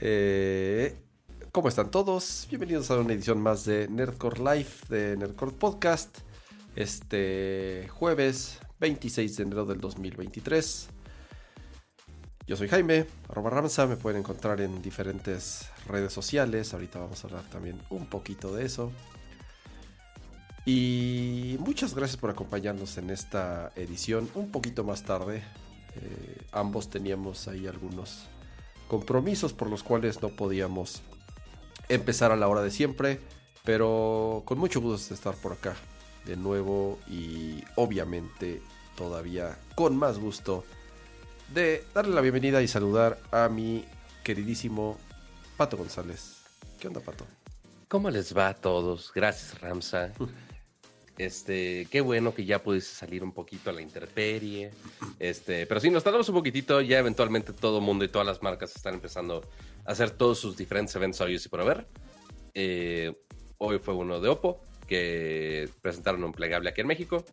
Eh, ¿Cómo están todos? Bienvenidos a una edición más de Nerdcore Live, de Nerdcore Podcast. Este jueves 26 de enero del 2023. Yo soy Jaime, arroba Ramsa, me pueden encontrar en diferentes redes sociales. Ahorita vamos a hablar también un poquito de eso. Y muchas gracias por acompañarnos en esta edición un poquito más tarde. Eh, ambos teníamos ahí algunos compromisos por los cuales no podíamos empezar a la hora de siempre, pero con mucho gusto de estar por acá de nuevo y obviamente todavía con más gusto de darle la bienvenida y saludar a mi queridísimo Pato González. ¿Qué onda, Pato? ¿Cómo les va a todos? Gracias, Ramsa. Este, qué bueno que ya pudiste salir un poquito a la intemperie. Este, pero sí, nos tardamos un poquitito. Ya eventualmente todo el mundo y todas las marcas están empezando a hacer todos sus diferentes eventos hoy y por haber. Eh, hoy fue uno de Oppo, que presentaron un plegable aquí en México,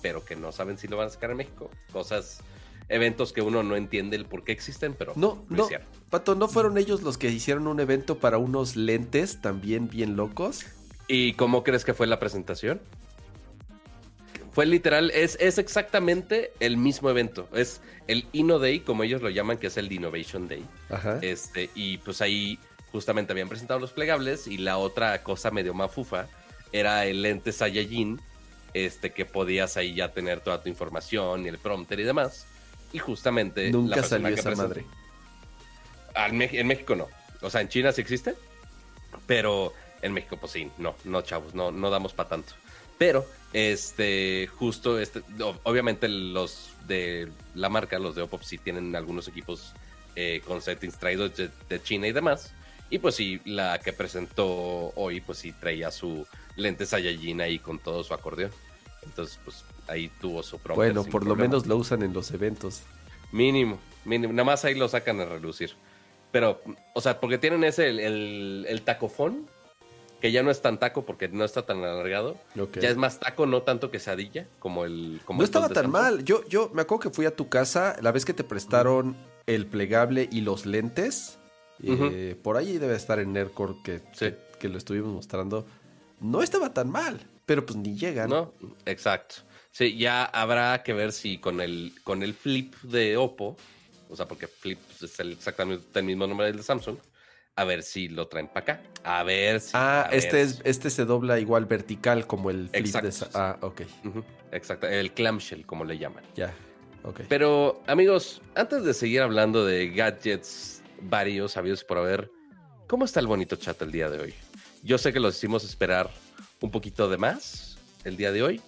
pero que no saben si lo van a sacar en México. Cosas, eventos que uno no entiende el por qué existen, pero no, no, Pato, ¿no fueron ellos los que hicieron un evento para unos lentes también bien locos? ¿Y cómo crees que fue la presentación? Fue literal, es, es exactamente el mismo evento. Es el Inno Day, como ellos lo llaman, que es el Innovation Day. Ajá. Este, y pues ahí justamente habían presentado los plegables y la otra cosa medio mafufa era el lente Saiyajin, este, que podías ahí ya tener toda tu información y el prompter y demás. Y justamente... Nunca salió esa madre. en México no. O sea, en China sí existe, pero en México pues sí, no, no chavos, no, no damos para tanto. Pero, este, justo, este, obviamente los de la marca, los de Oppo, sí tienen algunos equipos eh, con settings traídos de, China y demás. Y pues sí, la que presentó hoy, pues sí traía su lente Saiyajin ahí con todo su acordeón. Entonces, pues ahí tuvo su propio. Bueno, por lo menos lo usan en los eventos. Mínimo, mínimo. Nada más ahí lo sacan a relucir. Pero, o sea, porque tienen ese, el, el tacofón, que ya no es tan taco porque no está tan alargado. Ya es más taco, no tanto quesadilla como el. Como no estaba tan mal. Yo, yo me acuerdo que fui a tu casa la vez que te prestaron el plegable y los lentes. Eh, por ahí debe estar en Nerdcore que, que, lo estuvimos mostrando. No estaba tan mal, pero pues ni llega. No, exacto. Sí, ya habrá que ver si con el, con el flip de Oppo, o sea, porque flip es exactamente el mismo nombre del de Samsung a ver si lo traen para acá. A ver si. Ah, este, es, este se dobla igual vertical como el flip Exacto. de. Ah, ok. Exacto, el clamshell, como le llaman. Ya, ok. Pero, amigos, antes de seguir hablando de gadgets varios, sabidos por haber, ¿cómo está el bonito chat el día de hoy? Yo sé que los hicimos esperar un poquito de más el día de hoy.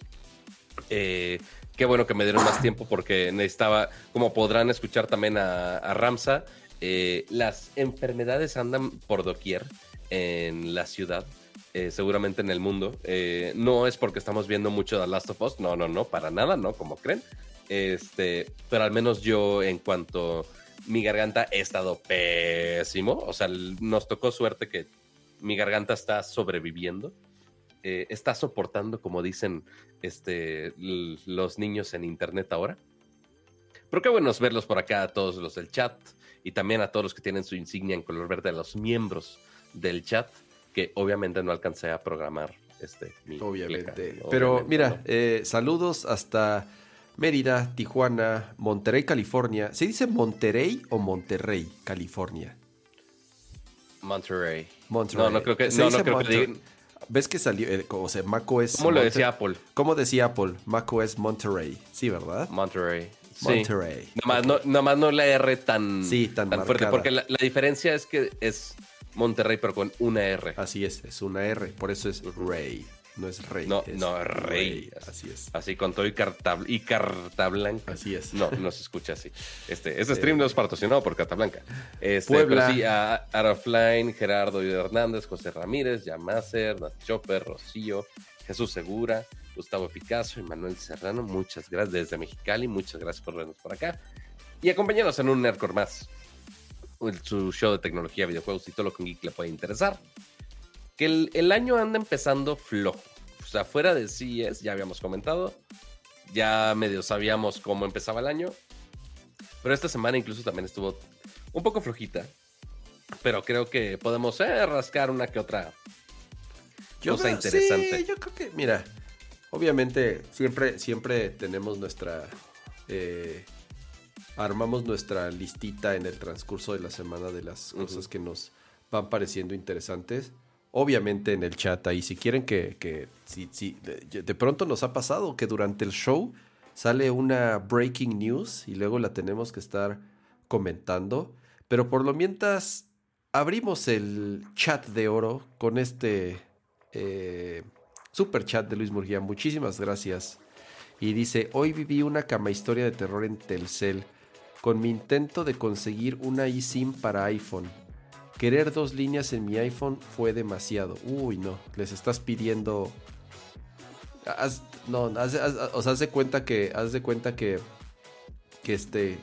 Eh, qué bueno que me dieron más tiempo porque necesitaba, como podrán escuchar también a, a Ramsa, eh, las enfermedades andan por doquier en la ciudad, eh, seguramente en el mundo. Eh, no es porque estamos viendo mucho The Last of Us, no, no, no, para nada, no, como creen. Este, pero al menos yo, en cuanto mi garganta he estado pésimo, o sea, nos tocó suerte que mi garganta está sobreviviendo. está soportando, como dicen este, los niños en internet ahora. Pero qué bueno verlos por acá, todos los del chat y también a todos los que tienen su insignia en color verde, a los miembros del chat, que obviamente no alcancé a programar este. obviamente. Pero mira, eh, saludos hasta Mérida, Tijuana, Monterrey, California. ¿Se dice Monterrey o Monterrey, California? Monterrey. Monterrey. No, no creo que. no, no creo que ¿Ves que salió? Eh, o sea, Maco es. ¿Cómo lo decía Apple? ¿Cómo decía Apple? Maco es Monterrey. Sí, ¿verdad? Monterrey. Monterrey. Nada más no, la R tan, sí, tan, fuerte, porque la, diferencia es que es Monterrey, pero con una R. Así es, es una R, por eso es Rey. No es rey. No, no, rey. Así es. Así con todo y carta, y carta blanca. Así es. No, no se escucha así. Este, este stream no es patrocinado por Carta Blanca. Este, Puebla. Pero sí, a Arafline, Gerardo y Hernández, José Ramírez, Yamacer, Chopper, Rocío, Jesús Segura, Gustavo Picasso y Manuel Serrano. Muchas gracias desde Mexicali. Muchas gracias por vernos por acá. Y acompañarnos en un Nerdcore más. Su show de tecnología, videojuegos y todo lo que un geek le puede interesar. Que el, año anda empezando flojo. O sea, fuera de CES, ya habíamos comentado, ya medio sabíamos cómo empezaba el año, pero esta semana incluso también estuvo un poco flojita, pero creo que podemos eh, rascar una que otra Yo cosa creo- interesante. Sí, yo creo que, mira, obviamente siempre, siempre tenemos nuestra... eh, armamos nuestra listita en el transcurso de la semana de las cosas que nos van pareciendo interesantes. Obviamente en el chat ahí, si quieren que, que si, si, de, de pronto nos ha pasado que durante el show sale una breaking news y luego la tenemos que estar comentando. Pero por lo mientras abrimos el chat de oro con este eh, super chat de Luis Murguía. Muchísimas gracias. Y dice, hoy viví una cama historia de terror en Telcel con mi intento de conseguir una eSIM para iPhone. Querer dos líneas en mi iPhone fue demasiado. Uy, no, les estás pidiendo... Haz- no, haz, haz- o sea, haz de cuenta que, haz de cuenta que, que este,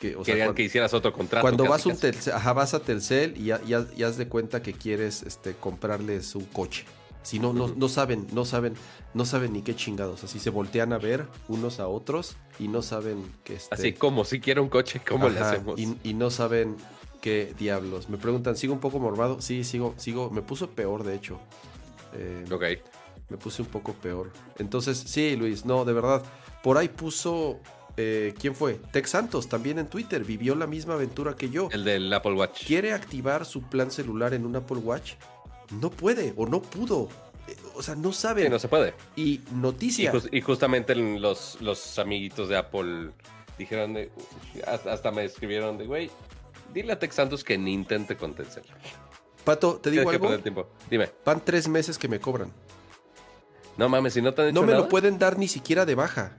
que, o sea, que hicieras otro contrato. cuando casi, vas, un. Telcel, ajá, vas a Telcel y, ya- ya- y haz de cuenta que quieres este, comprarles un coche. Si no, no, no saben, no saben, no saben ni qué chingados. Así se voltean a ver unos a otros y no saben que este, Así como si quiero un coche, ¿cómo le ajá, hacemos? Y, y no saben qué diablos. Me preguntan, ¿sigo un poco morbado? Sí, sigo, sigo. Me puso peor, de hecho. Eh, Ok. me puse un poco peor. Entonces, sí, Luis, no, de verdad. Por ahí puso. eh, ¿Quién fue? Tex Santos, también en Twitter. Vivió la misma aventura que yo. El del Apple Watch. ¿Quiere activar su plan celular en un Apple Watch? No puede o no pudo. Eh, O sea, no sabe. Sí, no se puede. Y Y, noticia. y justamente los, los amiguitos de Apple dijeron de. Hasta, hasta me escribieron de, güey, dile a Tex Santos que ni intente con Telcel. Pato, te digo algo. perder tiempo. Dime. Van tres meses que me cobran. No mames, si no te han hecho No me nada. lo pueden dar ni siquiera de baja.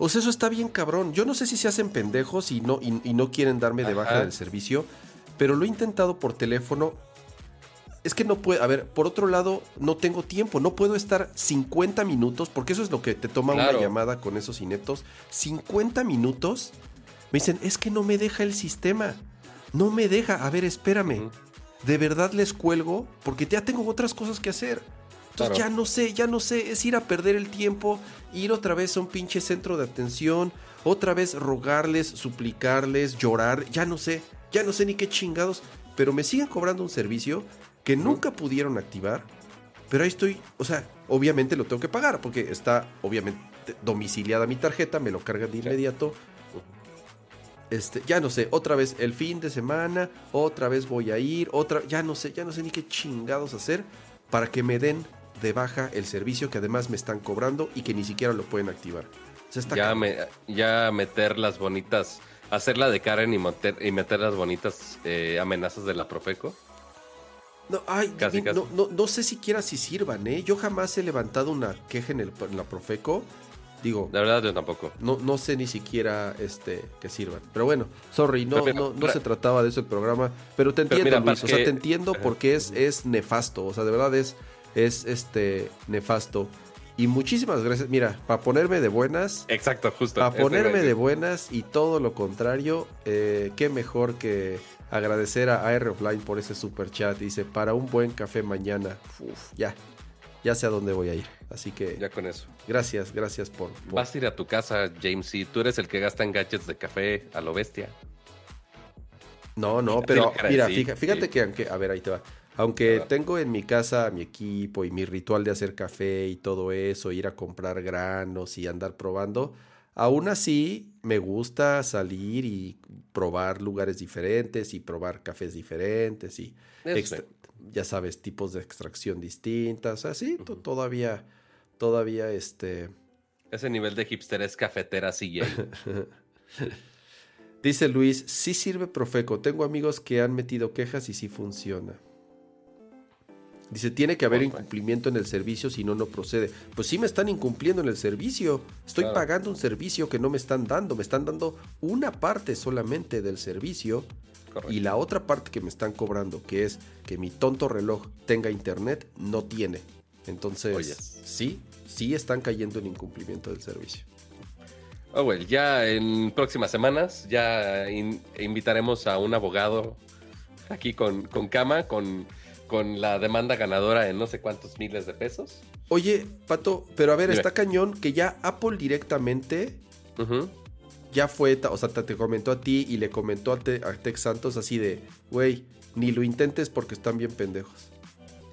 O sea, eso está bien cabrón. Yo no sé si se hacen pendejos y no, y, y no quieren darme de baja Ajá. del servicio, pero lo he intentado por teléfono. Es que no puedo, a ver, por otro lado, no tengo tiempo, no puedo estar 50 minutos, porque eso es lo que te toma Claro. una llamada con esos ineptos. 50 minutos, me dicen, es que no me deja el sistema, no me deja, a ver, espérame, de verdad les cuelgo, porque ya tengo otras cosas que hacer. Entonces Claro. ya no sé, ya no sé, es ir a perder el tiempo, ir otra vez a un pinche centro de atención, otra vez rogarles, suplicarles, llorar, ya no sé, ya no sé ni qué chingados, pero me siguen cobrando un servicio que nunca pudieron activar, pero ahí estoy, o sea, obviamente lo tengo que pagar porque está obviamente domiciliada mi tarjeta, me lo cargan de inmediato. Este, ya no sé, otra vez el fin de semana, otra vez voy a ir, otra, ya no sé, ya no sé ni qué chingados hacer para que me den de baja el servicio que además me están cobrando y que ni siquiera lo pueden activar. O sea, está Ya, me, ya meter las bonitas. Hacerla de Karen y meter, y meter las bonitas eh, amenazas de la Profeco. No, ay, Casi, ni- casi. No, no, no sé siquiera si sirvan, ¿eh? Yo jamás he levantado una queja en, el, en la Profeco. Digo, La verdad, yo tampoco. no, no sé ni siquiera este, que sirvan. Pero bueno, sorry, no, mira, no, no se trataba de eso el programa. Pero te Pero entiendo, mira, Luis. O sea, te entiendo porque es, es nefasto. O sea, de verdad es, es este, nefasto. Y muchísimas gracias. Mira, para ponerme de buenas, Exacto, justo. para ponerme de buenas y todo lo contrario, eh, qué mejor que agradecer a AR Offline por ese super chat. Dice, para un buen café mañana. Uf, ya, ya sé a dónde voy a ir. Así que Ya con eso. gracias, gracias por... por- Vas a ir a tu casa, James. Si tú eres el que gasta en gadgets de café a lo bestia. No, no, pero mira, sí, fíjate, fíjate sí. que aunque, a ver, ahí te va. Aunque tengo en mi casa mi equipo y mi ritual de hacer café y todo eso, ir a comprar granos y andar probando, aún así me gusta salir y probar lugares diferentes y probar cafés diferentes y extra- ya sabes, tipos de extracción distintas, así to- todavía, todavía este... Ese nivel de hipster es cafetera CJ. Dice Luis, sí sirve Profeco. Tengo amigos que han metido quejas y sí funciona. Dice, tiene que haber incumplimiento en el servicio, si no, no procede. Pues sí me están incumpliendo en el servicio. Estoy Claro. pagando un servicio que no me están dando. Me están dando una parte solamente del servicio. Correcto. Y la otra parte que me están cobrando, que es que mi tonto reloj tenga internet, no tiene. Entonces, Oye. sí, sí están cayendo en incumplimiento del servicio. Oh, well, ya en próximas semanas ya in- invitaremos a un abogado aquí con, con cama, con con la demanda ganadora en no sé cuántos miles de pesos. Oye, Pato, pero a ver, Dime. está cañón que ya Apple directamente ya fue, o sea, te, comentó a ti y le comentó a, Te- a Tex Santos así de, güey, ni lo intentes porque están bien pendejos.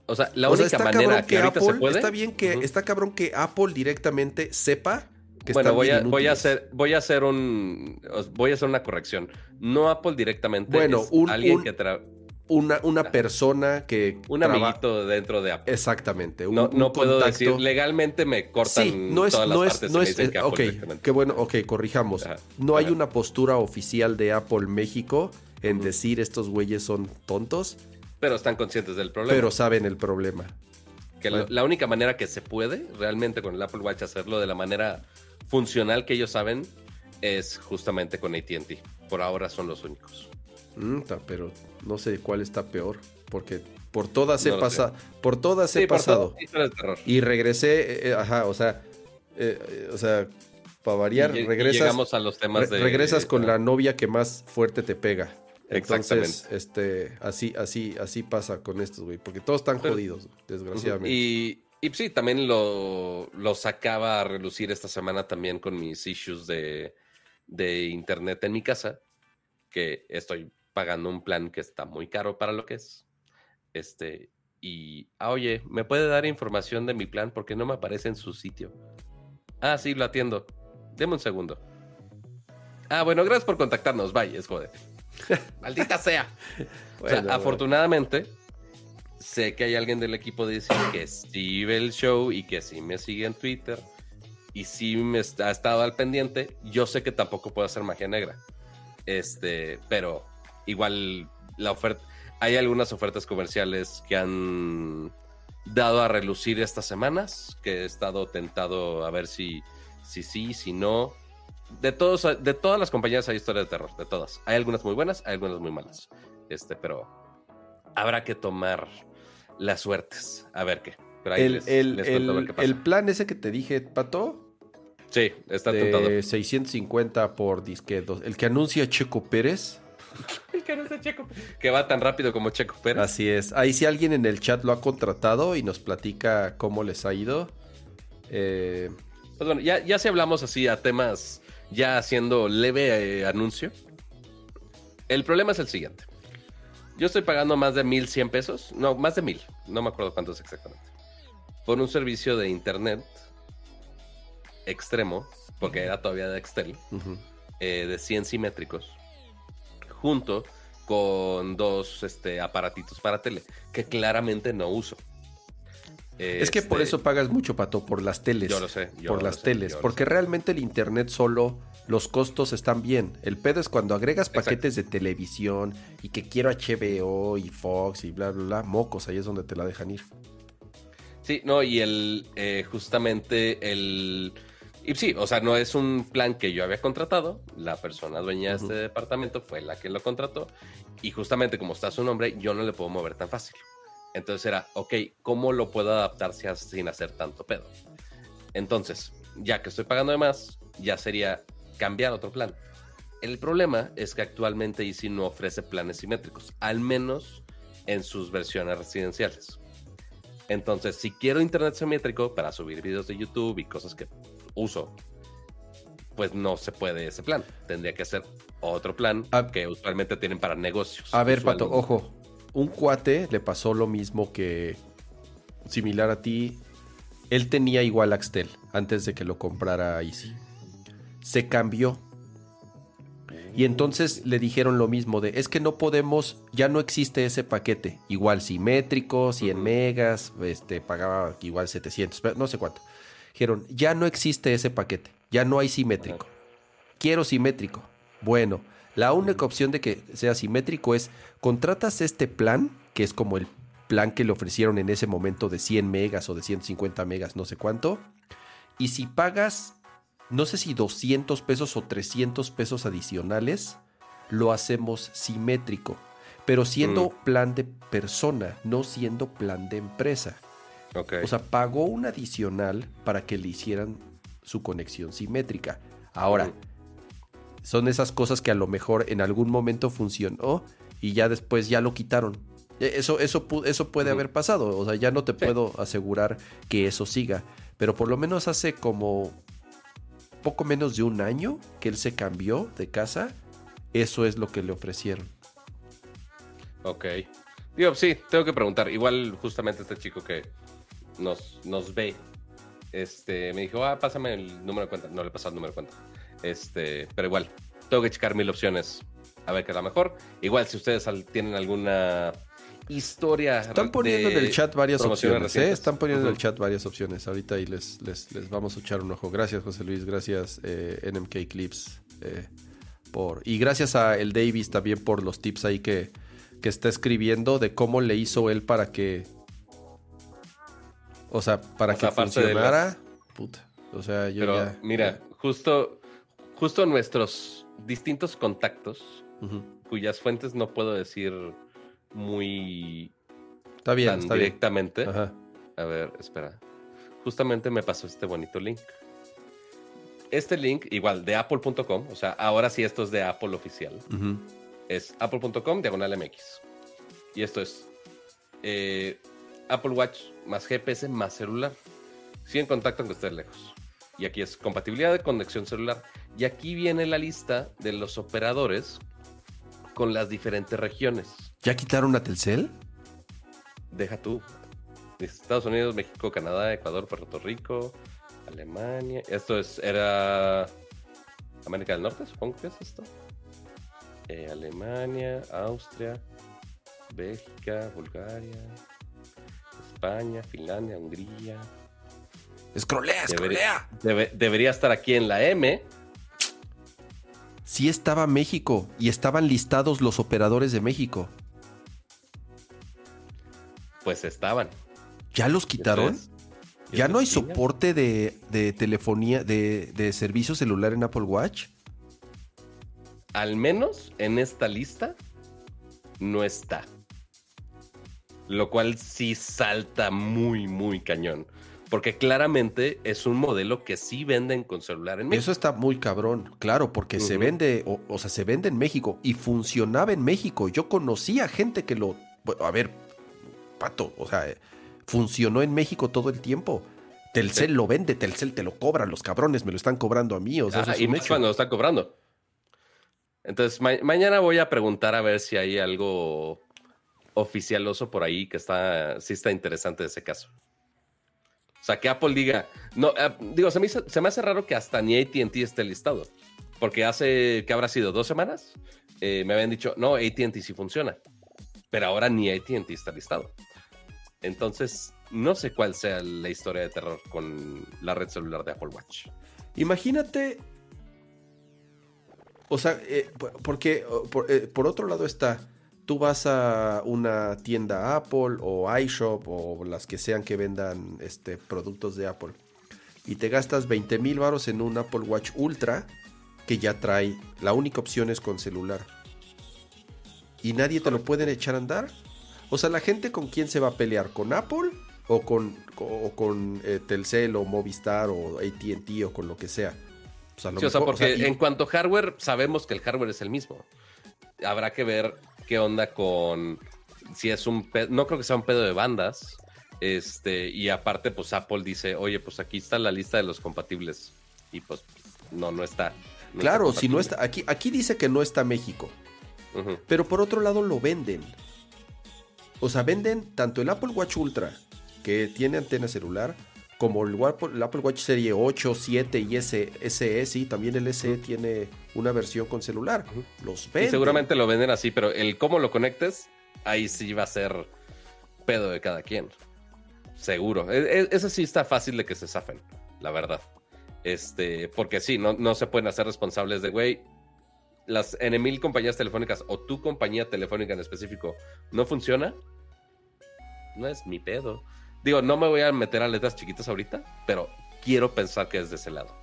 O sea, la o sea, única manera que, ahorita Apple, se puede. está bien que, está cabrón que Apple directamente sepa que bueno, voy a, voy a hacer, voy a hacer un, voy a hacer una corrección. No Apple directamente. Bueno, es un- alguien un- que tra- una, una persona que un traba- amiguito dentro de Apple. Exactamente. un- no un no puedo contacto. decir legalmente me cortan Sí, no es, todas las no es, partes no es, que eh, ok, qué bueno, ok, corrijamos. Ajá, No hay una postura oficial de Apple México en decir estos güeyes son tontos, Pero están conscientes del problema. pero saben el problema. que la, la única manera que se puede realmente con el Apple Watch hacerlo de la manera funcional que ellos saben es justamente con AT&T. Por ahora son los únicos. Mm, pero no sé cuál está peor, porque por todas he No lo pasado, por todas he Sí, por pasado todo, y regresé, eh, eh, ajá, o sea, eh, o sea, para variar, Y- y regresas, llegamos a los temas de regresas con la novia que más fuerte te pega. Entonces, Exactamente. este, así, así, así pasa con estos, güey, porque todos están Pero- jodidos, desgraciadamente. Y, y sí, también lo, lo sacaba a relucir esta semana también con mis issues de, de internet en mi casa, que estoy pagando un plan que está muy caro para lo que es. Este, y, ah, oye, ¿me puede dar información de mi plan? Porque no me aparece en su sitio. Ah, sí, lo atiendo. Deme un segundo. Ah, bueno, gracias por contactarnos. Bye, es joder. Maldita sea. O afortunadamente, sé que hay alguien del equipo de DC que sí ve el show y que sí me sigue en Twitter y sí me ha estado al pendiente. Yo sé que tampoco puedo hacer magia negra. Este, pero igual la oferta. Hay algunas ofertas comerciales que han dado a relucir estas semanas, que he estado tentado a ver si si sí, si no. De todos, de todas las compañías hay historias de terror, de todas. Hay algunas muy buenas, hay algunas muy malas. Este, pero habrá que tomar las suertes. A ver qué. Pero ahí el, les- el- les a ver el- qué pasa. el plan ese que te dije, Pato, Sí, está tentado. de 650 por disque, el que anuncia Checo Pérez. El que no es de Checo. Que va tan rápido como Checo Pérez. Así es. Ahí si alguien en el chat lo ha contratado y nos platica cómo les ha ido. Eh, Pues bueno, ya, ya si hablamos así a temas, ya haciendo leve eh, anuncio. El problema es el siguiente. Yo estoy pagando más de 1100 pesos, no, más de 1000, no me acuerdo cuántos exactamente, por un servicio de internet extremo, porque era todavía de Excel, eh, de 100 simétricos, junto con dos este, aparatitos para tele, que claramente no uso. Es que por Este, eso pagas mucho, Pato, por las teles. Yo lo sé, yo por lo las sé, teles. yo Porque realmente el internet solo, los costos están bien. El pedo es cuando agregas Exacto. paquetes de televisión y que quiero HBO y Fox y bla, bla, bla. Mocos, ahí es donde te la dejan ir. Sí, no, y el eh, justamente el. Y sí, o sea, no es un plan que yo había contratado. La persona dueña de este departamento fue la que lo contrató. Y justamente como está su nombre, yo no le puedo mover tan fácil. Entonces era, ok, ¿cómo lo puedo adaptar si- sin hacer tanto pedo? Entonces, ya que estoy pagando de más, ya sería cambiar otro plan. El problema es que actualmente Easy no ofrece planes simétricos, al menos en sus versiones residenciales. Entonces, si quiero internet simétrico para subir videos de YouTube y cosas que uso, pues no se puede ese plan. Tendría que ser otro plan A- que usualmente tienen para negocios. A ver, Pato, ojo. Un cuate le pasó lo mismo que similar a ti. Él tenía igual Axtel antes de que lo comprara Easy. Se cambió. Y entonces le dijeron lo mismo de, es que no podemos, ya no existe ese paquete. Igual simétrico, 100 Ujú. megas, este, pagaba igual 700, pero no sé cuánto. Dijeron, ya no existe ese paquete, ya no hay simétrico. Quiero simétrico. Bueno, la única opción de que sea simétrico es, contratas este plan, que es como el plan que le ofrecieron en ese momento de 100 megas o de 150 megas, no sé cuánto. Y si pagas no sé si 200 pesos o 300 pesos adicionales, lo hacemos simétrico, pero siendo plan de persona, no siendo plan de empresa. O sea, pagó un adicional para que le hicieran su conexión simétrica. Ahora, son esas cosas que a lo mejor en algún momento funcionó y ya después ya lo quitaron. E, eso, eso, eso puede haber pasado. O sea, ya no te puedo asegurar que eso siga. Pero por lo menos hace como poco menos de un año que él se cambió de casa. Eso es lo que le ofrecieron. Ok. Digo, sí, tengo que preguntar. Igual justamente este chico que nos, nos ve, este, me dijo, ah, pásame el número de cuenta. No le pasó el número de cuenta. Este, pero igual, tengo que checar mil opciones a ver qué es la mejor. Igual, si ustedes tienen alguna historia. Están poniendo en el chat varias opciones, ¿eh? Están poniendo en el chat varias opciones. Ahorita ahí les, les, vamos a echar un ojo. Gracias, José Luis. Gracias, eh, NMK Clips. Eh, por... Y gracias a el Davis también por los tips ahí que, que está escribiendo de cómo le hizo él para que. O sea, para que funcionara. Puta. O sea, yo Pero, Mira, justo, justo nuestros distintos contactos, cuyas fuentes no puedo decir muy está bien, directamente. A ver, espera. Justamente me pasó este bonito link. Este link, igual, de apple.com, o sea, ahora sí esto es de Apple oficial. Es apple.com diagonal MX. Y esto es eh, Apple Watch más GPS más celular. Sí en contacto aunque estés lejos. Y aquí es compatibilidad de conexión celular. Y aquí viene la lista de los operadores con las diferentes regiones. ¿Ya quitaron a Telcel? Deja tú. Estados Unidos, México, Canadá, Ecuador, Puerto Rico, Alemania. Esto es, era América del Norte, supongo que es esto. Eh, Alemania, Austria, Bélgica, Bulgaria, España, Finlandia, Hungría. Escrolea, escrolea. debería estar aquí en la M, sí estaba México y estaban listados los operadores de México. Pues estaban. ¿Ya los quitaron? ¿Ya no hay soporte de, telefonía, de, de, servicio celular en Apple Watch? Al menos en esta lista no está. Lo cual sí salta muy, muy cañón. Porque claramente es un modelo que sí venden con celular en México. Eso está muy cabrón, claro, porque se vende, o, sea, se vende en México y funcionaba en México. Yo conocía gente que lo. A ver, pato, o sea, funcionó en México todo el tiempo. Telcel lo vende, Telcel te lo cobran, los cabrones me lo están cobrando a mí. O sea, y más cuando lo están cobrando. Entonces, mañana voy a preguntar a ver si hay algo oficialoso por ahí que está, sí está interesante ese caso. O sea, que Apple diga, no, eh, digo, se me, se me, hace raro que hasta ni ATT esté listado. Porque hace, ¿qué habrá sido? ¿Dos semanas? Eh, me habían dicho, no, ATT sí funciona. Pero ahora ni ATT está listado. Entonces, no sé cuál sea la historia de terror con la red celular de Apple Watch. Imagínate. O sea, eh, porque por otro lado está tú vas a una tienda Apple o iShop o las que sean que vendan este, productos de Apple y te gastas 20 mil baros en un Apple Watch Ultra que ya trae, la única opción es con celular. Y nadie te lo puede echar a andar. O sea, la gente con quién se va a pelear, con Apple o con, con eh, Telcel o Movistar o ATT o con lo que sea. O sea, porque en cuanto a hardware, sabemos que el hardware es el mismo. Habrá que ver qué onda con si es un pedo, no creo que sea un pedo de bandas. Este, y aparte, pues Apple dice, oye, pues aquí está la lista de los compatibles. Y pues no, no está. claro, si no está, aquí, aquí dice que no está México. Pero por otro lado lo venden. O sea, venden tanto el Apple Watch Ultra, que tiene antena celular, como el Apple, Watch Serie 8, 7 y SE, sí, también el SE tiene una versión con celular. Los venden. Y seguramente lo venden así, pero el cómo lo conectes, ahí sí va a ser pedo de cada quien. Seguro. E, e, ese sí está fácil de que se zafen, la verdad. Este, porque sí, no, no se pueden hacer responsables de, güey, las N mil compañías telefónicas o tu compañía telefónica en específico no funciona. No es mi pedo. Digo, no me voy a meter a letras chiquitas ahorita, pero quiero pensar que es de ese lado.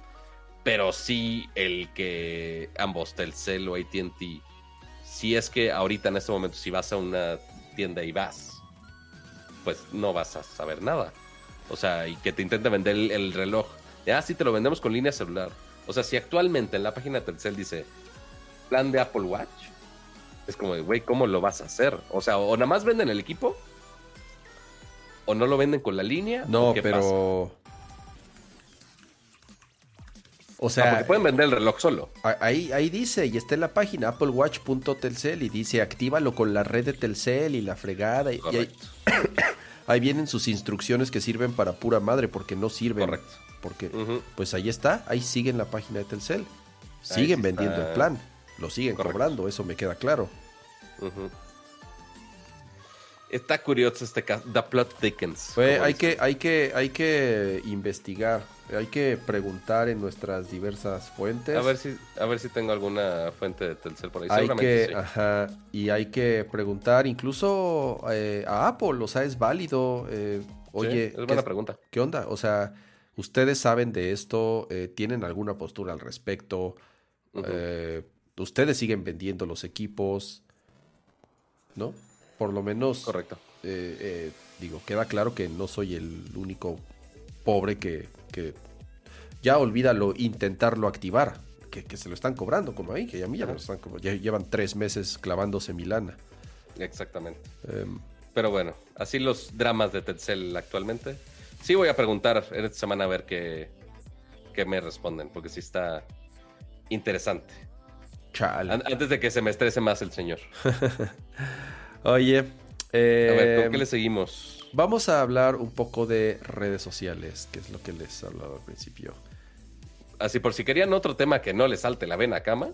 Pero sí el que ambos, Telcel o ATT, si es que ahorita en este momento, si vas a una tienda y vas, pues no vas a saber nada. O sea, y que te intente vender el, reloj. Ah, sí, te lo vendemos con línea celular. O sea, si actualmente en la página Telcel dice plan de Apple Watch, Es como, güey, ¿cómo lo vas a hacer? O sea, o nada más venden el equipo, o no lo venden con la línea. No, pero. O sea, porque pueden vender el reloj solo. Ahí, ahí dice, y está en la página applewatch.telcel y dice actívalo con la red de Telcel y la fregada. Y, ahí, vienen sus instrucciones que sirven para pura madre porque no sirven. Correcto. Porque, pues ahí está, ahí siguen la página de Telcel. Siguen vendiendo el plan, lo siguen cobrando, eso me queda claro. Está curioso este caso. The plot thickens. hay, que, hay, que, hay que investigar, hay que preguntar en nuestras diversas fuentes. A ver si, a ver si tengo alguna fuente de Telcel por ahí. Hay que, ajá, y hay que preguntar incluso eh, a Apple, o sea, es válido. Eh, oye, es buena pregunta. ¿Qué onda? O sea, ustedes saben de esto, eh, tienen alguna postura al respecto. ustedes siguen vendiendo los equipos, ¿no? Por lo menos. Correcto. Eh, eh, digo, queda claro que no soy el único pobre que, ya olvídalo intentarlo activar, que, se lo están cobrando como ahí, que a mí ya, están, ya llevan tres meses clavándose Milana. Exactamente. Em, Pero bueno, así los dramas de Tetzel actualmente. Sí voy a preguntar en esta semana a ver qué, qué me responden, porque sí está interesante. Antes de que se me estrese más el señor. Oye. Eh, a ver, ¿con qué le seguimos? Vamos a hablar un poco de redes sociales, que es lo que les hablaba al principio. Así por si querían otro tema que no les salte la vena a cama.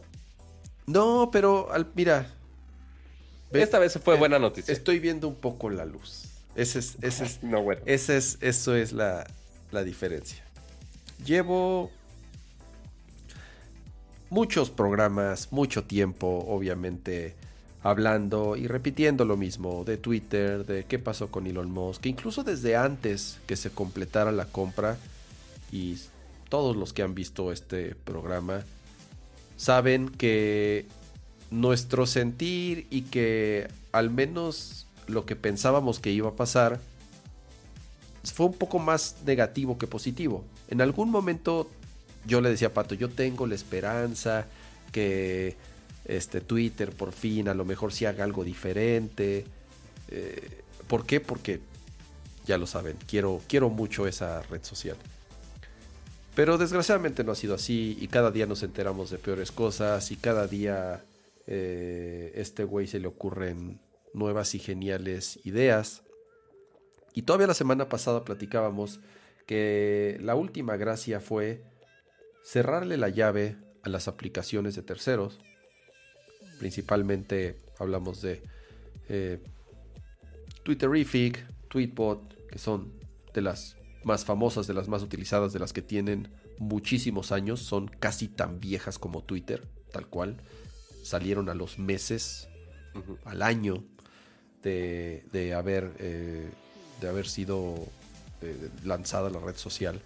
No, pero mira. Esta vez fue buena noticia. Estoy viendo un poco la luz. Ese es, ese es, no, bueno. ese es, eso es la, la diferencia. Llevo muchos programas, mucho tiempo, obviamente hablando y repitiendo lo mismo de Twitter, de qué pasó con Elon Musk, que incluso desde antes que se completara la compra y todos los que han visto este programa saben que nuestro sentir y que al menos lo que pensábamos que iba a pasar fue un poco más negativo que positivo. En algún momento yo le decía a Pato, yo tengo la esperanza que este, Twitter por fin a lo mejor si haga algo diferente. Eh, ¿Por qué? Porque ya lo saben, quiero, quiero mucho esa red social. Pero desgraciadamente no ha sido así y cada día nos enteramos de peores cosas y cada día eh, este güey se le ocurren nuevas y geniales ideas. Y todavía la semana pasada platicábamos que la última gracia fue cerrarle la llave a las aplicaciones de terceros Principalmente hablamos de eh, Twitterific, Tweetbot, que son de las más famosas, de las más utilizadas, de las que tienen muchísimos años, son casi tan viejas como Twitter, tal cual. Salieron a los meses, al año de, haber, eh, de haber sido eh, lanzada la red social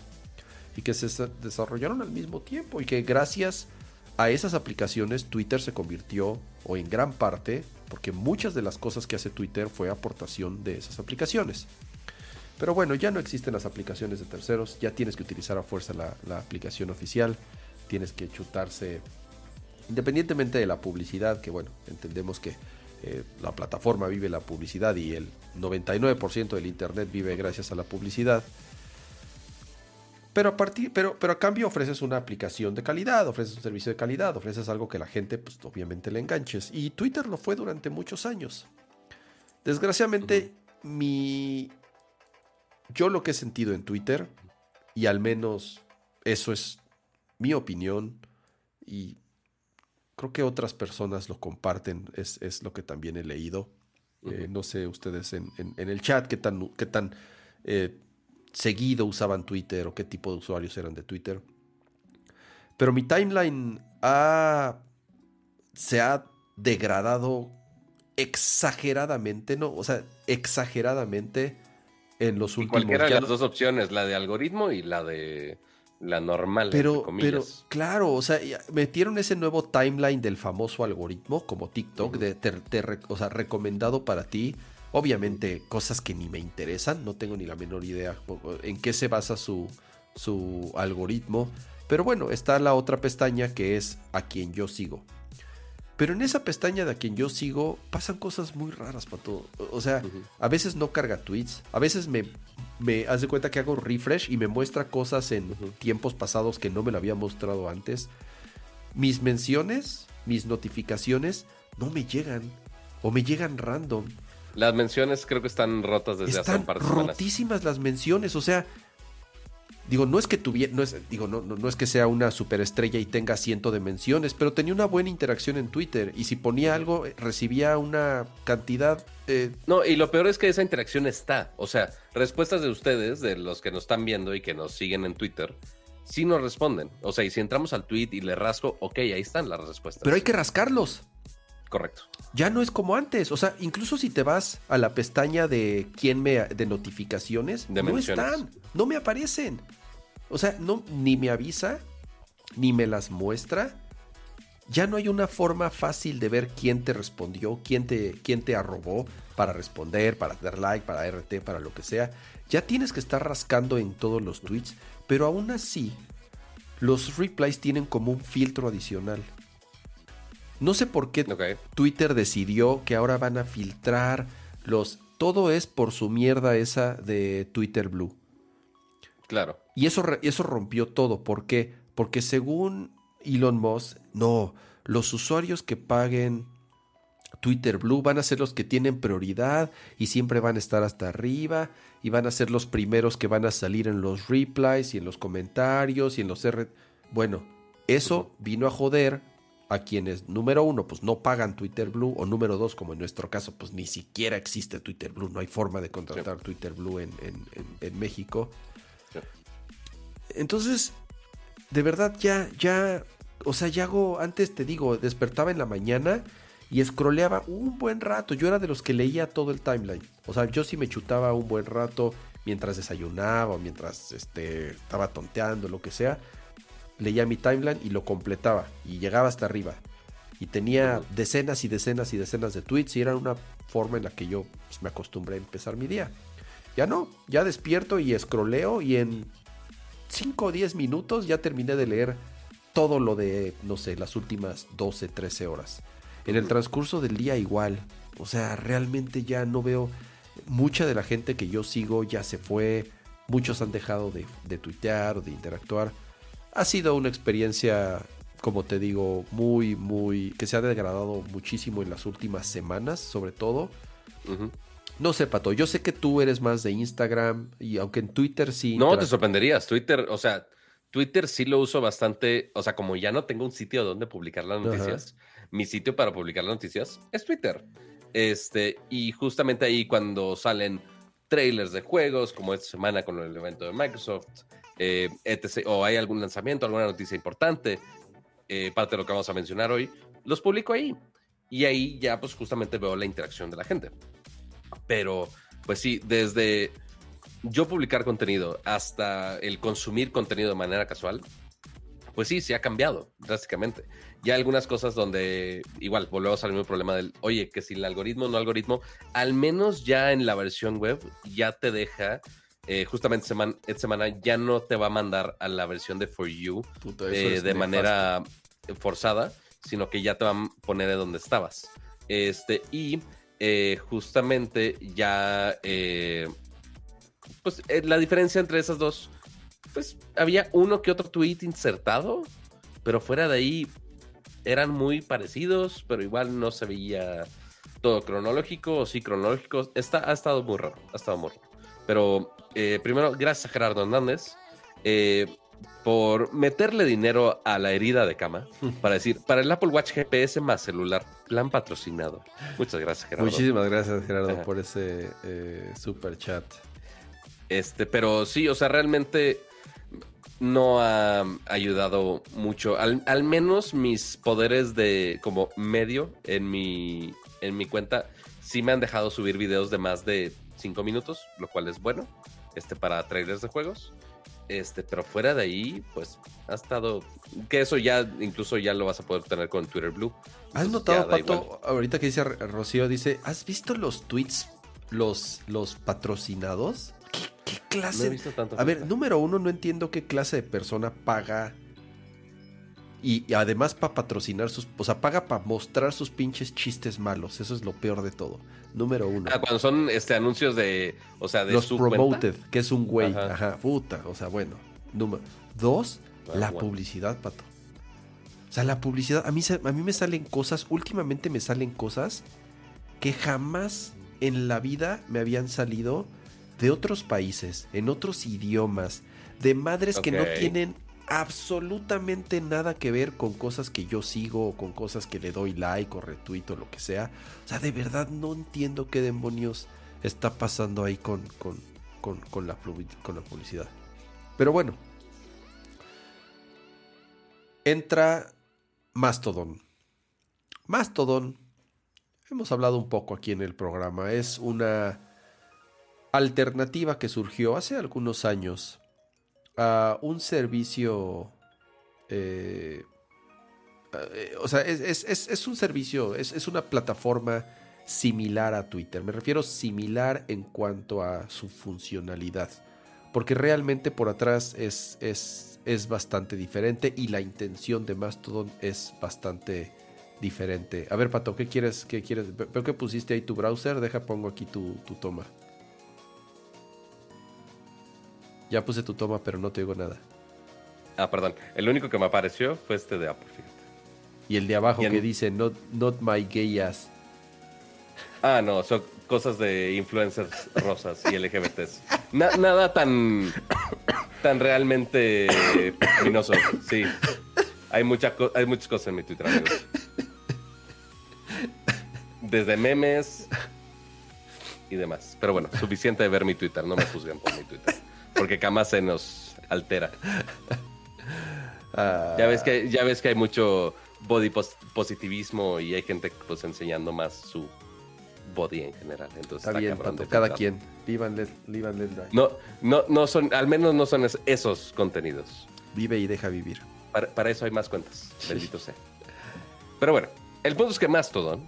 y que se desarrollaron al mismo tiempo y que gracias a esas aplicaciones Twitter se convirtió, o en gran parte, porque muchas de las cosas que hace Twitter fue aportación de esas aplicaciones. Pero bueno, ya no existen las aplicaciones de terceros, ya tienes que utilizar a fuerza la, aplicación oficial, tienes que chutarse, independientemente de la publicidad, que bueno, entendemos que eh, la plataforma vive la publicidad y el 99% del Internet vive gracias a la publicidad. Pero a, partir, pero, pero a cambio ofreces una aplicación de calidad, ofreces un servicio de calidad, ofreces algo que la gente, pues obviamente le enganches. Y Twitter lo fue durante muchos años. Desgraciadamente, mi. Yo lo que he sentido en Twitter, y al menos eso es mi opinión, y creo que otras personas lo comparten, es, lo que también he leído. Eh, no sé ustedes en, el chat qué tan, qué tan eh, seguido usaban Twitter o qué tipo de usuarios eran de Twitter. Pero mi timeline se ha degradado exageradamente, ¿no? O sea, exageradamente en los últimos Cualquiera de las dos opciones, la de algoritmo y la de la normal. Pero, pero claro, o sea, metieron ese nuevo timeline del famoso algoritmo como TikTok, de o sea, recomendado para ti Obviamente cosas que ni me interesan, no tengo ni la menor idea en qué se basa su, su algoritmo. Pero bueno, está la otra pestaña que es a quien yo sigo. Pero en esa pestaña de a quien yo sigo pasan cosas muy raras, Pato. O sea, a veces no carga tweets, a veces me, me hace cuenta que hago refresh y me muestra cosas en tiempos pasados que no me lo había mostrado antes. Mis menciones, mis notificaciones no me llegan o me llegan random. Las menciones creo que están rotas desde hace un par de semanas. rotísimas las menciones, o sea, digo, no es que tuviera, no es, digo, no, no, es que sea una superestrella y tenga ciento de menciones, pero tenía una buena interacción en Twitter y si ponía algo eh, recibía una cantidad. Eh, no, y lo peor es que esa interacción está, o sea, respuestas de ustedes, de los que nos están viendo y que nos siguen en Twitter. Sí nos responden. O sea, y si entramos al tweet y le rasco, ok, ahí están las respuestas. Pero hay que rascarlos. Correcto. Ya no es como antes. O sea, incluso si te vas a la pestaña de quién me de notificaciones, no están, no me aparecen. O sea, no, ni me avisa, ni me las muestra. Ya no hay una forma fácil de ver quién te respondió, quién te, quién te arrobó para responder, para dar like, para RT, para lo que sea. Ya tienes que estar rascando en todos los tweets, pero aún así, los replies tienen como un filtro adicional. No sé por qué Twitter decidió que ahora van a filtrar los... Todo es por su mierda esa de Twitter Blue. Claro. Y eso, eso rompió todo. ¿Por qué? Porque según Elon Musk, no, los usuarios que paguen Twitter Blue van a ser los que tienen prioridad y siempre van a estar hasta arriba y van a ser los primeros que van a salir en los replies y en los comentarios y en los R. Bueno, eso vino a joder a quienes, número uno, pues no pagan Twitter Blue, o número dos, como en nuestro caso, pues ni siquiera existe Twitter Blue, no hay forma de contratar Twitter Blue en, México. Entonces, de verdad, ya, ya, o sea, ya hago, antes te digo, despertaba en la mañana y scrolleaba un buen rato. Yo era de los que leía todo el timeline. O sea, yo sí me chutaba un buen rato mientras desayunaba o mientras este, estaba tonteando, lo que sea leía mi timeline y lo completaba y llegaba hasta arriba. Y tenía decenas y decenas y decenas de tweets y era una forma en la que yo pues, me acostumbré a empezar mi día. Ya no, ya despierto y escroleo y en 5 o 10 minutos ya terminé de leer todo lo de, no sé, las últimas 12, 13 horas. En el transcurso del día igual. O sea, realmente ya no veo... Mucha de la gente que yo sigo ya se fue. Muchos han dejado de, de tuitear o de interactuar. Ha sido una experiencia, como te digo, muy, muy. que se ha degradado muchísimo en las últimas semanas, sobre todo. No sé, Pato, yo sé que tú eres más de Instagram y aunque en Twitter sí. No, te sorprenderías. Twitter, o sea, Twitter sí lo uso bastante. O sea, como ya no tengo un sitio donde publicar las noticias, mi sitio para publicar las noticias es Twitter. Este, y justamente ahí cuando salen trailers de juegos, como esta semana con el evento de Microsoft, eh, o hay algún lanzamiento, alguna noticia importante, eh, parte de lo que vamos a mencionar hoy, los publico ahí. Y ahí ya pues justamente veo la interacción de la gente. Pero pues sí, desde yo publicar contenido hasta el consumir contenido de manera casual, pues sí, se ha cambiado drásticamente. Ya algunas cosas donde igual volvemos al mismo problema del, oye, que si el algoritmo no algoritmo, al menos ya en la versión web ya te deja eh, justamente esta semana ya no te va a mandar a la versión de For You eh, de manera forzada, sino que ya te va a poner de donde estabas. Este, y eh, justamente ya, pues la diferencia entre esas dos, pues había uno que otro tweet insertado, pero fuera de ahí eran muy parecidos, pero igual no se veía todo cronológico o sí cronológico. Está, ha estado muy raro, ha estado muy raro. Pero eh, primero, gracias a Gerardo Hernández eh, por meterle dinero a la herida de cama para decir, para el Apple Watch GPS más celular, plan patrocinado. Muchas gracias, Gerardo. Muchísimas gracias, Gerardo, por ese eh, super chat. Este, pero sí, o sea, realmente no ha ayudado mucho. Al, al, menos mis poderes de como medio en mi, en mi cuenta sí me han dejado subir videos de más de 5 minutos, lo cual es bueno este, para trailers de juegos. Este, pero fuera de ahí, pues ha estado. Que eso ya, incluso ya lo vas a poder tener con Twitter Blue. ¿Has notado, Pato, ahorita que dice Rocío, dice, ¿has visto los tweets, los, los patrocinados? ¿Qué, clase? a ver, número uno, no entiendo qué clase de persona paga Y, además para patrocinar sus... O sea, paga para mostrar sus pinches chistes malos. Eso es lo peor de todo. Número uno. Ah, cuando son este, anuncios de... O sea, de Los su promoted, cuenta. que es un güey. Ajá. Ajá. puta. O sea, bueno. Número dos, Ah, la bueno. publicidad, pato. O sea, la publicidad... A mí, a mí me salen cosas... Últimamente me salen cosas que jamás en la vida me habían salido de otros países, en otros idiomas, de madres que no tienen absolutamente nada que ver con cosas que yo sigo o con cosas que le doy like o retuito o lo que sea. O sea, de verdad no entiendo qué demonios está pasando ahí con, con, con, con la, con la publicidad. Pero bueno. Entra Mastodon. Mastodon, hemos hablado un poco aquí en el programa, es una alternativa que surgió hace algunos años a un servicio... eh, eh, o sea, es, es- es- un servicio, es, una plataforma similar a Twitter. Me refiero similar en cuanto a su funcionalidad. Porque realmente por atrás es, es, bastante diferente y la intención de Mastodon es bastante diferente. A ver, Pato, ¿qué quieres? ¿Qué quieres? Ve- Veo que pusiste ahí tu browser. Deja, pongo aquí tu, tu toma. Ya puse tu toma, pero no te oigo nada. Ah, perdón. El único que me apareció fue este de Apple, fíjate. Y el de abajo que dice not, not my gay ass. Ah, no, son cosas de influencers rosas y LGBTs. Na- nada tan, tan realmente luminoso, sí. Hay, mucha hay muchas cosas en mi Twitter, amigos. Desde memes y demás. Pero bueno, suficiente de ver mi Twitter, no me juzguen por mi Twitter. Porque jamás se nos altera. Ah, Ya ves que, ya ves que hay mucho body pos- positivismo y hay gente pues enseñando más su body en general. Entonces Está bien, Cada quien. Live. No, no, no son, al menos no son es- esos contenidos. Vive y deja vivir. Para, para eso hay más cuentas. Bendito sea. Pero bueno, el punto es que Mastodon,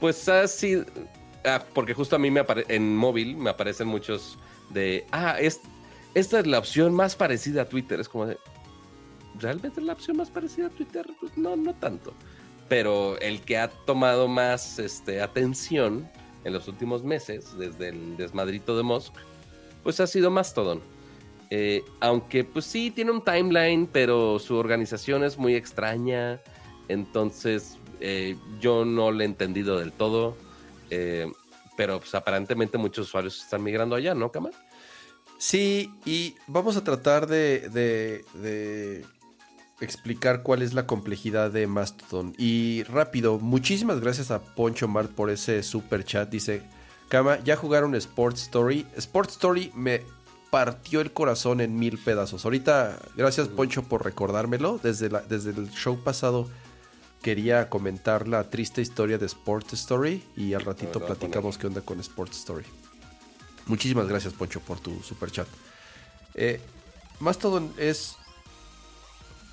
pues así, ah, porque justo a mí me apare- en móvil me aparecen muchos de, ah, es, esta es la opción más parecida a Twitter. Es como de, ¿realmente es la opción más parecida a Twitter? Pues no, no tanto. Pero el que ha tomado más este, atención en los últimos meses, desde el desmadrito de Musk, pues ha sido Mastodon. Eh, aunque pues sí tiene un timeline, pero su organización es muy extraña. Entonces eh, yo no lo he entendido del todo. Eh, pero pues aparentemente muchos usuarios están migrando allá, ¿no, Kama? Sí, y vamos a tratar de, de- de explicar cuál es la complejidad de Mastodon. Y rápido, muchísimas gracias a Poncho Mart por ese super chat. Dice, Kama, ya jugaron Sports Story. Sports Story me partió el corazón en mil pedazos. Ahorita, gracias Poncho por recordármelo. Desde, la- desde el show pasado quería comentar la triste historia de Sports Story y al ratito platicamos qué onda con Sports Story. Muchísimas gracias, Poncho, por tu super chat. Eh, Mastodon es,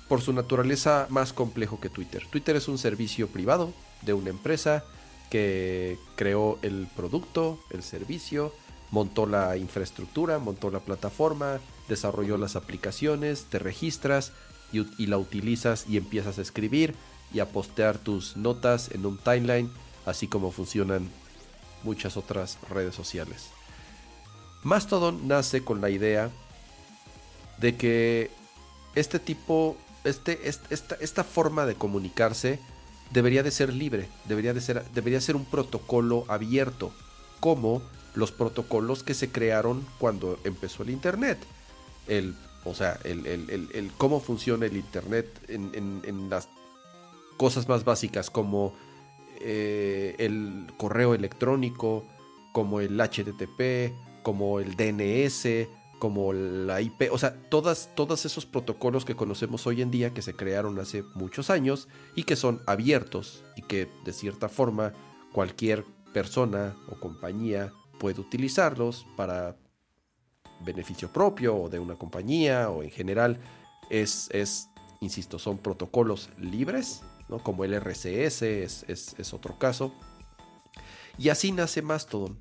por su naturaleza, más complejo que Twitter. Twitter es un servicio privado de una empresa que creó el producto, el servicio, montó la infraestructura, montó la plataforma, desarrolló las aplicaciones, te registras y la utilizas y empiezas a escribir y a postear tus notas en un timeline, así como funcionan muchas otras redes sociales. Mastodon nace con la idea de que este tipo, este, est- esta, esta forma de comunicarse debería de ser libre, debería de ser, debería ser un protocolo abierto, como los protocolos que se crearon cuando empezó el Internet. El, o sea, el, el- el- el cómo funciona el Internet en, en- en las cosas más básicas como eh, el correo electrónico, como el HTTP, como el DNS, como la IP, o sea, todas, todos esos protocolos que conocemos hoy en día que se crearon hace muchos años y que son abiertos y que de cierta forma cualquier persona o compañía puede utilizarlos para beneficio propio o de una compañía o en general es, es insisto, son protocolos libres, ¿no? como el RCS es, es- es otro caso. Y así nace Mastodon.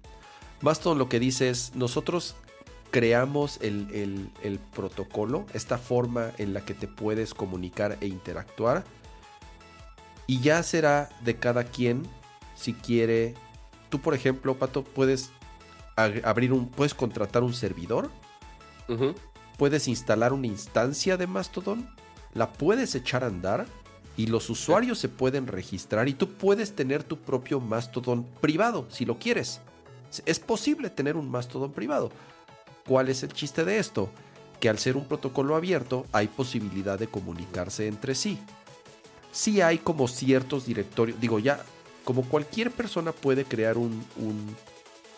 Mastodon lo que dice es, nosotros creamos el, el, protocolo, esta forma en la que te puedes comunicar e interactuar. Y ya será de cada quien si quiere. Tú, por ejemplo, Pato, puedes abrir un. Puedes contratar un servidor. Puedes instalar una instancia de Mastodon. La puedes echar a andar. Y los usuarios se pueden registrar. Y tú puedes tener tu propio Mastodon privado, si lo quieres. Es posible tener un Mastodon privado. ¿Cuál es el chiste de esto? Que al ser un protocolo abierto hay posibilidad de comunicarse entre sí. Sí hay como ciertos directorios, digo ya, como cualquier persona puede crear un,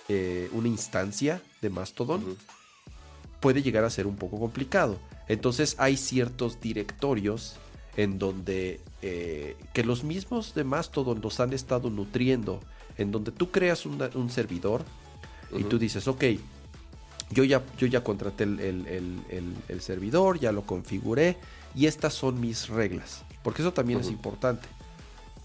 eh, una instancia de Mastodon, puede llegar a ser un poco complicado. Entonces hay ciertos directorios en donde eh, que los mismos de Mastodon los han estado nutriendo, en donde tú creas un servidor y tú dices, ok, yo ya, yo ya contraté el, servidor, ya lo configuré y estas son mis reglas. Porque eso también es importante.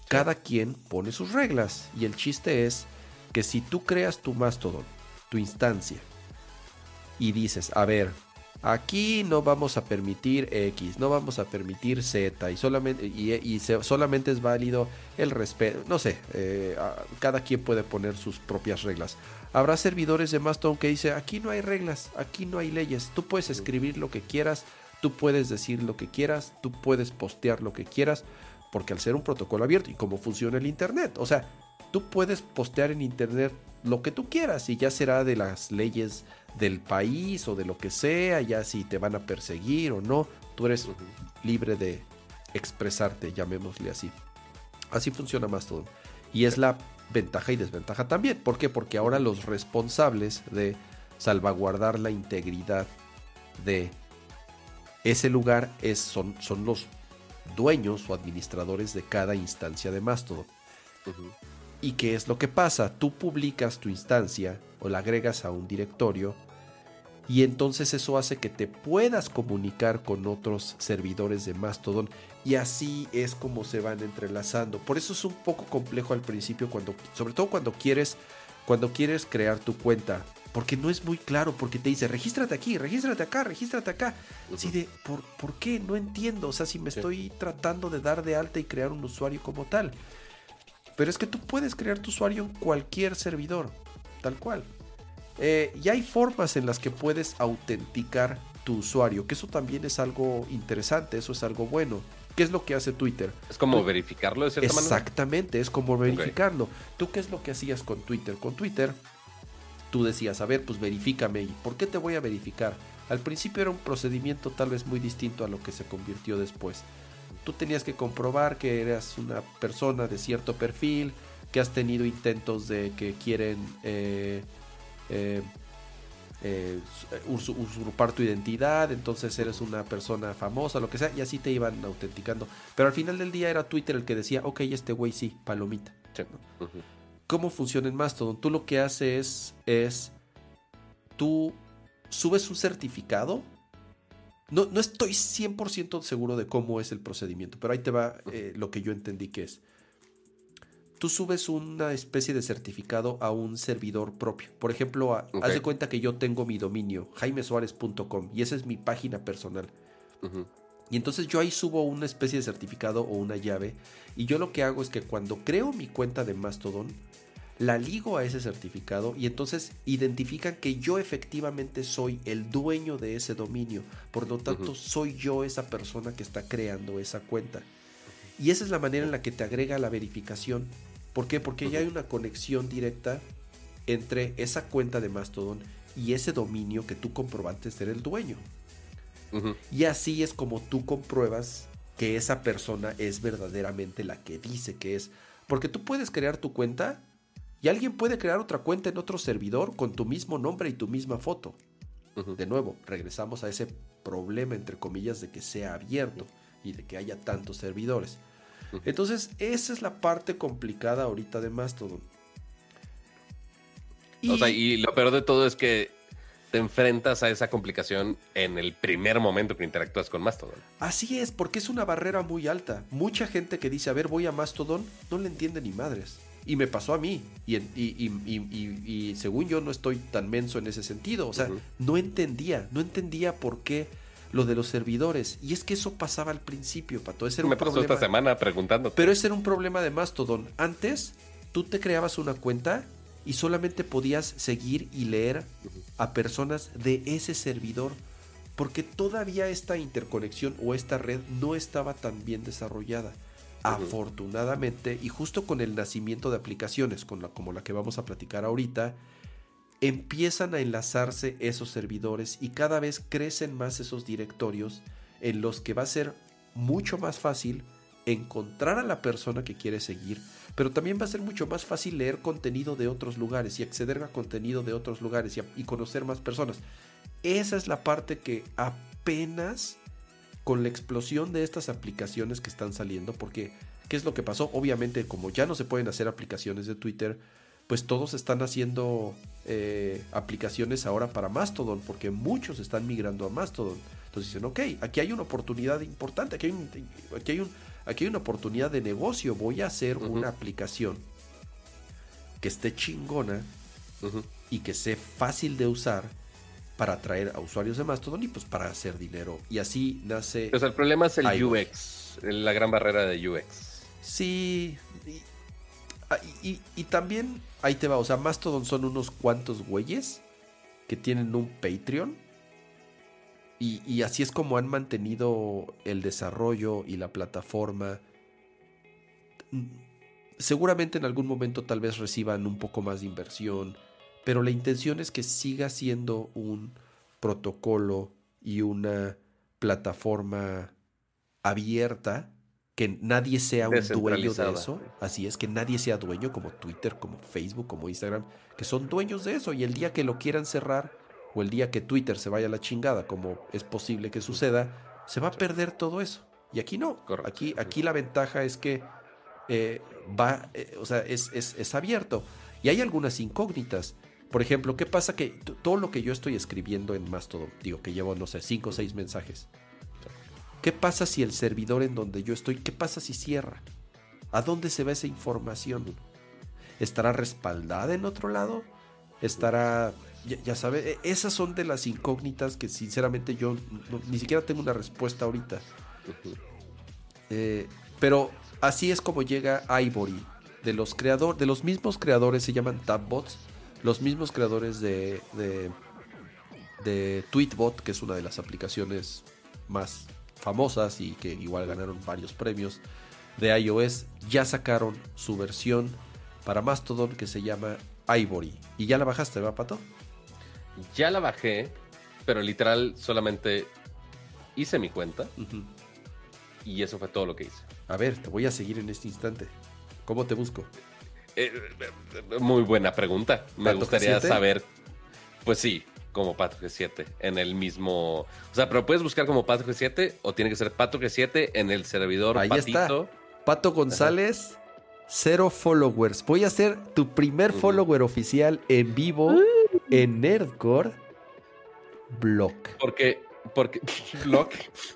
Cada quien pone sus reglas y el chiste es que si tú creas tu Mastodon, tu instancia, y dices, a ver, aquí no vamos a permitir X, no vamos a permitir Z y solamente, y, solamente es válido el respeto, no sé, eh, cada quien puede poner sus propias reglas. Habrá servidores de Mastodon que dice, aquí no hay reglas, aquí no hay leyes, tú puedes escribir lo que quieras, tú puedes decir lo que quieras, tú puedes postear lo que quieras, porque al ser un protocolo abierto y cómo funciona el Internet, o sea, tú puedes postear en Internet lo que tú quieras y ya será de las leyes del país o de lo que sea, ya si te van a perseguir o no, tú eres libre de expresarte, llamémosle así. Así funciona Mastodon. Y es la ventaja y desventaja también. ¿Por qué? Porque ahora los responsables de salvaguardar la integridad de ese lugar es, son, son los dueños o administradores de cada instancia de Mastodon. ¿Y qué es lo que pasa? Tú publicas tu instancia o la agregas a un directorio y entonces eso hace que te puedas comunicar con otros servidores de Mastodon y así es como se van entrelazando. Por eso es un poco complejo al principio cuando sobre todo cuando quieres cuando quieres crear tu cuenta, porque no es muy claro, porque te dice, regístrate aquí, regístrate acá, regístrate acá. Así de, ¿por, ¿por qué? No entiendo, o sea, si me estoy tratando de dar de alta y crear un usuario como tal. Pero es que tú puedes crear tu usuario en cualquier servidor, tal cual. Eh, y hay formas en las que puedes autenticar tu usuario, que eso también es algo interesante, eso es algo bueno. ¿Qué es lo que hace Twitter? Es como verificarlo de cierta manera. Exactamente, es como verificarlo. ¿Tú qué es lo que hacías con Twitter? Con Twitter, tú decías, a ver, pues verifícame. ¿Y por qué te voy a verificar? Al principio era un procedimiento tal vez muy distinto a lo que se convirtió después. Tú tenías que comprobar que eras una persona de cierto perfil, que has tenido intentos de que quieren eh, eh, eh, usurpar tu identidad, entonces eres una persona famosa, lo que sea, y así te iban autenticando. Pero al final del día era Twitter el que decía, ok, este güey sí, palomita. ¿Cómo funciona en Mastodon? Tú lo que haces es, tú subes un certificado. No, no estoy 100% seguro de cómo es el procedimiento, pero ahí te va eh, lo que yo entendí que es tú subes una especie de certificado a un servidor propio. Por ejemplo, haz de cuenta que yo tengo mi dominio, jaimesuárez.com, y esa es mi página personal. Y entonces yo ahí subo una especie de certificado o una llave, y yo lo que hago es que cuando creo mi cuenta de Mastodon, la ligo a ese certificado y entonces identifican que yo efectivamente soy el dueño de ese dominio. Por lo tanto, soy yo esa persona que está creando esa cuenta. Y esa es la manera en la que te agrega la verificación ¿Por qué? Porque ya hay una conexión directa entre esa cuenta de Mastodon y ese dominio que tú comprobaste ser el dueño. Y así es como tú compruebas que esa persona es verdaderamente la que dice que es. Porque tú puedes crear tu cuenta y alguien puede crear otra cuenta en otro servidor con tu mismo nombre y tu misma foto. De nuevo, regresamos a ese problema, entre comillas, de que sea abierto y de que haya tantos servidores. Entonces, esa es la parte complicada ahorita de Mastodon. Y... O sea, y lo peor de todo es que te enfrentas a esa complicación en el primer momento que interactúas con Mastodon. Así es, porque es una barrera muy alta. Mucha gente que dice, a ver, voy a Mastodon, no le entiende ni madres. Y me pasó a mí. Y, y, según yo no estoy tan menso en ese sentido. O sea, no entendía, no entendía por qué lo de los servidores. Y es que eso pasaba al principio, Pato. Ese era me pasó esta semana preguntando. Pero ese era un problema de Mastodon. Antes, tú te creabas una cuenta y solamente podías seguir y leer a personas de ese servidor. Porque todavía esta interconexión o esta red no estaba tan bien desarrollada. Afortunadamente, y justo con el nacimiento de aplicaciones como la que vamos a platicar ahorita, empiezan a enlazarse esos servidores y cada vez crecen más esos directorios en los que va a ser mucho más fácil encontrar a la persona que quiere seguir, pero también va a ser mucho más fácil leer contenido de otros lugares y acceder a contenido de otros lugares y conocer más personas. Esa es la parte que apenas con la explosión de estas aplicaciones que están saliendo, porque ¿qué es lo que pasó? Obviamente, como ya no se pueden hacer aplicaciones de Twitter, pues todos están haciendo eh, aplicaciones ahora para Mastodon, porque muchos están migrando a Mastodon. Entonces dicen, ok, aquí hay una oportunidad importante, aquí hay, aquí hay, un, aquí hay una oportunidad de negocio, voy a hacer una aplicación que esté chingona y que sea fácil de usar para atraer a usuarios de Mastodon y pues para hacer dinero. Y así nace... Pues el problema es el UX, la gran barrera de UX. Sí, ah, y, y, también ahí te va, o sea, Mastodon son unos cuantos güeyes que tienen un Patreon. Y, y, así es como han mantenido el desarrollo y la plataforma. Seguramente en algún momento tal vez reciban un poco más de inversión pero la intención es que siga siendo un protocolo y una plataforma abierta, que nadie sea un dueño de eso. Así es, que nadie sea dueño como Twitter, como Facebook, como Instagram, que son dueños de eso y el día que lo quieran cerrar o el día que Twitter se vaya a la chingada, como es posible que suceda, se va a perder todo eso. Y aquí no. Aquí, aquí la ventaja es que eh, va, eh, o sea, es, es, es abierto. Y hay algunas incógnitas. Por ejemplo, ¿qué pasa que todo lo que yo estoy escribiendo en Mastodon, digo que llevo, no sé, cinco o seis mensajes, ¿qué pasa si el servidor en donde yo estoy, qué pasa si cierra? ¿A dónde se va esa información? ¿Estará respaldada en otro lado? ¿Estará, ya, sabe, esas son de las incógnitas que sinceramente yo ni siquiera tengo una respuesta ahorita. Eh, pero así es como llega Ivory. De los creadores, de los mismos creadores se llaman Tabbots los mismos creadores de, de, Tweetbot, que es una de las aplicaciones más famosas y que igual ganaron varios premios de iOS, ya sacaron su versión para Mastodon que se llama Ivory. ¿Y ya la bajaste, va, Pato? Ya la bajé, pero literal solamente hice mi cuenta. Y eso fue todo lo que hice. A ver, te voy a seguir en este instante. ¿Cómo te busco? Eh, muy buena pregunta. Me gustaría saber. Pues sí, como Pato G7 en el mismo. O sea, pero puedes buscar como Pato G7 o tiene que ser Pato G7 en el servidor Ahí Está. Pato González, cero followers. Voy a ser tu primer follower oficial en vivo en Nerdcore. Block. Porque. Porque. Block.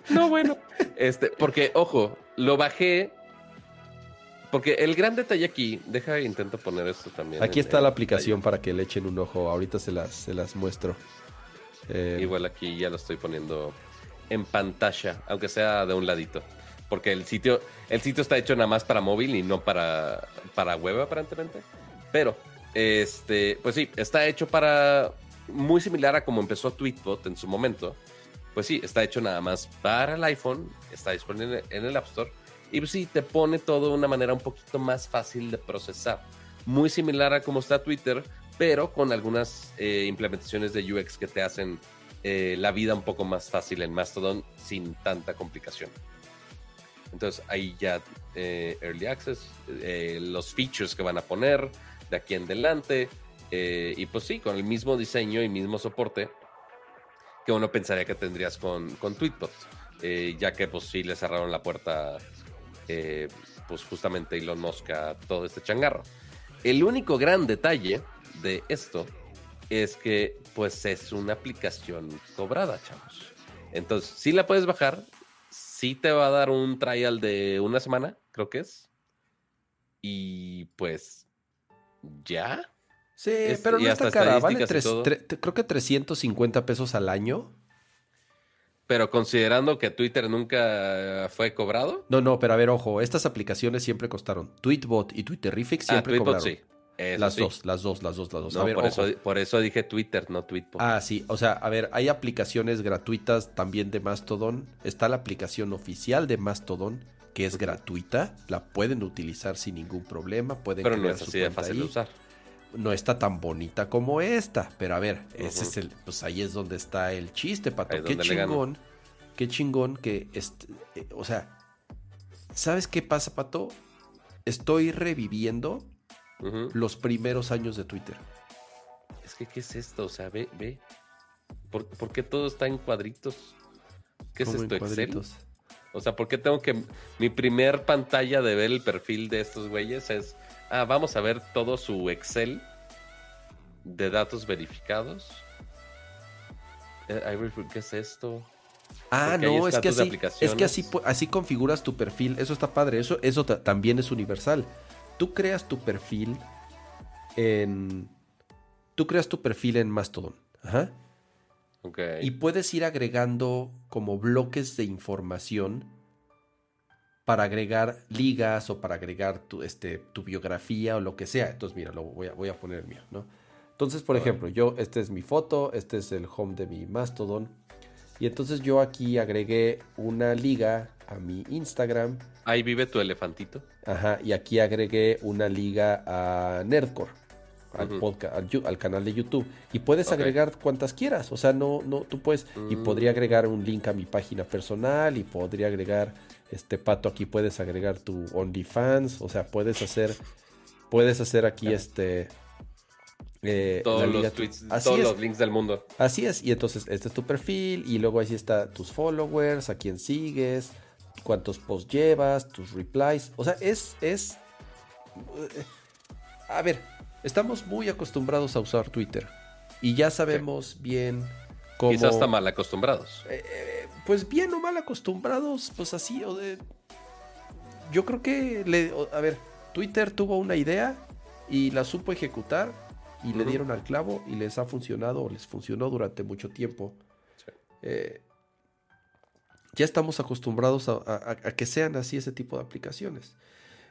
no, bueno. Este, porque, ojo, lo bajé porque el gran detalle aquí, deja intento poner esto también. Aquí está la aplicación para que le echen un ojo. Ahorita se las, se las muestro. Eh, Igual aquí ya lo estoy poniendo en pantalla, aunque sea de un ladito. Porque el sitio, el sitio está hecho nada más para móvil y no para, para web, aparentemente. Pero, este, pues sí, está hecho para. Muy similar a como empezó Tweetbot en su momento. Pues sí, está hecho nada más para el iPhone, está disponible en el App Store y pues sí, te pone todo de una manera un poquito más fácil de procesar. Muy similar a como está Twitter, pero con algunas eh, implementaciones de UX que te hacen eh, la vida un poco más fácil en Mastodon sin tanta complicación. Entonces ahí ya eh, Early Access, los features que van a poner de aquí en adelante. y pues sí, con el mismo diseño y mismo soporte que uno pensaría que tendrías con, con Tweetbot. ya que pues sí le cerraron la puerta eh, pues justamente Elon Musk a todo este changarro. El único gran detalle de esto es que pues es una aplicación cobrada, chavos. Entonces, si la puedes bajar, sí te va a dar un trial de una semana, creo que es. Y pues ¿Ya? Sí, Es- pero no está cara. Vale tres- tre- creo que 350 pesos al año. Pero considerando que Twitter nunca fue cobrado. No, no, pero a ver, ojo, estas aplicaciones siempre costaron. Tweetbot y Twitterific Ah, siempre Tweetbot cobraron. sí. Eso las sí. dos, las dos, las dos, las dos. No, a ver, por, ojo. eso, por eso dije Twitter, no Tweetbot. Ah, sí, o sea, a ver, hay aplicaciones gratuitas también de Mastodon. Está la aplicación oficial de Mastodon, que es gratuita. La pueden utilizar sin ningún problema. Pueden pero no es su así de fácil ahí. de usar. No está tan bonita como esta. Pero a ver, ese es el, pues ahí es donde está el chiste, Pato. Qué chingón, qué chingón que, este, eh, o sea, ¿sabes qué pasa, Pato? Estoy reviviendo los primeros años de Twitter. Es que, ¿qué es esto? O sea, ve, ve. ¿Por, por qué todo está en cuadritos? ¿Qué es esto, Excel? O sea, ¿por qué tengo que... Mi primer pantalla de ver el perfil de estos güeyes es... Ah, vamos a ver todo su Excel de datos verificados. Eh, ¿Qué es esto? Ah, Porque no, es que así, es que así, así configuras tu perfil. Eso está padre. Eso, eso ta- también es universal. Tú creas tu perfil en. Tú creas tu perfil en Mastodon. Ajá. Ok. Y puedes ir agregando como bloques de información para agregar ligas o para agregar tu, este, tu biografía o lo que sea. Entonces, mira, lo voy a, voy a poner el mío, ¿no? Entonces, por ejemplo, yo, esta es mi foto, este es el home de mi Mastodon. Y entonces yo aquí agregué una liga a mi Instagram. Ahí vive tu elefantito. Ajá, y aquí agregué una liga a Nerdcore, al podcast, al, canal de YouTube. Y puedes agregar cuantas quieras. O sea, no, no, tú puedes. Y Mm. podría agregar un link a mi página personal. Y podría agregar, este pato, aquí puedes agregar tu OnlyFans. O sea, puedes hacer. Puedes hacer aquí este. eh, Todos los tweets, Así todos es. los links del mundo. Así es, y entonces este es tu perfil y luego ahí está tus followers, a quién sigues, cuántos posts llevas, tus replies. O sea, es, es... A ver, estamos muy acostumbrados a usar Twitter y ya sabemos bien cómo... Quizás está mal acostumbrados. Eh, eh, pues bien o mal acostumbrados, pues así, o de... Yo creo que, le, a ver, Twitter tuvo una idea y la supo ejecutar y le dieron al clavo y les ha funcionado o les funcionó durante mucho tiempo. Sí. Eh, ya estamos acostumbrados a, a- a que sean así ese tipo de aplicaciones.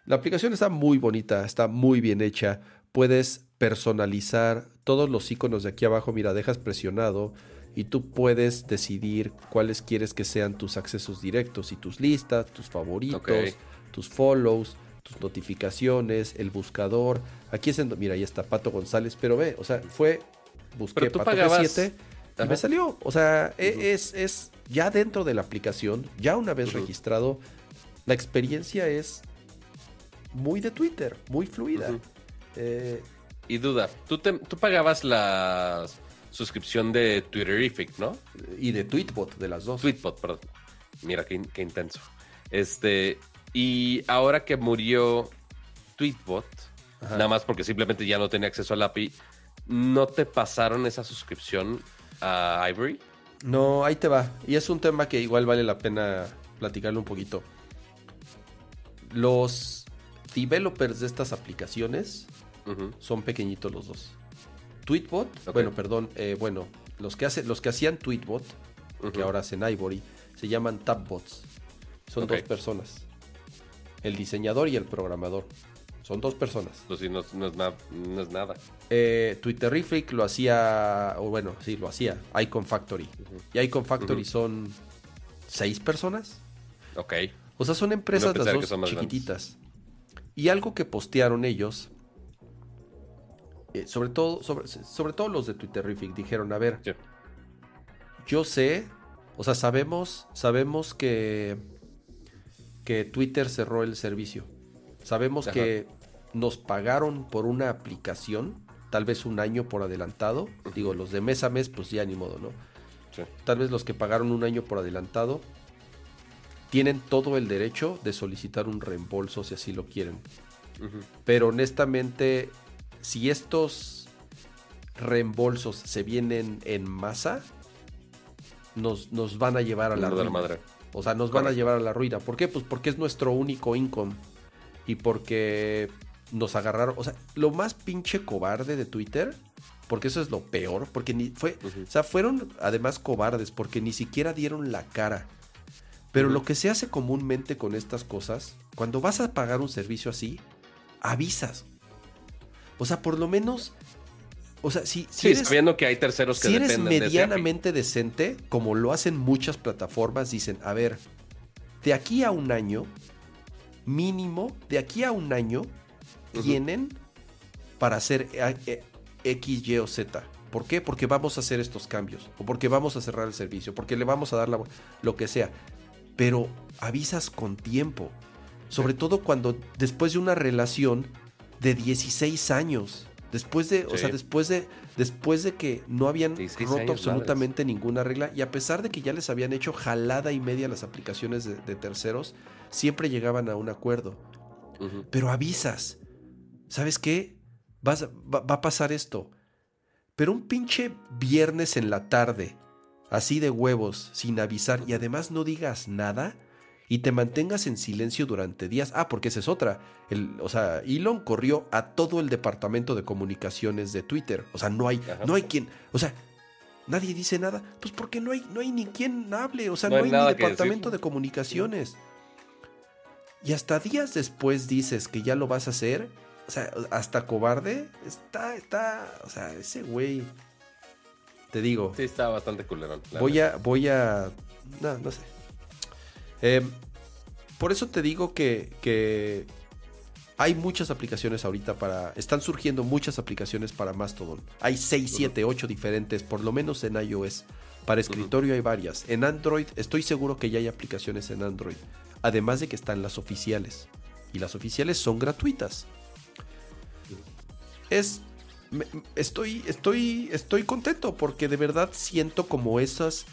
La aplicación está muy bonita, está muy bien hecha. Puedes personalizar todos los iconos de aquí abajo. Mira, dejas presionado y tú puedes decidir cuáles quieres que sean tus accesos directos y tus listas, tus favoritos, tus follows, tus notificaciones, el buscador. Aquí es en, mira, ahí está Pato González, pero ve, o sea, fue busqué Pato pagabas- G7 y Ajá. me salió, o sea, e- es, es ya dentro de la aplicación, ya una vez registrado, la experiencia es muy de Twitter, muy fluida. Eh, Y duda, tú, te- tú pagabas la suscripción de Twitterific, ¿no? y de Tweetbot, de las dos. Tweetbot, perdón. Mira qué, in- qué intenso. Este, y ahora que murió Tweetbot, Ajá. nada más porque simplemente ya no tenía acceso al API, ¿no te pasaron esa suscripción a Ivory? No, ahí te va. Y es un tema que igual vale la pena platicarlo un poquito. Los developers de estas aplicaciones son pequeñitos los dos. Tweetbot, bueno, perdón, eh, bueno, los que, hace, los que hacían Tweetbot, que ahora hacen Ivory, se llaman Tapbots. Son dos personas. El diseñador y el programador. Son dos personas. Pues sí, no, no es, na- no es nada. Eh, Twitterific lo hacía, o bueno, sí, lo hacía, Icon Factory. Y Icon Factory son seis personas. Ok. O sea, son empresas las dos chiquititas. Y algo que postearon ellos, eh, sobre todo, sobre, sobre todo los de Twitterific, dijeron, a ver, Sí. yo sé, o sea, sabemos, sabemos que, que Twitter cerró el servicio. Sabemos Ajá. que nos pagaron por una aplicación, tal vez un año por adelantado. Digo, los de mes a mes, pues ya ni modo, ¿no? Sí. Tal vez los que pagaron un año por adelantado tienen todo el derecho de solicitar un reembolso si así lo quieren. Pero honestamente, si estos reembolsos se vienen en masa, nos, nos van a llevar a la ruina. madre. O sea, nos van a llevar a la ruina. ¿Por qué? Pues porque es nuestro único income. Y porque nos agarraron. O sea, lo más pinche cobarde de Twitter, porque eso es lo peor, porque ni fue. O sea, fueron además cobardes, porque ni siquiera dieron la cara. Pero lo que se hace comúnmente con estas cosas, cuando vas a pagar un servicio así, avisas. O sea, por lo menos. O sea, si, si Sí, eres, sabiendo que hay terceros que si eres de medianamente decente, como lo hacen muchas plataformas, dicen, a ver, de aquí a un año, mínimo, de aquí a un año, tienen para hacer eh, X, Y o Z. ¿Por qué? Porque vamos a hacer estos cambios. O porque vamos a cerrar el servicio. Porque le vamos a dar la, lo que sea. Pero avisas con tiempo. Sobre todo cuando después de una relación de 16 años. Después de, o sea, después de, después de que no habían 16 roto años, absolutamente ninguna regla. Y a pesar de que ya les habían hecho jalada y media las aplicaciones de, de terceros, siempre llegaban a un acuerdo pero avisas. ¿Sabes qué? Vas- va, va a pasar esto. Pero un pinche viernes en la tarde, así de huevos, sin avisar y además no digas nada y te mantengas en silencio durante días. Ah, porque esa es otra. El, o sea, Elon corrió a todo el departamento de comunicaciones de Twitter. O sea, no hay, Ajá. no hay quien. O sea, nadie dice nada. Pues porque no hay, no hay ni quien hable. O sea, No no, hay ni departamento de comunicaciones. Y hasta días después dices que ya lo vas a hacer. O sea, hasta cobarde. Está, está. O sea, ese güey. Te digo. Sí, está bastante culerón. la Voy a, voy a, no, no sé. Em, por eso te digo que, que hay muchas aplicaciones ahorita para, están surgiendo muchas aplicaciones para Mastodon. Hay 6, 7, 8 diferentes, por lo menos en iOS. Para escritorio hay varias. En Android, estoy seguro que ya hay aplicaciones en Android. Además de que están las oficiales. Y las oficiales son gratuitas. Es estoy, estoy, estoy contento porque de verdad siento como esas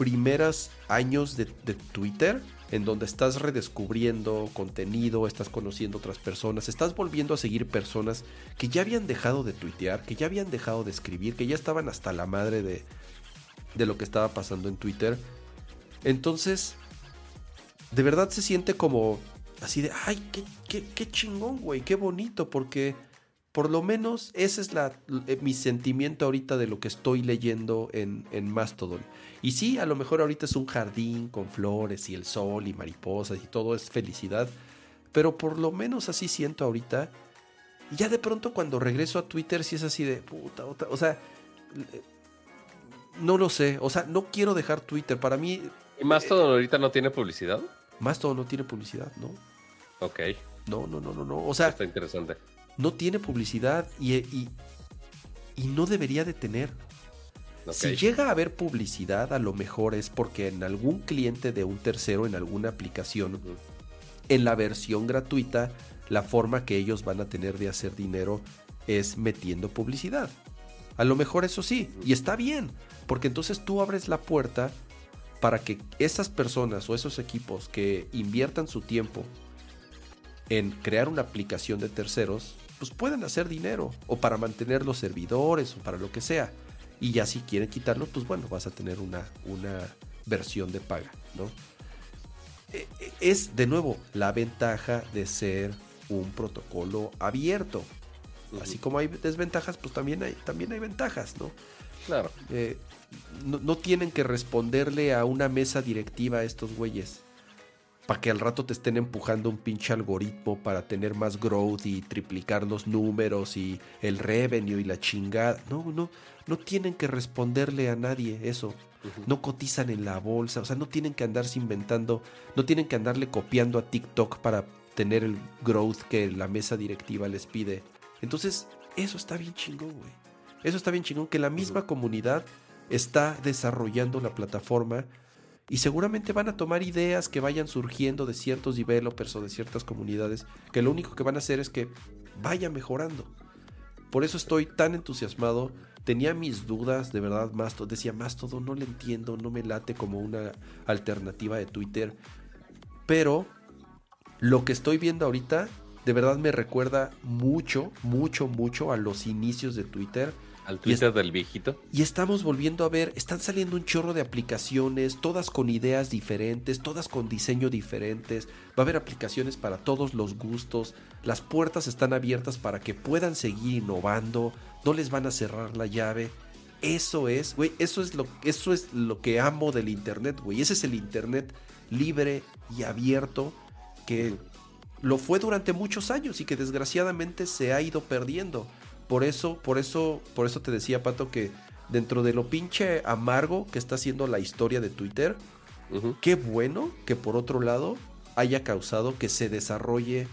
primeras años de, de Twitter en donde estás redescubriendo contenido, estás conociendo otras personas, estás volviendo a seguir personas que ya habían dejado de tuitear, que ya habían dejado de escribir, que ya estaban hasta la madre de, de lo que estaba pasando en Twitter. Entonces, de verdad se siente como así de, ay, qué, qué, qué chingón, güey, qué bonito, porque por lo menos ese es la, eh, mi sentimiento ahorita de lo que estoy leyendo en, en Mastodon. Y sí, a lo mejor ahorita es un jardín con flores y el sol y mariposas y todo es felicidad, pero por lo menos así siento ahorita. Y ya de pronto cuando regreso a Twitter sí es así de puta, otra- o sea, eh, no lo sé, o sea, no quiero dejar Twitter. Para mí, ¿Y Mastodon ahorita no tiene publicidad? Mastodon no tiene publicidad, ¿no? Ok, No, no, no, no, no. O sea, está interesante. No tiene publicidad y, y, y no debería de tener. Si llega a haber publicidad, a lo mejor es porque en algún cliente de un tercero, en alguna aplicación, en la versión gratuita, la forma que ellos van a tener de hacer dinero es metiendo publicidad. A lo mejor eso sí, y está bien, porque entonces tú abres la puerta para que esas personas o esos equipos que inviertan su tiempo en crear una aplicación de terceros, pues pueden hacer dinero, o para mantener los servidores, o para lo que sea. Y ya si quieren quitarlo, pues bueno, vas a tener una, una versión de paga, ¿no? Eh, eh, Es, de nuevo, la ventaja de ser un protocolo abierto. Así como hay desventajas, pues también hay, también hay ventajas, ¿no? Claro. Eh, no, no tienen que responderle a una mesa directiva a estos güeyes. Para que al rato te estén empujando un pinche algoritmo para tener más growth y triplicar los números y el revenue y la chingada. No, no, no tienen que responderle a nadie eso. No cotizan en la bolsa, o sea, no tienen que andarse inventando, no tienen que andarle copiando a TikTok para tener el growth que la mesa directiva les pide. Entonces, eso está bien chingón, güey. Eso está bien chingón, que la misma comunidad está desarrollando la plataforma y seguramente van a tomar ideas que vayan surgiendo de ciertos developers o de ciertas comunidades, que lo único que van a hacer es que vaya mejorando. Por eso estoy tan entusiasmado. Tenía mis dudas, de verdad, más decía más todo, no le entiendo, no me late como una alternativa de Twitter. Pero lo que estoy viendo ahorita, de verdad me recuerda mucho, mucho, mucho a los inicios de Twitter. Al Twitter del viejito. Y estamos volviendo a ver, están saliendo un chorro de aplicaciones, todas con ideas diferentes, todas con diseño diferentes. Va a haber aplicaciones para todos los gustos. Las puertas están abiertas para que puedan seguir innovando. No les van a cerrar la llave. Eso es, güey, eso es lo, eso es lo que amo del internet, güey. Ese es el internet libre y abierto que lo fue durante muchos años y que desgraciadamente se ha ido perdiendo. Por eso, por eso, por eso te decía, Pato, que dentro de lo pinche amargo que está haciendo la historia de Twitter, qué bueno que por otro lado haya causado que se desarrolle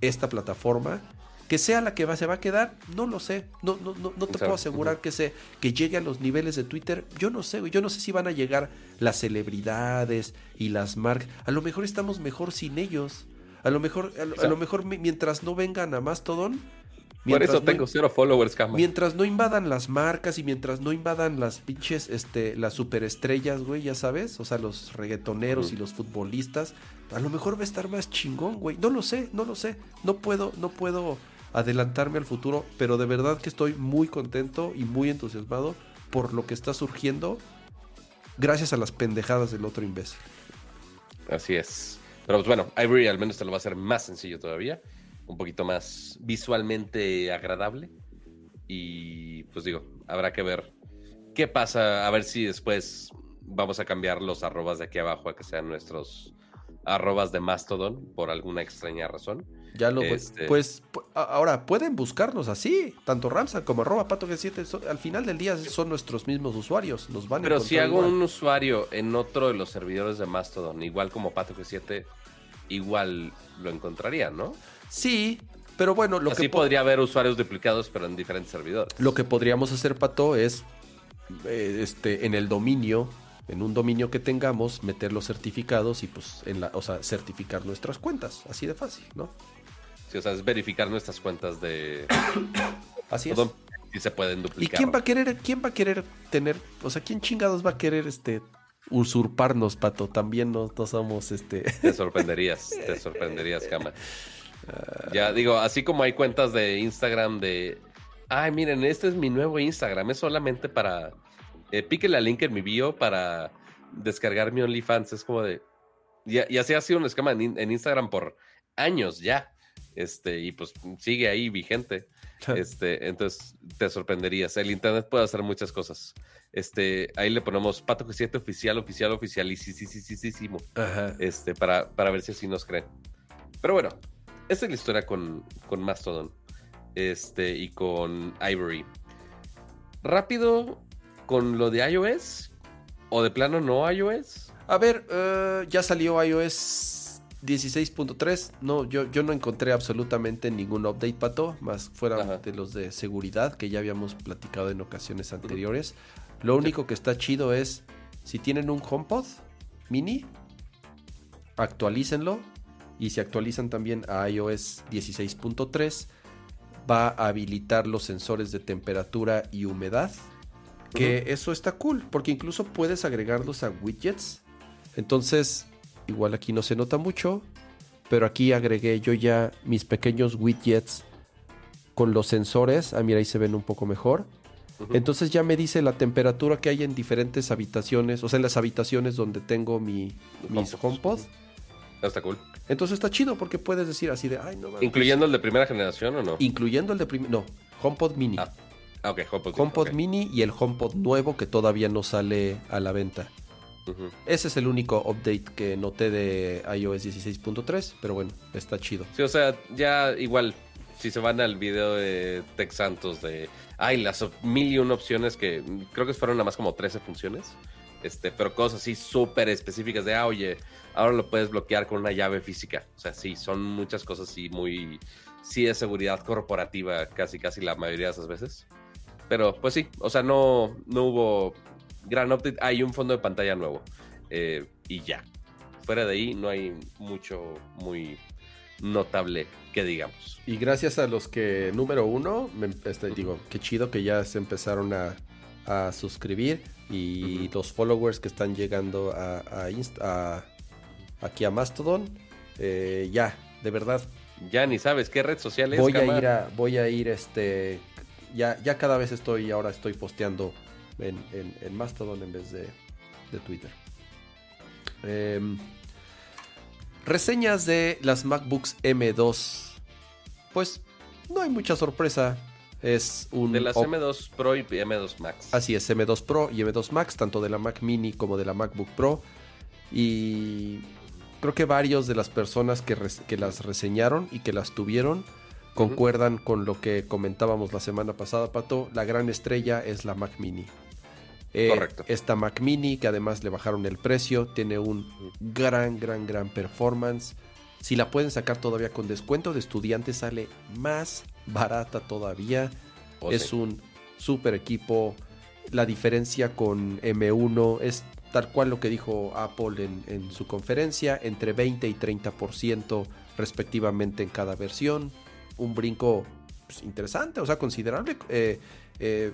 esta plataforma. Que sea la que va, se va a quedar, no lo sé. No, no, no, no te puedo asegurar que, se, que llegue a los niveles de Twitter. Yo no sé, yo no sé si van a llegar las celebridades y las marcas. A lo mejor estamos mejor sin ellos. A lo mejor, a, lo mejor mientras no vengan a Mastodon, por eso tengo cero followers, cama. Mientras no invadan las marcas y mientras no invadan las pinches, este, las superestrellas, güey, ya sabes, o sea, los reggaetoneros y los futbolistas, a lo mejor va a estar más chingón, güey. No lo sé, no lo sé. No puedo, no puedo adelantarme al futuro, pero de verdad que estoy muy contento y muy entusiasmado por lo que está surgiendo gracias a las pendejadas del otro imbécil. Así es. Pero pues bueno, Ivory al menos te lo va a hacer más sencillo todavía un poquito más visualmente agradable. Y pues digo, habrá que ver qué pasa, a ver si después vamos a cambiar los arrobas de aquí abajo a que sean nuestros arrobas de Mastodon por alguna extraña razón. Ya lo este... pues ahora pueden buscarnos así, tanto Ramsa como arroba pato G7 al final del día son nuestros mismos usuarios, nos van Pero si hago un usuario en otro de los servidores de Mastodon, igual como pato G7, igual lo encontraría, ¿no? Sí, pero bueno, lo Así que podría haber usuarios duplicados, pero en diferentes servidores. Lo que podríamos hacer, Pato, es eh, este, en el dominio, en un dominio que tengamos, meter los certificados y pues, en la, o sea, certificar nuestras cuentas. Así de fácil, ¿no? Sí, o sea, es verificar nuestras cuentas de. Así es. Y se pueden duplicar. ¿Y quién va a querer, quién va a querer tener, o sea, quién chingados va a querer este usurparnos, Pato? También no, no somos este. Te sorprenderías, te sorprenderías, Cama. Ya digo, así como hay cuentas de Instagram de, ay, miren, este es mi nuevo Instagram, es solamente para, eh, pique la link en mi bio para descargar mi OnlyFans, es como de, y, así ha sido un esquema en, Instagram por años ya, este, y pues sigue ahí vigente, este, entonces te sorprenderías, el Internet puede hacer muchas cosas. Este, ahí le ponemos Pato G7 oficial, oficial, oficial y sí, sí, sí, sí, sí, sí, este, para, para ver si así nos creen. Pero bueno, esa es la historia con, con Mastodon este, y con Ivory. Rápido con lo de iOS o de plano no iOS. A ver, eh, ya salió iOS 16.3. No, yo, yo no encontré absolutamente ningún update, Pato, más fuera de los de seguridad que ya habíamos platicado en ocasiones anteriores. Lo único que está chido es, si tienen un HomePod mini, actualícenlo y si actualizan también a iOS 16.3 va a habilitar los sensores de temperatura y humedad. Que eso está cool, porque incluso puedes agregarlos a widgets. Entonces, igual aquí no se nota mucho, pero aquí agregué yo ya mis pequeños widgets con los sensores. Ah, mira, ahí se ven un poco mejor. Entonces ya me dice la temperatura que hay en diferentes habitaciones, o sea, en las habitaciones donde tengo mi, mis HomePod. Está cool. Entonces está chido porque puedes decir así de, ay, no ¿Incluyendo el de primera generación o no? Incluyendo el de primera, no, HomePod Mini. Ah, ok, HomePod, HomePod Mini y el HomePod nuevo que todavía no sale a la venta. Ese es el único update que noté de iOS 16.3, pero bueno, está chido. Sí, o sea, ya igual, si se van al video de Tech Santos de, ay, las mil y una opciones que creo que fueron nada más como 13 funciones. Este, pero cosas así súper específicas de, ah, oye, ahora lo puedes bloquear con una llave física. O sea, sí, son muchas cosas así muy, sí es seguridad corporativa casi, casi la mayoría de esas veces. Pero pues sí, o sea, no, no hubo gran update. Hay un fondo de pantalla nuevo eh, y ya. Fuera de ahí no hay mucho muy notable que digamos. Y gracias a los que, número uno, me, este, digo, qué chido que ya se empezaron a, a suscribir y los followers que están llegando a, a, aquí a Mastodon, eh, ya, de verdad. Ya ni sabes qué red social es. Voy a ir a, voy a ir este ya, ya cada vez estoy, ahora estoy posteando en, en, en Mastodon en vez de, de Twitter. Em, reseñas de las MacBooks M2. Pues no hay mucha sorpresa. Es un. De las op- M2 Pro y M2 Max. Así es, M2 Pro y M2 Max, tanto de la Mac Mini como de la MacBook Pro. Y creo que varios de las personas que, las reseñaron y que las tuvieron concuerdan con lo que comentábamos la semana pasada, Pato. La gran estrella es la Mac Mini. Eh, Correcto. Esta Mac Mini, que además le bajaron el precio, tiene un gran, gran, gran performance. Si la pueden sacar todavía con descuento de estudiante, sale más barata todavía. Oh, es sí. un super equipo. La diferencia con M1 es tal cual lo que dijo Apple en, su conferencia, entre 20 y 30% respectivamente en cada versión. Un brinco pues, interesante, o sea, considerable, eh, eh,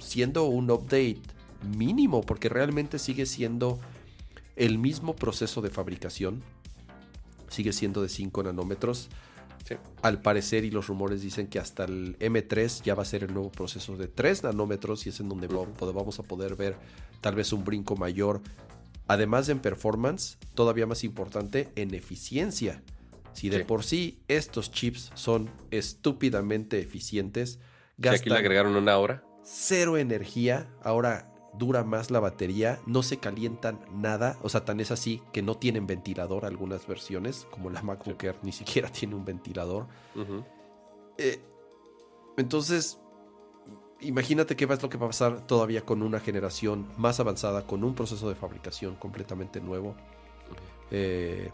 siendo un update mínimo, porque realmente sigue siendo el mismo proceso de fabricación. Sigue siendo de 5 nanómetros. Sí. Al parecer, y los rumores dicen que hasta el M3 ya va a ser el nuevo proceso de 3 nanómetros y es en donde vamos a poder ver tal vez un brinco mayor. Además de en performance, todavía más importante, en eficiencia. Si de Sí. por sí estos chips son estúpidamente eficientes, Sí, aquí gastan le agregaron una hora. cero energía, ahora dura más la batería, no se calientan nada, o sea, tan es así que no tienen ventilador algunas versiones, como la MacBook Air ni siquiera tiene un ventilador. Eh, entonces, imagínate qué es lo que va a pasar todavía con una generación más avanzada, con un proceso de fabricación completamente nuevo. Eh,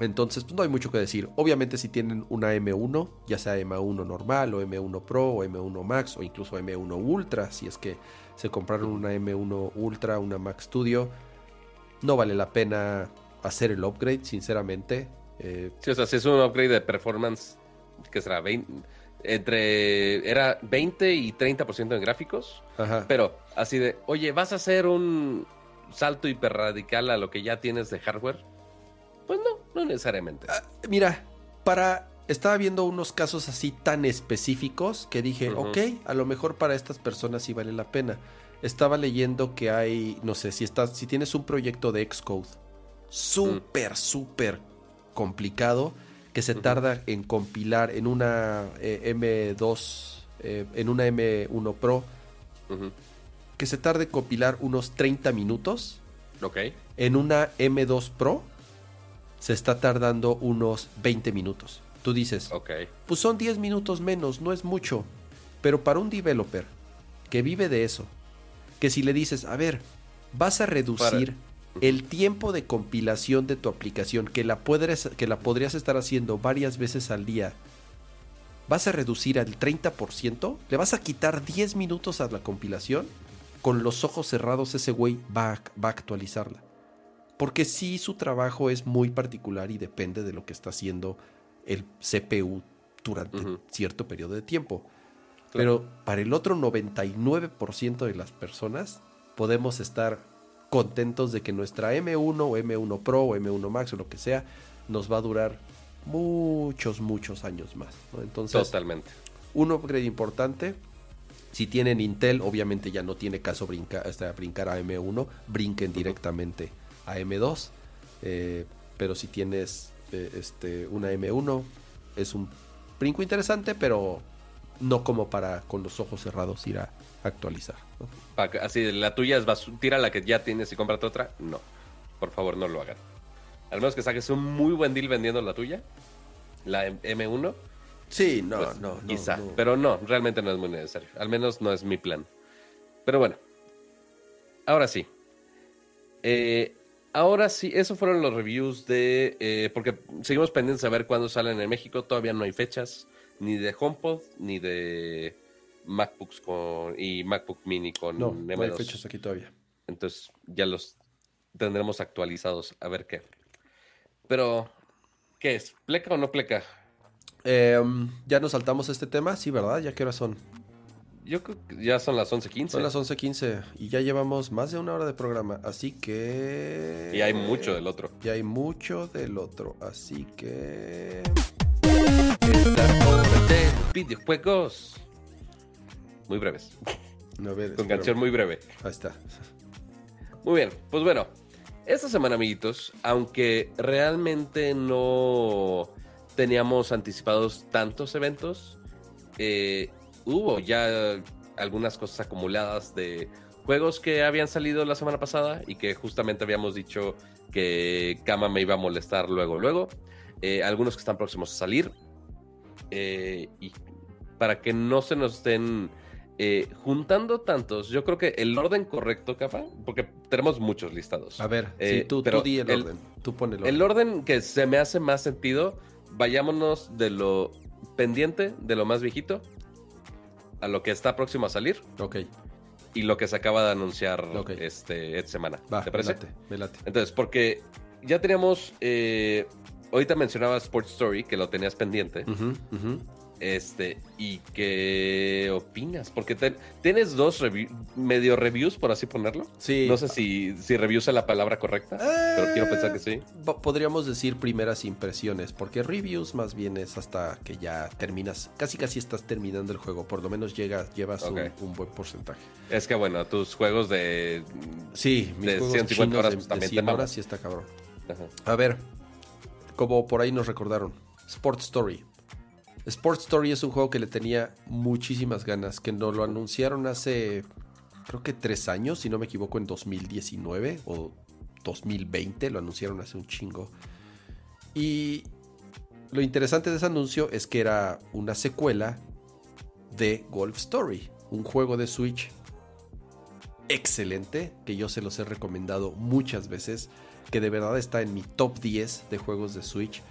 entonces, pues no hay mucho que decir. Obviamente, si tienen una M1, ya sea M1 normal, o M1 Pro, o M1 Max, o incluso M1 Ultra, si es que se compraron una M1 Ultra, una Mac Studio, no vale la pena hacer el upgrade, sinceramente. Eh, Sí, o sea, si es un upgrade de performance, que será 20, entre, era 20 y 30% en gráficos, ajá. pero así de, oye, ¿vas a hacer un salto hiperradical a lo que ya tienes de hardware? Pues no, no necesariamente. Ah, Mira, para. Estaba viendo unos casos así tan específicos que dije, ok, a lo mejor para estas personas sí vale la pena. Estaba leyendo que hay, no sé, si estás, si tienes un proyecto de Xcode súper, súper complicado, que se tarda en compilar en una eh, M2, eh, en una M1 Pro, que se tarde en compilar unos 30 minutos. Ok. En una M2 Pro se está tardando unos 20 minutos. Tú dices, Ok. pues son 10 minutos menos, no es mucho. Pero para un developer que vive de eso, que si le dices, a ver, vas a reducir el tiempo de compilación de tu aplicación, que la, puedes, que la podrías estar haciendo varias veces al día, vas a reducir al 30%, le vas a quitar 10 minutos a la compilación, con los ojos cerrados ese güey va a, va a actualizarla. Porque sí, su trabajo es muy particular y depende de lo que está haciendo el CPU durante cierto periodo de tiempo. Claro. Pero para el otro 99% de las personas podemos estar contentos de que nuestra M1 o M1 Pro o M1 Max o lo que sea nos va a durar muchos, muchos años más. ¿no? Entonces, Totalmente. un upgrade importante. Si tienen Intel, obviamente ya no tiene caso brincar, hasta brincar a M1, brinquen directamente a M2. Eh, pero si tienes este, una M1, es un brinco interesante, pero no como para con los ojos cerrados ir a actualizar. así, la tuya es basu- tira la que ya tienes y cómprate otra. No. Por favor, no lo hagan. Al menos que saques un muy buen deal vendiendo la tuya, la M- M1, Sí, no, pues, no, no, quizá. no. Pero no, realmente no es muy necesario. Al menos no es mi plan. Pero bueno. Ahora sí. Eh, ahora sí, esos fueron los reviews de... eh, porque seguimos pendientes a ver cuándo salen en México. Todavía no hay fechas. Ni de HomePod, ni de MacBooks con, y MacBook Mini con No, M2. no hay fechas aquí todavía. Entonces ya los tendremos actualizados a ver qué. Pero, ¿qué es? ¿Pleca o no pleca? Eh, ya nos saltamos este tema, sí, ¿verdad? ¿Ya qué horas son? Yo creo que ya son las 11:15. Son las 11.15 y ya llevamos más de una hora de programa, así que... Y hay mucho del otro. Y hay mucho del otro, así que... De videojuegos. muy breves. A ver, Con canción muy breve. Ahí está. Muy bien, pues bueno, esta semana, amiguitos, aunque realmente no teníamos anticipados tantos eventos, eh, hubo ya algunas cosas acumuladas de juegos que habían salido la semana pasada y que justamente habíamos dicho que Kama me iba a molestar luego, luego. Eh, algunos que están próximos a salir. Eh, y para que no se nos estén eh, juntando tantos, yo creo que el orden correcto, capa, porque tenemos muchos listados. A ver, sí, tú, pero tú di el, el- orden. Tú pon el orden. El orden que se me hace más sentido, vayámonos de lo pendiente, de lo más viejito, a lo que está próximo a salir Ok, y lo que se acaba de anunciar este, esta semana. va, ¿Te me parece? late, me late. Entonces, porque ya teníamos, eh, ahorita mencionaba Sports Story, que lo tenías pendiente. Este, y qué opinas, porque te- tienes dos revi- medio reviews, por así ponerlo. Sí. No sé si, si reviews es la palabra correcta, pero quiero pensar que sí. Po- Podríamos decir primeras impresiones, porque reviews más bien es hasta que ya terminas, casi casi estás terminando el juego, por lo menos llegas, llevas un- buen porcentaje. Es que bueno, tus juegos de... Sí, mis De juegos 150 chinos horas, de, pues, de también te 100 mamas. horas sí está cabrón. Ajá. A ver, como por ahí nos recordaron, Sport Story. Sport Story es un juego que le tenía muchísimas ganas, que nos lo anunciaron hace, creo que tres años, si no me equivoco, en 2019 o 2020, lo anunciaron hace un chingo. Y lo interesante de ese anuncio es que era una secuela de Golf Story, un juego de Switch excelente, que yo se los he recomendado muchas veces, que de verdad está en mi top 10 de juegos de Switch.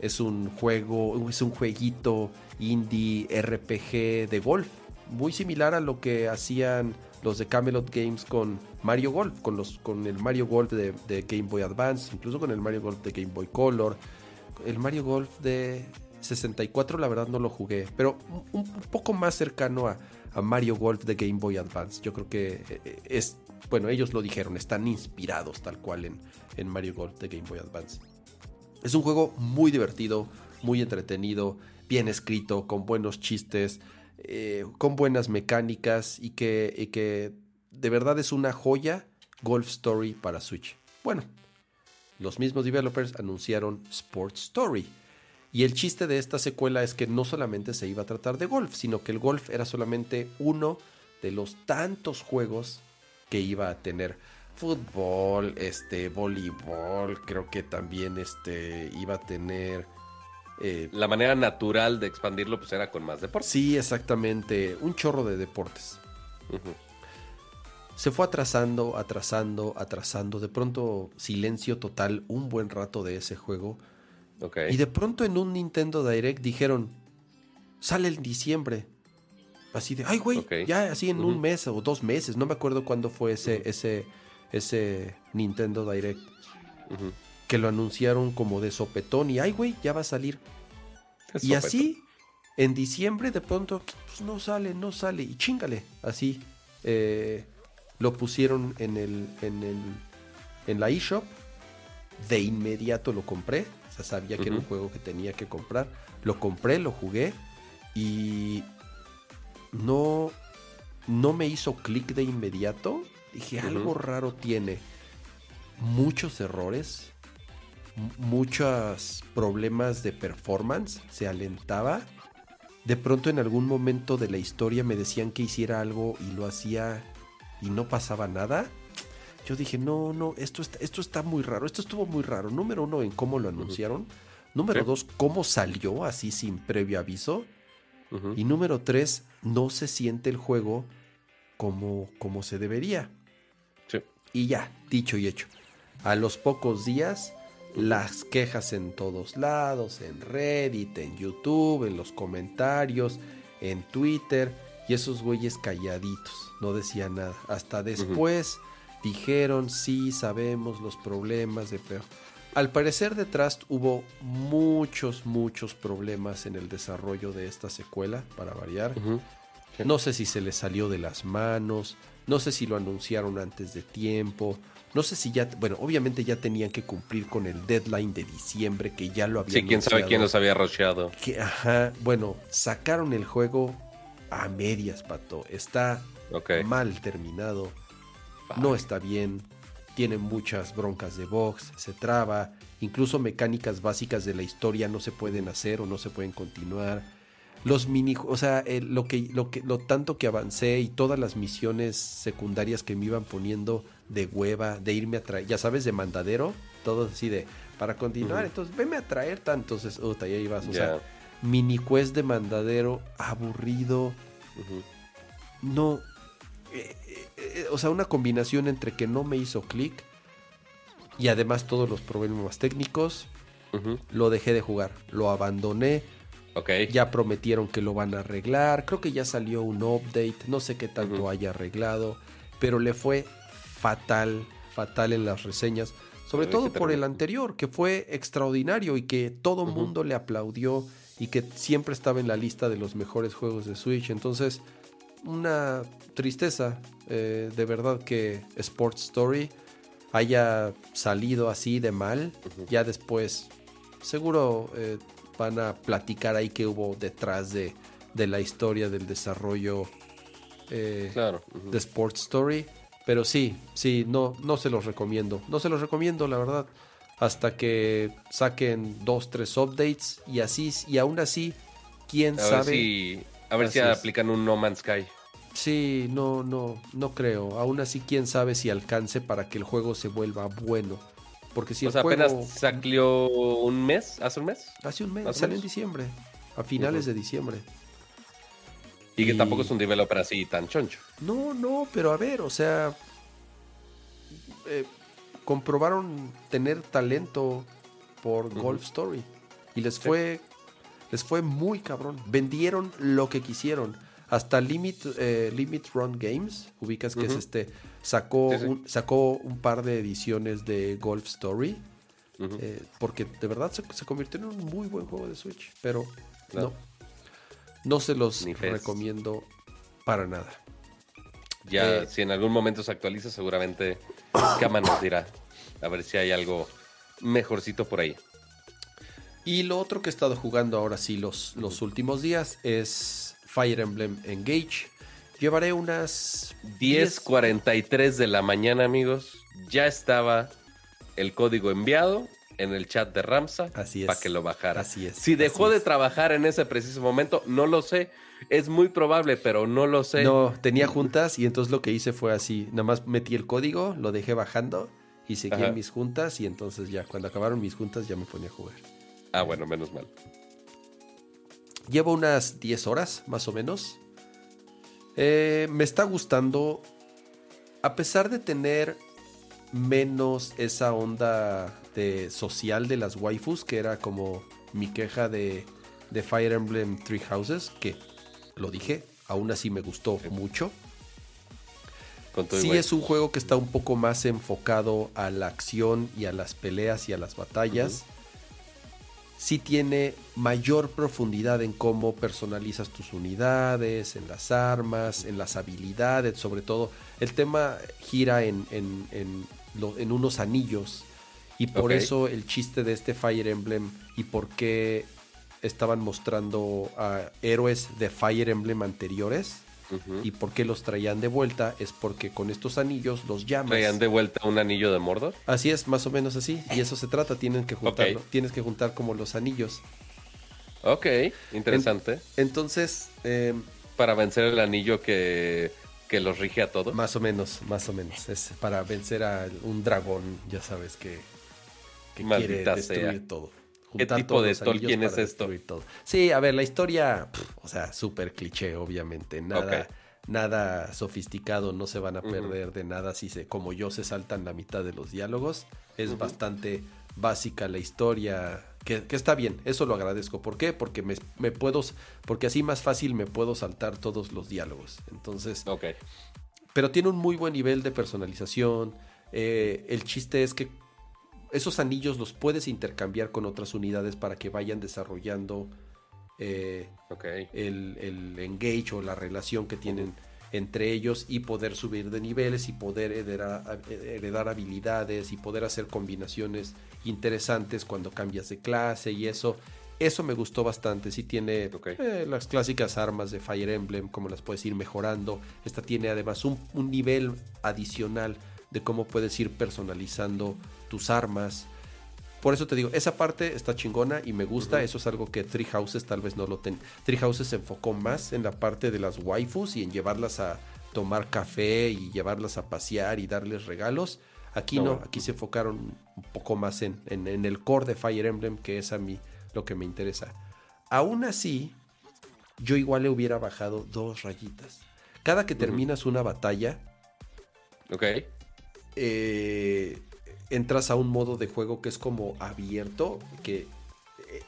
Es un juego, es un jueguito indie RPG de golf, muy similar a lo que hacían los de Camelot Games con Mario Golf, con, los, con el Mario Golf de, Game Boy Advance, incluso con el Mario Golf de Game Boy Color. El Mario Golf de 64 la verdad no lo jugué, pero un, poco más cercano a, a Mario Golf de Game Boy Advance. Yo creo que eh, es, bueno, ellos lo dijeron, están inspirados tal cual en, en Mario Golf de Game Boy Advance. Es un juego muy divertido, muy entretenido, bien escrito, con buenos chistes, eh, con buenas mecánicas y que, y que de verdad es una joya Golf Story para Switch. Bueno, los mismos developers anunciaron Sport Story. Y el chiste de esta secuela es que no solamente se iba a tratar de golf, sino que el golf era solamente uno de los tantos juegos que iba a tener. Fútbol, este, voleibol, creo que también este, iba a tener... eh, La manera natural de expandirlo pues era con más deporte. sí, exactamente, un chorro de deportes. Se fue atrasando, atrasando, atrasando. De pronto, silencio total, un buen rato de ese juego. Y de pronto en un Nintendo Direct dijeron, sale en diciembre. Así de, ay, güey, ya así en un mes o dos meses. No me acuerdo cuándo fue ese, ese, ese Nintendo Direct. Que lo anunciaron como de sopetón y, ay, güey, ya va a salir. Es Y así, en diciembre de pronto, pues no sale, no sale. Y chingale, así. eh, lo pusieron en el, en el, en la eShop. De inmediato lo compré. O sea, sabía que era un juego que tenía que comprar. Lo compré, lo jugué. Y no, no me hizo clic de inmediato. Dije, algo raro tiene. Muchos errores. Muchos problemas de performance. Se alentaba. De pronto en algún momento de la historia me decían que hiciera algo y lo hacía y no pasaba nada. Yo dije, no, no, esto está, esto está muy raro. Esto estuvo muy raro. Número uno, en cómo lo anunciaron. Número Sí. dos, cómo salió así sin previo aviso. Y número tres, no se siente el juego como, como se debería. Y ya, dicho y hecho. A los pocos días, las quejas en todos lados, en Reddit, en YouTube, en los comentarios, en Twitter, y esos güeyes calladitos, no decían nada. Hasta después dijeron, sí, sabemos los problemas de... Pero al parecer detrás hubo muchos, muchos problemas en el desarrollo de esta secuela, para variar. No sé si se les salió de las manos, no sé si lo anunciaron antes de tiempo, no sé si ya, bueno, obviamente ya tenían que cumplir con el deadline de diciembre que ya lo habían Sí, quién sabe quién los había rusheado. que, ajá, bueno, sacaron el juego a medias, pato. Está mal terminado. No está bien. Tiene muchas broncas de box. Se traba. Incluso mecánicas básicas de la historia no se pueden hacer o no se pueden continuar. Los mini, o sea, lo que, lo que, lo tanto que avancé y todas las misiones secundarias que me iban poniendo de hueva, de irme a traer, ya sabes, de mandadero, todo así de, para continuar, entonces venme a traer tanto, entonces, ya ibas, o sea, mini quest de mandadero, aburrido, no, eh, eh, eh, o sea, una combinación entre que no me hizo clic y además todos los problemas técnicos, lo dejé de jugar, lo abandoné. Okay. Ya prometieron que lo van a arreglar. Creo que ya salió un update. No sé qué tanto haya arreglado. Pero le fue fatal, fatal en las reseñas. Sobre todo por el anterior, que fue extraordinario y que todo el mundo le aplaudió y que siempre estaba en la lista de los mejores juegos de Switch. Entonces, una tristeza, eh, de verdad, que Sports Story haya salido así de mal. Ya después, seguro eh, van a platicar ahí que hubo detrás de, de la historia del desarrollo eh, de Sports Story. Pero sí, sí, no, no se los recomiendo. No se los recomiendo, la verdad. Hasta que saquen dos, tres updates. Y así, y aún así, quién sabe. a ver si aplican un No Man's Sky. Sí, no, no, no creo. Aún así, quién sabe si alcance para que el juego se vuelva bueno. Porque si o sea, apenas salió un mes, hace un mes. Hace un mes, sale en diciembre, a finales de diciembre. Y que tampoco es un developer así tan choncho. No, no, pero a ver, o sea, eh, comprobaron tener talento por Golf Story y les fue les fue muy cabrón. Vendieron lo que quisieron. Hasta Limit, eh, Limit Run Games, ubicas que es este, sacó, Un, sacó un par de ediciones de Golf Story. Eh, porque de verdad se, convirtió en un muy buen juego de Switch. Pero no, no se los recomiendo para nada. Ya, eh, si en algún momento se actualiza, seguramente Kama nos dirá. A ver si hay algo mejorcito por ahí. Y lo otro que he estado jugando ahora sí los, los últimos días es Fire Emblem Engage. Llevaré unas 10.43 de la mañana, amigos. Ya estaba el código enviado en el chat de Ramsa para que lo bajara. Así es. Si dejó de trabajar en ese preciso momento, no lo sé. Es muy probable, pero no lo sé. No, tenía juntas y entonces lo que hice fue así. Nada más metí el código, lo dejé bajando y seguí en mis juntas y entonces ya, cuando acabaron mis juntas ya me ponía a jugar. Ah, bueno, menos mal. Llevo unas 10 horas, más o menos. Eh, me está gustando, a pesar de tener menos esa onda de social de las waifus, que era como mi queja de, de Fire Emblem Three Houses, que lo dije, aún así me gustó mucho. Sí es un juego que está un poco más enfocado a la acción y a las peleas y a las batallas. Sí tiene mayor profundidad en cómo personalizas tus unidades, en las armas, en las habilidades, sobre todo. El tema gira en, en unos anillos. Y por eso el chiste de este Fire Emblem y por qué estaban mostrando a héroes de Fire Emblem anteriores. Y por qué los traían de vuelta es porque con estos anillos los llamas. ¿Traían de vuelta un anillo de Mordor? Así es, más o menos así. Y eso se trata, tienen que juntarlo. Tienes que juntar como los anillos. Ok, interesante. entonces. Em, Para vencer el anillo que que los rige a todos. Más o menos, más o menos. Es para vencer a un dragón, ya sabes que, que quiere destruir todo. ¿Qué tipo de Tolkien es esto? Todo. Sí, a ver, la historia, o sea, súper cliché, obviamente. Nada, nada sofisticado, no se van a perder de nada si se, como yo, se saltan la mitad de los diálogos. Es bastante básica la historia, que, está bien, eso lo agradezco. ¿Por qué? Porque me, puedo, porque así más fácil me puedo saltar todos los diálogos. Entonces, ok. Pero tiene un muy buen nivel de personalización. Eh, el chiste es que esos anillos los puedes intercambiar con otras unidades para que vayan desarrollando eh, el, el, engage o la relación que tienen entre ellos y poder subir de niveles y poder heredar, habilidades y poder hacer combinaciones interesantes cuando cambias de clase y eso. Eso me gustó bastante. Sí tiene eh, las clásicas armas de Fire Emblem, como las puedes ir mejorando. Esta tiene además un, un nivel adicional de cómo puedes ir personalizando tus armas. Por eso te digo, esa parte está chingona y me gusta. Eso es algo que Three Houses tal vez no lo ten. Three Houses se enfocó más en la parte de las waifus y en llevarlas a tomar café y llevarlas a pasear y darles regalos. Aquí No, aquí se enfocaron un poco más en, en- en el core de Fire Emblem, que es a mí lo que me interesa. Aún así, yo igual le hubiera bajado dos rayitas. Cada que terminas una batalla, Ok. eh, entras a un modo de juego que es como abierto, que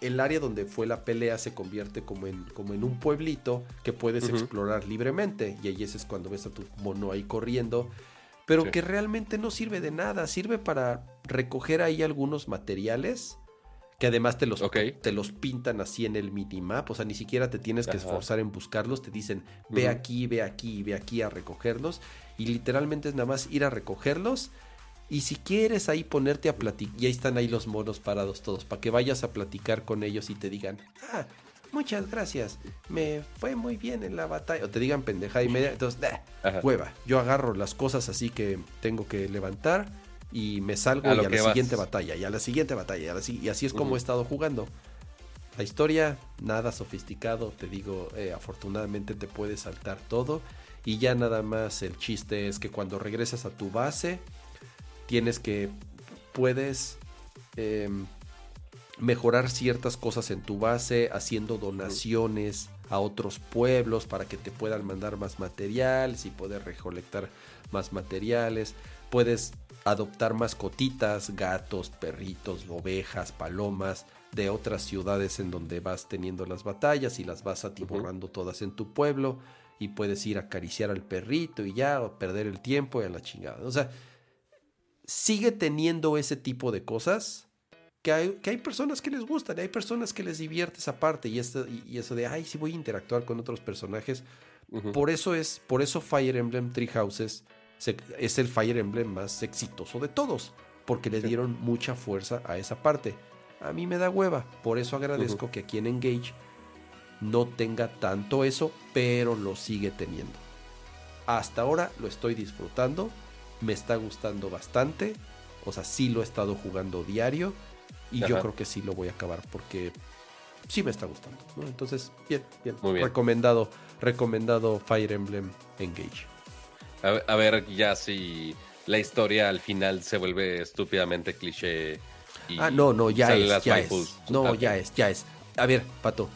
el área donde fue la pelea se convierte como en, como en un pueblito que puedes explorar libremente. Y ahí ese es cuando ves a tu mono ahí corriendo. Pero Sí. que realmente no sirve de nada. Sirve para recoger ahí algunos materiales. Que además te los, te los pintan así en el minimap. O sea, ni siquiera te tienes que esforzar en buscarlos. Te dicen, ve aquí, ve aquí, ve aquí a recogerlos. Y literalmente es nada más ir a recogerlos. Y si quieres ahí ponerte a platicar, y ahí están ahí los monos parados todos, para que vayas a platicar con ellos y te digan, ah, muchas gracias, me fue muy bien en la batalla. O te digan pendeja y media, entonces, "Nah, hueva. Yo agarro las cosas así que tengo que levantar y me salgo A y a la vas. siguiente batalla, y a la siguiente batalla, y, a la si- y así es como he estado jugando. La historia, nada sofisticado, te digo, eh, afortunadamente te puedes saltar todo. Y ya nada más el chiste es que cuando regresas a tu base, tienes que, puedes em, mejorar ciertas cosas en tu base, haciendo donaciones a otros pueblos para que te puedan mandar más materiales y poder recolectar más materiales. Puedes adoptar mascotitas, gatos, perritos, ovejas, palomas de otras ciudades en donde vas teniendo las batallas y las vas atiborrando todas en tu pueblo y puedes ir a acariciar al perrito y ya o perder el tiempo y a la chingada. O sea, sigue teniendo ese tipo de cosas que hay, que hay personas que les gustan, y hay personas que les divierte esa parte y, esto, y, y eso de, ay, sí voy a interactuar con otros personajes. Por eso es, por eso Fire Emblem Three Houses se- es el Fire Emblem más exitoso de todos, porque le Sí. dieron mucha fuerza a esa parte. A mí me da hueva, por eso agradezco que aquí en Engage no tenga tanto eso, pero lo sigue teniendo. Hasta ahora lo estoy disfrutando, me está gustando bastante, o sea, sí lo he estado jugando diario y yo creo que sí lo voy a acabar porque sí me está gustando. ¿no? Entonces, bien, bien, Muy bien. Recomendado, recomendado Fire Emblem Engage. A, ver- a ver ya si la historia al final se vuelve estúpidamente cliché. y Ah, no, no, ya es, ya es. No, ya es, ya es. A ver, Pato,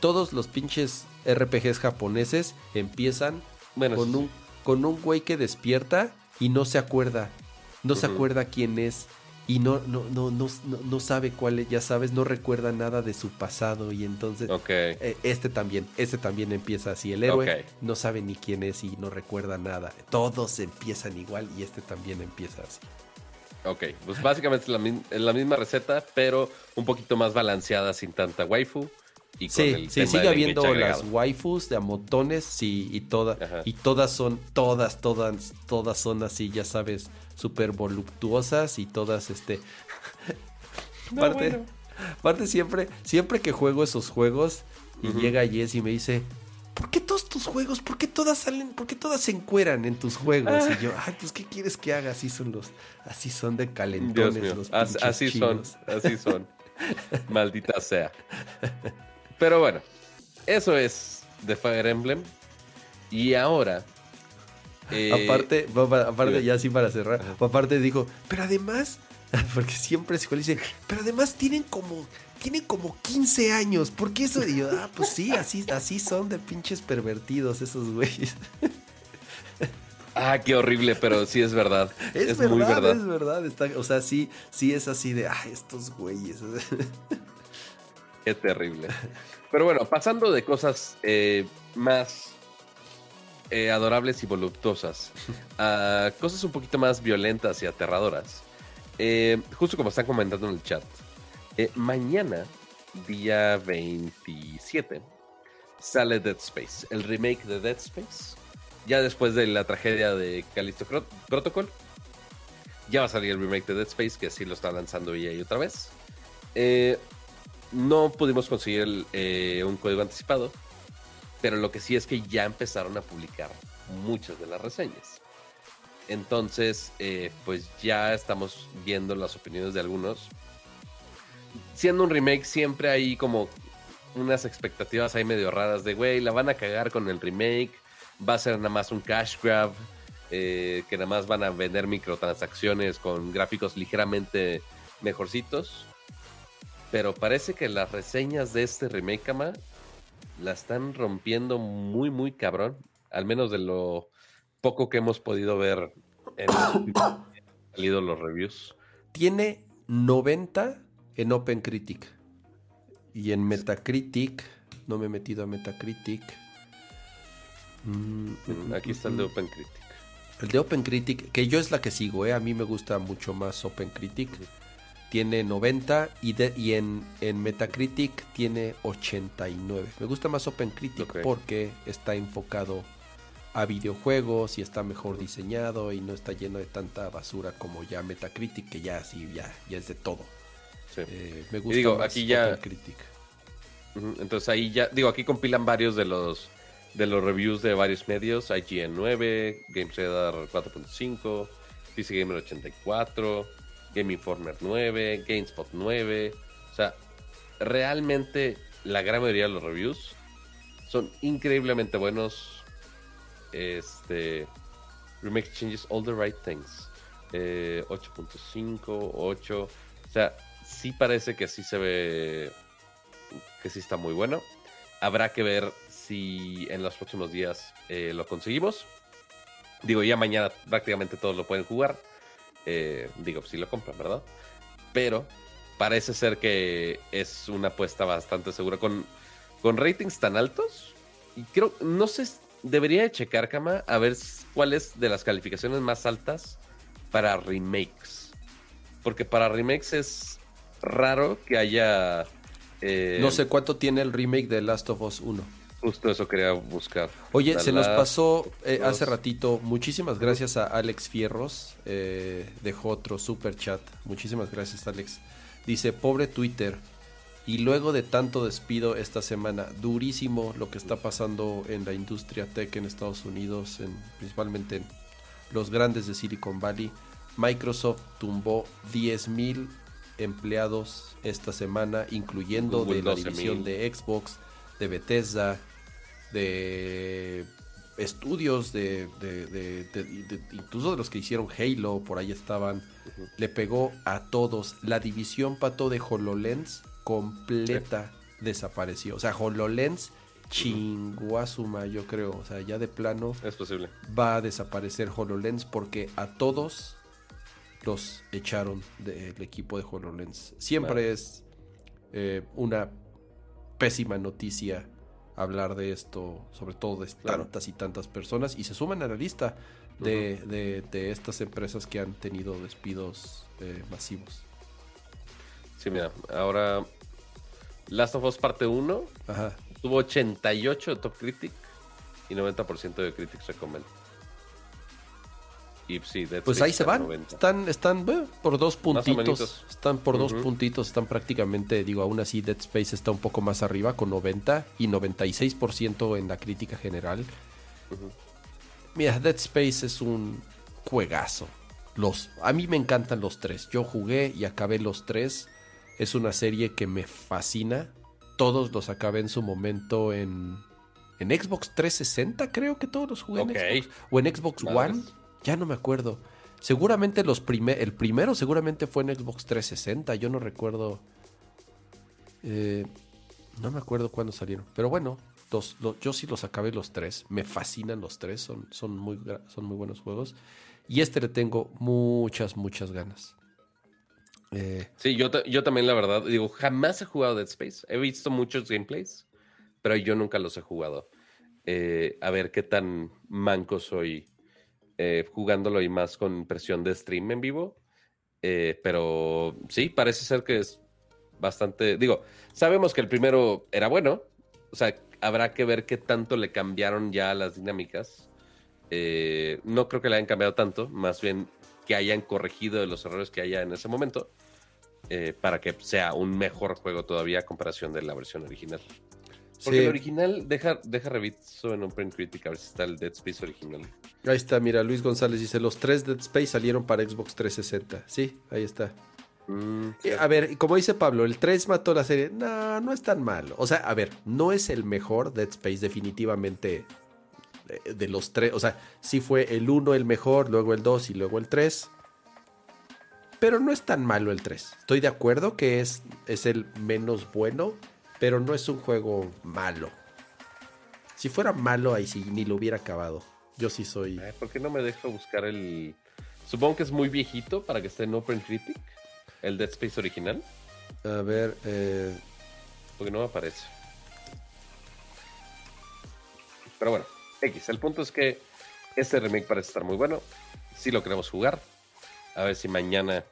todos los pinches RPGs japoneses empiezan Bueno, con un, con un güey que despierta y no se acuerda. No se acuerda quién es. Y no, no, no, no, no, no sabe cuál es, ya sabes, no recuerda nada de su pasado. Y entonces, eh, este también, este también empieza así. El héroe no sabe ni quién es y no recuerda nada. Todos empiezan igual y este también empieza así. Ok, pues básicamente es la, mi- es la misma receta, pero un poquito más balanceada sin tanta waifu. Y con Sí, el sí, tema sigue habiendo las waifus de a montones, sí, y todas, Ajá. y todas son, todas, todas, todas son así, ya sabes, súper voluptuosas y todas, este, No, bueno. aparte siempre, siempre que juego esos juegos y llega Jess y me dice, ¿por qué todos tus juegos, por qué todas salen, por qué todas se encueran en tus juegos? Y yo, ay, pues, ¿qué quieres que haga? Así son los, así son de calentones los as- así son, así son. Maldita sea. Pero bueno, eso es de Fire Emblem. Y ahora. eh, aparte, aparte ya así para cerrar, Ajá. aparte dijo, pero además, porque siempre igual, dice, pero además tienen como, tienen como 15 años, ¿por qué eso? Y yo, ah, pues sí, así, así son de pinches pervertidos esos güeyes. Ah, qué horrible, pero sí es verdad. Es, Es, verdad, muy verdad. es verdad, está, o sea, sí, sí es así de, ah, estos güeyes. Qué terrible. Pero bueno, pasando de cosas eh, más eh, adorables y voluptuosas a cosas un poquito más violentas y aterradoras. eh, justo como están comentando en el chat, mañana, día 27, sale Dead Space, el remake de Dead Space. Ya después de la tragedia de Callisto Protocol, ya va a salir el remake de Dead Space, que sí lo está lanzando EA otra vez. Eh, no pudimos conseguir eh, un código anticipado, pero lo que sí es que ya empezaron a publicar muchas de las reseñas. Entonces, eh, pues ya estamos viendo las opiniones de algunos. Siendo un remake, siempre hay como unas expectativas ahí medio raras de, güey, la van a cagar con el remake, va a ser nada más un cash grab, eh, que nada más van a vender microtransacciones con gráficos ligeramente mejorcitos. Pero parece que las reseñas de este remake, Kama, la están rompiendo muy, muy cabrón. Al menos de lo poco que hemos podido ver en salido los reviews. Tiene 90 en OpenCritic. Y en Metacritic, no me he metido a Metacritic. Mm, mm, aquí está el de mm, OpenCritic. El de OpenCritic, que yo es la que sigo, ¿eh? a mí me gusta mucho más OpenCritic. Tiene 90 y, de, y en, en, Metacritic tiene 89. Me gusta más OpenCritic porque está enfocado a videojuegos y está mejor diseñado y no está lleno de tanta basura como ya Metacritic, que ya sí, ya, ya es de todo. Eh, me gusta digo, aquí ya, Entonces ahí ya, digo, aquí compilan varios de los de los reviews de varios medios, IGN 9, GameSradar 4.5, PC Gamer 84, Game Informer 9, GameSpot 9. O sea, realmente la gran mayoría de los reviews son increíblemente buenos. Este Remake changes all the right things. 8.5, eh, 8. O sea, sí parece que sí se ve que sí está muy bueno. Habrá que ver si en los próximos días eh, lo conseguimos. Digo, ya mañana prácticamente todos lo pueden jugar. Eh, digo, si lo compran, ¿verdad? Pero parece ser que es una apuesta bastante segura. Con, con ratings tan altos, y creo, no sé, debería de checar, Kama, a ver cuáles de las calificaciones más altas para remakes. Porque para remakes es raro que haya. Eh, no sé cuánto tiene el remake de Last of Us 1. Justo eso quería buscar. Oye, se nos pasó eh, hace ratito. Muchísimas gracias a Alex Fierros. Eh, dejó otro super chat. Muchísimas gracias, Alex. Dice, pobre Twitter. Y luego de tanto despido esta semana, durísimo lo que está pasando en la industria tech en Estados Unidos, en, principalmente en los grandes de Silicon Valley. Microsoft tumbó 10.000 empleados esta semana, incluyendo de la división de Xbox, de Bethesda, de estudios de, incluso de los que hicieron Halo, por ahí estaban, le pegó a todos. La división pato de HoloLens completa desapareció. O sea, HoloLens chinguasuma, yo creo. O sea, ya de plano es posible. va a desaparecer HoloLens porque a todos los echaron del equipo de HoloLens. Siempre es eh, una pésima noticia hablar de esto, sobre todo de tantas y tantas personas, y se suman a la lista de, estas empresas que han tenido despidos eh, masivos. Sí, mira, ahora Last of Us parte 1 tuvo 88 de Top Critic y 90% de Critics Recommend pues ahí se van. Están, están por dos puntitos. Están por dos puntitos. Están prácticamente, digo, aún así Dead Space está un poco más arriba con 90 y 96% en la crítica general. Mira, Dead Space es un juegazo. Los, a mí me encantan los tres. Yo jugué y acabé los tres. Es una serie que me fascina. Todos los acabé en su momento en, en Xbox 360, creo que todos los jugué en Xbox. O en Xbox One. Ya no me acuerdo. Seguramente los el primero seguramente fue en Xbox 360. Yo no recuerdo. Eh, no me acuerdo cuándo salieron. Pero bueno, yo sí los acabé los tres. Me fascinan los tres. Son, muy, son muy buenos juegos. Y este le tengo muchas, muchas ganas. Eh, sí, yo, yo también, la verdad, digo, jamás he jugado Dead Space. He visto muchos gameplays, pero yo nunca los he jugado. Eh, a ver qué tan manco soy eh, jugándolo y más con presión de stream en vivo. Eh, pero sí, parece ser que es bastante. Digo, sabemos que el primero era bueno. O sea, habrá que ver qué tanto le cambiaron ya las dinámicas. Eh, no creo que le hayan cambiado tanto, más bien que hayan corregido los errores que haya en ese momento. eh, para que sea un mejor juego todavía a comparación de la versión original. Porque el original, deja, deja reviso en un print critic a ver si está el Dead Space original. Ahí está, mira, Luis González dice, los tres Dead Space salieron para Xbox 360. Sí, ahí está. Mm, eh, a ver, como dice Pablo, el 3 mató la serie. No, no es tan malo. O sea, a ver, no es el mejor Dead Space, definitivamente. De, de los tres. O sea, sí fue el 1 el mejor, luego el 2 y luego el 3. Pero no es tan malo el 3. Estoy de acuerdo que es, es el menos bueno pero no es un juego malo. Si fuera malo, ahí sí ni lo hubiera acabado. Yo sí soy. ¿Por qué no me dejo buscar el. Supongo que es muy viejito para que esté en Open Critic. El Dead Space original. A ver. Eh... Porque no me aparece. Pero bueno, X. El punto es que este remake parece estar muy bueno. Si lo queremos jugar. A ver si mañana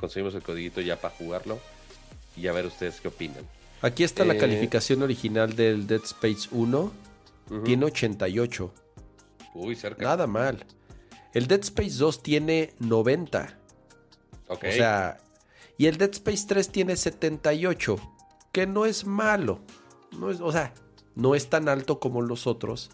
conseguimos el codiguito ya para jugarlo y a ver ustedes qué opinan. Aquí está la eh, calificación original del Dead Space 1. Tiene 88. Uy, cerca. Nada mal. El Dead Space 2 tiene 90. Ok. O sea, y el Dead Space 3 tiene 78, que no es malo. No es, o sea, no es tan alto como los otros,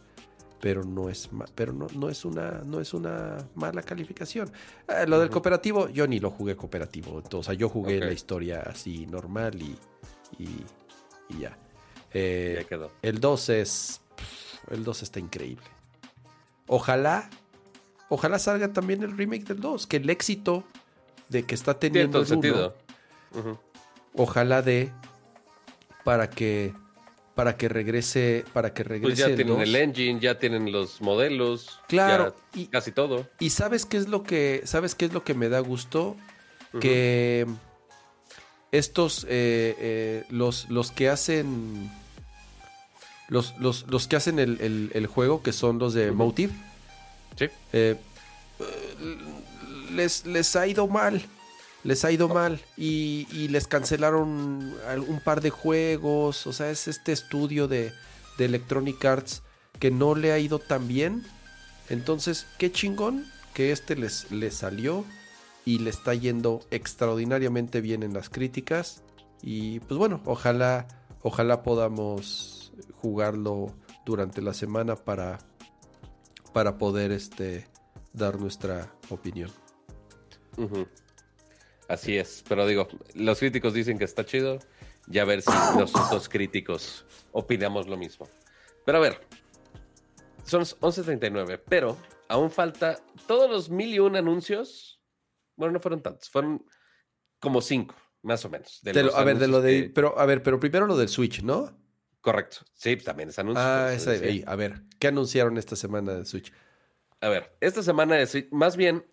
pero no es pero no, no, es una no es una mala calificación. Eh, lo del cooperativo, yo ni lo jugué cooperativo, o sea, yo jugué la historia así normal y, y, ya. Eh, quedó. El 2 es el 2 está increíble. Ojalá ojalá salga también el remake del 2, que el éxito de que está teniendo el sentido. ojalá de para que para que regrese, para que regrese. Pues ya tienen el engine, ya tienen los modelos, claro, y, casi todo. Y sabes qué es lo que, sabes qué es lo que me da gusto, que estos, eh, eh, los, los que hacen, los, los, que hacen el, juego, que son los de Motive, sí. Eh, les, les ha ido mal les ha ido mal y, les cancelaron un par de juegos. O sea, es este estudio de, Electronic Arts que no le ha ido tan bien. Entonces, qué chingón que este les, les salió y le está yendo extraordinariamente bien en las críticas. Y pues bueno, ojalá, ojalá podamos jugarlo durante la semana para, para poder este, dar nuestra opinión. Así es, pero digo, los críticos dicen que está chido, ya a ver si nosotros críticos opinamos lo mismo. Pero a ver, son 11.39, pero aún falta todos los mil y un anuncios. Bueno, no fueron tantos, fueron como cinco, más o menos. a ver, de lo de. Pero, a ver, pero primero lo del Switch, ¿no? Correcto. Sí, también es anuncio. Ah, ese, a ver, ¿qué anunciaron esta semana de Switch? A ver, esta semana de Switch, más bien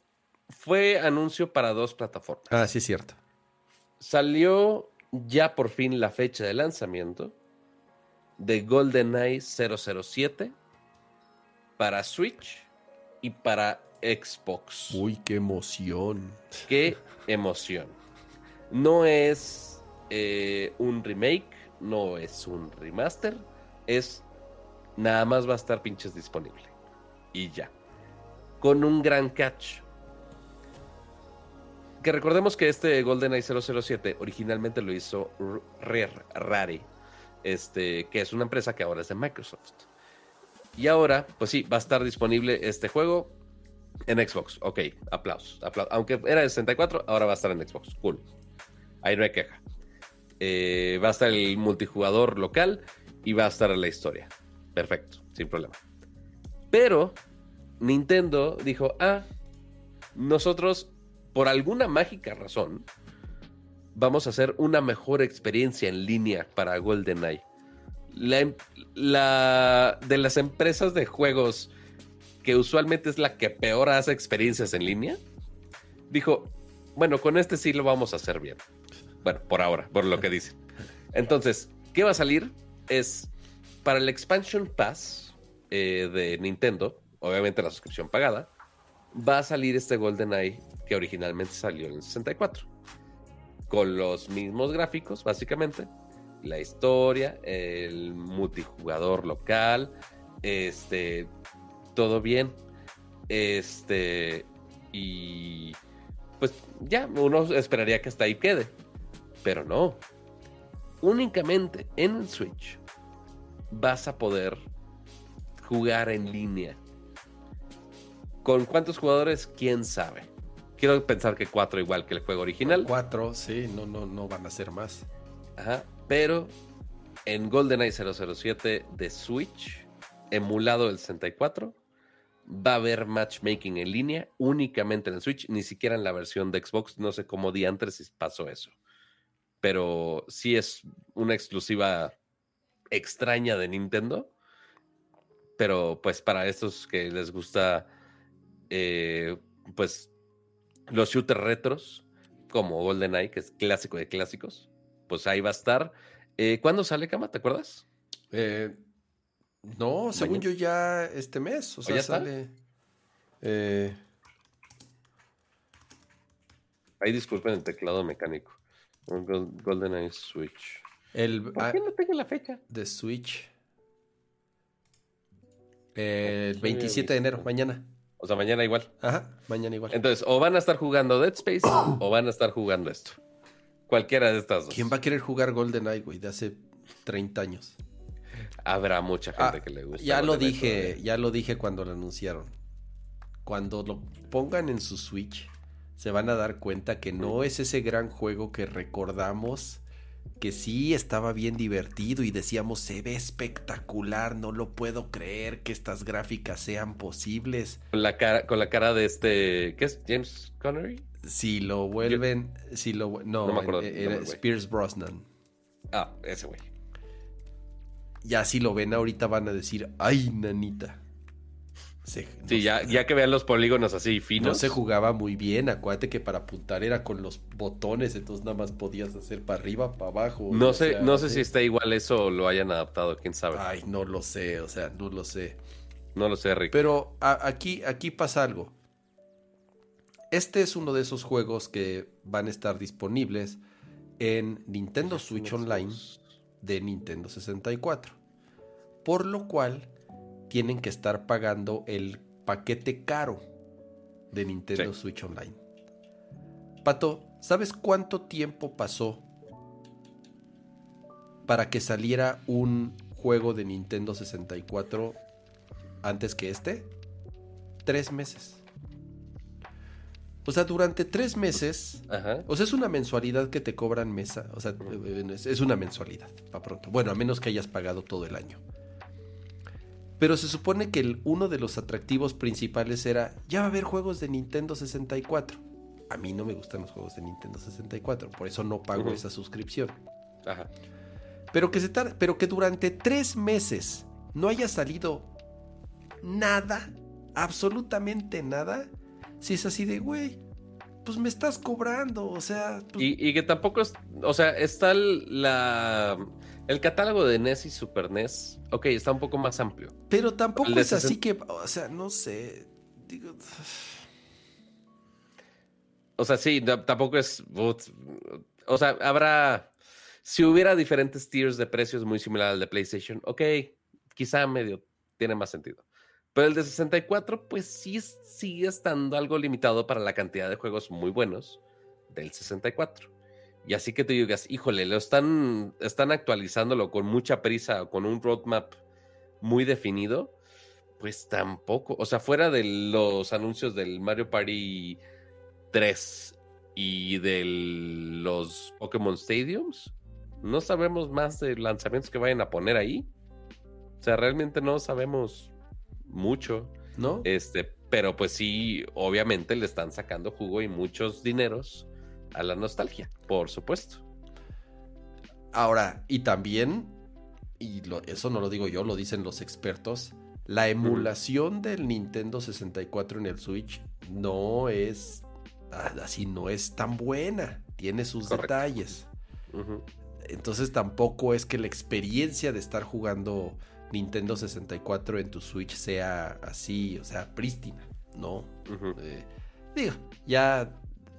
fue anuncio para dos plataformas. Ah, sí, es cierto. Salió ya por fin la fecha de lanzamiento de GoldenEye 007 para Switch y para Xbox. Uy, qué emoción. Qué emoción. No es eh, un remake, no es un remaster, es nada más va a estar pinches disponible. Y ya. Con un gran catch que recordemos que este GoldenEye 007 originalmente lo hizo Rare, este, que es una empresa que ahora es de Microsoft. Y ahora, pues sí, va a estar disponible este juego en Xbox. Ok, aplausos. Aunque era de 64, ahora va a estar en Xbox. Cool. Ahí no hay queja. Eh, va a estar el multijugador local y va a estar la historia. Perfecto, sin problema. Pero Nintendo dijo, ah, nosotros por alguna mágica razón, vamos a hacer una mejor experiencia en línea para GoldenEye. La, em, la, de las empresas de juegos que usualmente es la que peor hace experiencias en línea, dijo, bueno, con este sí lo vamos a hacer bien. Bueno, por ahora, por lo que dicen. Entonces, ¿qué va a salir? Es para el Expansion Pass eh, de Nintendo, obviamente la suscripción pagada, va a salir este GoldenEye que originalmente salió en el 64. Con los mismos gráficos, básicamente. La historia, el multijugador local, este, todo bien. Este, y pues ya, uno esperaría que hasta ahí quede. Pero no. Únicamente en el Switch vas a poder jugar en línea. ¿Con cuántos jugadores? ¿Quién sabe? Quiero pensar que cuatro igual que el juego original. Cuatro, sí, no, no, no van a ser más. Ajá, pero en GoldenEye 007 de Switch, emulado del 64, va a haber matchmaking en línea únicamente en el Switch, ni siquiera en la versión de Xbox. No sé cómo di antes si pasó eso. Pero sí es una exclusiva extraña de Nintendo. Pero pues para estos que les gusta eh, pues los shooters retros, como GoldenEye, que es clásico de clásicos, pues ahí va a estar. Eh, ¿Cuándo sale, Cama? ¿Te acuerdas? Eh, no, según yo ya este mes, o sea, ya sale... Ahí disculpen el teclado mecánico. GoldenEye Switch. El, ¿Por qué no tengo la fecha? De Switch. El 27 de enero, mañana. O sea, mañana igual. Ajá, mañana igual. Entonces, o van a estar jugando Dead Space o van a estar jugando esto. Cualquiera de estas dos. ¿Quién va a querer jugar GoldenEye, güey, de hace 30 años? Habrá mucha gente Ah, que le guste. Ya lo dije, ya lo dije cuando lo anunciaron. Cuando lo pongan en su Switch, se van a dar cuenta que no es ese gran juego que recordamos, que sí estaba bien divertido y decíamos, se ve espectacular, no lo puedo creer que estas gráficas sean posibles. Con la cara, con la cara de este. ¿Qué es? James Connery. Si lo vuelven, si lo no, No me acuerdo eh, era. Spears Brosnan. Ah, ese güey. Ya si lo ven ahorita van a decir, ay, nanita. Se- Sí, no ya, ya que vean los polígonos así No finos. se jugaba muy bien, acuérdate que para apuntar era con los botones, entonces nada más podías hacer para arriba, para abajo. No sé, sea, no sé sí. si está igual eso o lo hayan adaptado, quién sabe. Ay, no lo sé, o sea, no lo sé. No lo sé, Rick. Pero a- aquí, aquí pasa algo. Este es uno de esos juegos que van a estar disponibles en Nintendo Switch Online de Nintendo 64. Por lo cual tienen que estar pagando el paquete caro de Nintendo Sí. Switch Online. Pato, ¿sabes cuánto tiempo pasó para que saliera un juego de Nintendo 64 antes que este? Tres meses. O sea, durante tres meses Ajá. o sea, es una mensualidad que te cobran mesa. O sea, es es una mensualidad, para pronto. Bueno, a menos que hayas pagado todo el año. Pero se supone que el- uno de los atractivos principales era, ya va a haber juegos de Nintendo 64. A mí no me gustan los juegos de Nintendo 64, por eso no pago esa suscripción. Ajá. Pero que, se tar- pero que durante tres meses no haya salido nada, absolutamente nada, si es así de, güey, pues me estás cobrando, o sea... pues, Y, y que tampoco es. O sea, está la, el catálogo de NES y Super NES. Ok, está un poco más amplio. pero tampoco es así 60. que, o sea, no sé, digo... O sea, sí, tampoco es. O sea, habrá. Si hubiera diferentes tiers de precios muy similar al de PlayStation, ok, quizá medio tiene más sentido. Pero el de 64, pues sí sigue estando algo limitado para la cantidad de juegos muy buenos del 64. Y así que te digas, híjole, lo están, están actualizándolo con mucha prisa con un roadmap muy definido, pues tampoco. O sea, fuera de los anuncios del Mario Party 3 y de los Pokémon Stadiums, no sabemos más de lanzamientos que vayan a poner ahí. O sea, realmente no sabemos mucho. ¿No? Este, pero pues sí, obviamente le están sacando jugo y muchos dineros a la nostalgia, por supuesto. Ahora, y también, y lo- eso no lo digo yo, lo dicen los expertos, la emulación del Nintendo 64 en el Switch no es ah, así, no es tan buena, tiene sus Correcto. detalles. Entonces tampoco es que la experiencia de estar jugando Nintendo 64 en tu Switch sea así, o sea, prístina, ¿no? Eh, digo, ya,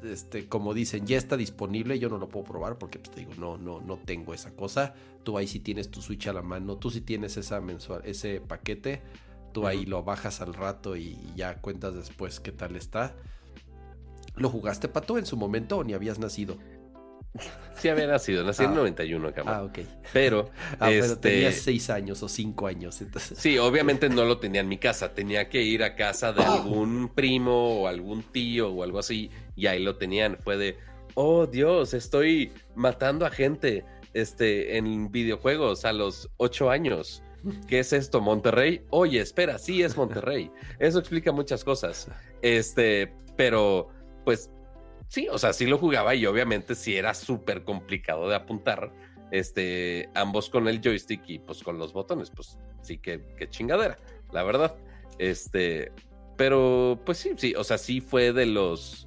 este, como dicen, ya está disponible. Yo no lo puedo probar porque, pues, te digo, no, no, no tengo esa cosa. Tú ahí sí tienes tu Switch a la mano. Tú sí tienes esa mensual, ese paquete. Tú ahí lo bajas al rato y ya cuentas después qué tal está. ¿Lo jugaste, Pato, en su momento o ni habías nacido? Sí había nacido, nací en Ah. 91, cabrón. Ah, ok. Pero, Ah, pero este, tenías seis años o cinco años, entonces. sí, obviamente no lo tenía en mi casa. Tenía que ir a casa de algún primo o algún tío o algo así. Y ahí lo tenían. Fue de, oh Dios, estoy matando a gente este, en videojuegos a los ocho años. ¿Qué es esto, Monterrey? Oye, espera, sí es Monterrey. Eso explica muchas cosas. Este, pero, pues, sí, o sea, sí lo jugaba y obviamente sí era súper complicado de apuntar. Este, ambos con el joystick y pues con los botones, pues sí que, que chingadera, la verdad. Este, pero pues sí, sí, o sea, sí fue de los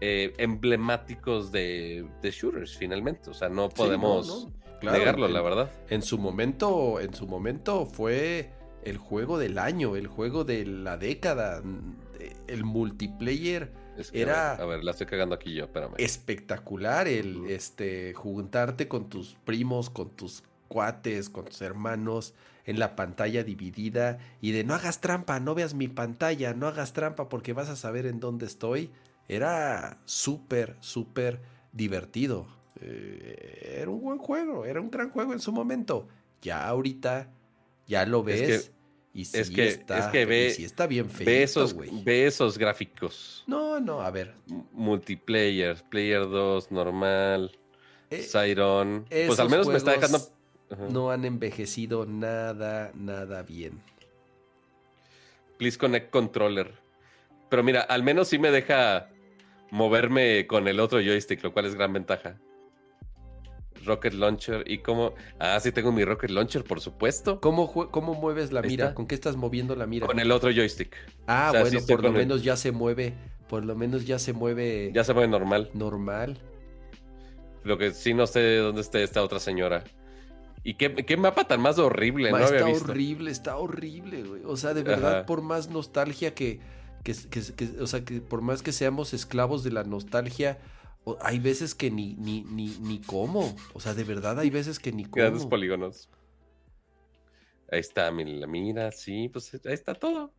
eh, emblemáticos de, de shooters finalmente. O sea, no Sí, podemos no, no, claro, negarlo, en- la verdad. En su momento, en su momento fue el juego del año, el juego de la década, el multiplayer Es que, Era- a, ver, a ver, la estoy cagando aquí yo, espérame. espectacular, el este juntarte con tus primos, con tus cuates, con tus hermanos en la pantalla dividida y de no hagas trampa, no veas mi pantalla, no hagas trampa porque vas a saber en dónde estoy. Era súper, súper divertido. Eh, era un buen juego, era un gran juego en su momento. Ya ahorita, ya lo Es ves. que- y sí es que- está, es que ve- sí está bien feo. Ve esos, ve esos gráficos. No, no, a ver. Multiplayer, Player 2, normal, eh, Siron. Pues al menos me está dejando. No han envejecido nada, nada bien. Please Connect Controller. Pero mira, al menos sí me deja moverme con el otro joystick, lo cual es gran ventaja. Rocket Launcher y cómo... Ah, sí tengo mi Rocket Launcher, por supuesto. ¿Cómo, cómo mueves la mira? está. ¿Con qué estás moviendo la mira? Con el otro joystick. Ah, o sea, sí bueno, por lo el- menos ya se mueve, por lo menos ya se mueve Ya se mueve normal. normal. Lo que sí no sé dónde esté esta otra señora. ¿Y qué, qué mapa tan más horrible? Ma, no había está visto. horrible, está horrible, güey. O sea, de verdad, Ajá. por más nostalgia que, que, que- que- o sea, que por más que seamos esclavos de la nostalgia, hay veces que ni, ni, ni, ni cómo. O sea, de verdad hay veces que ni Grandes cómo. polígonos. Ahí está, la mira, sí, pues ahí está todo.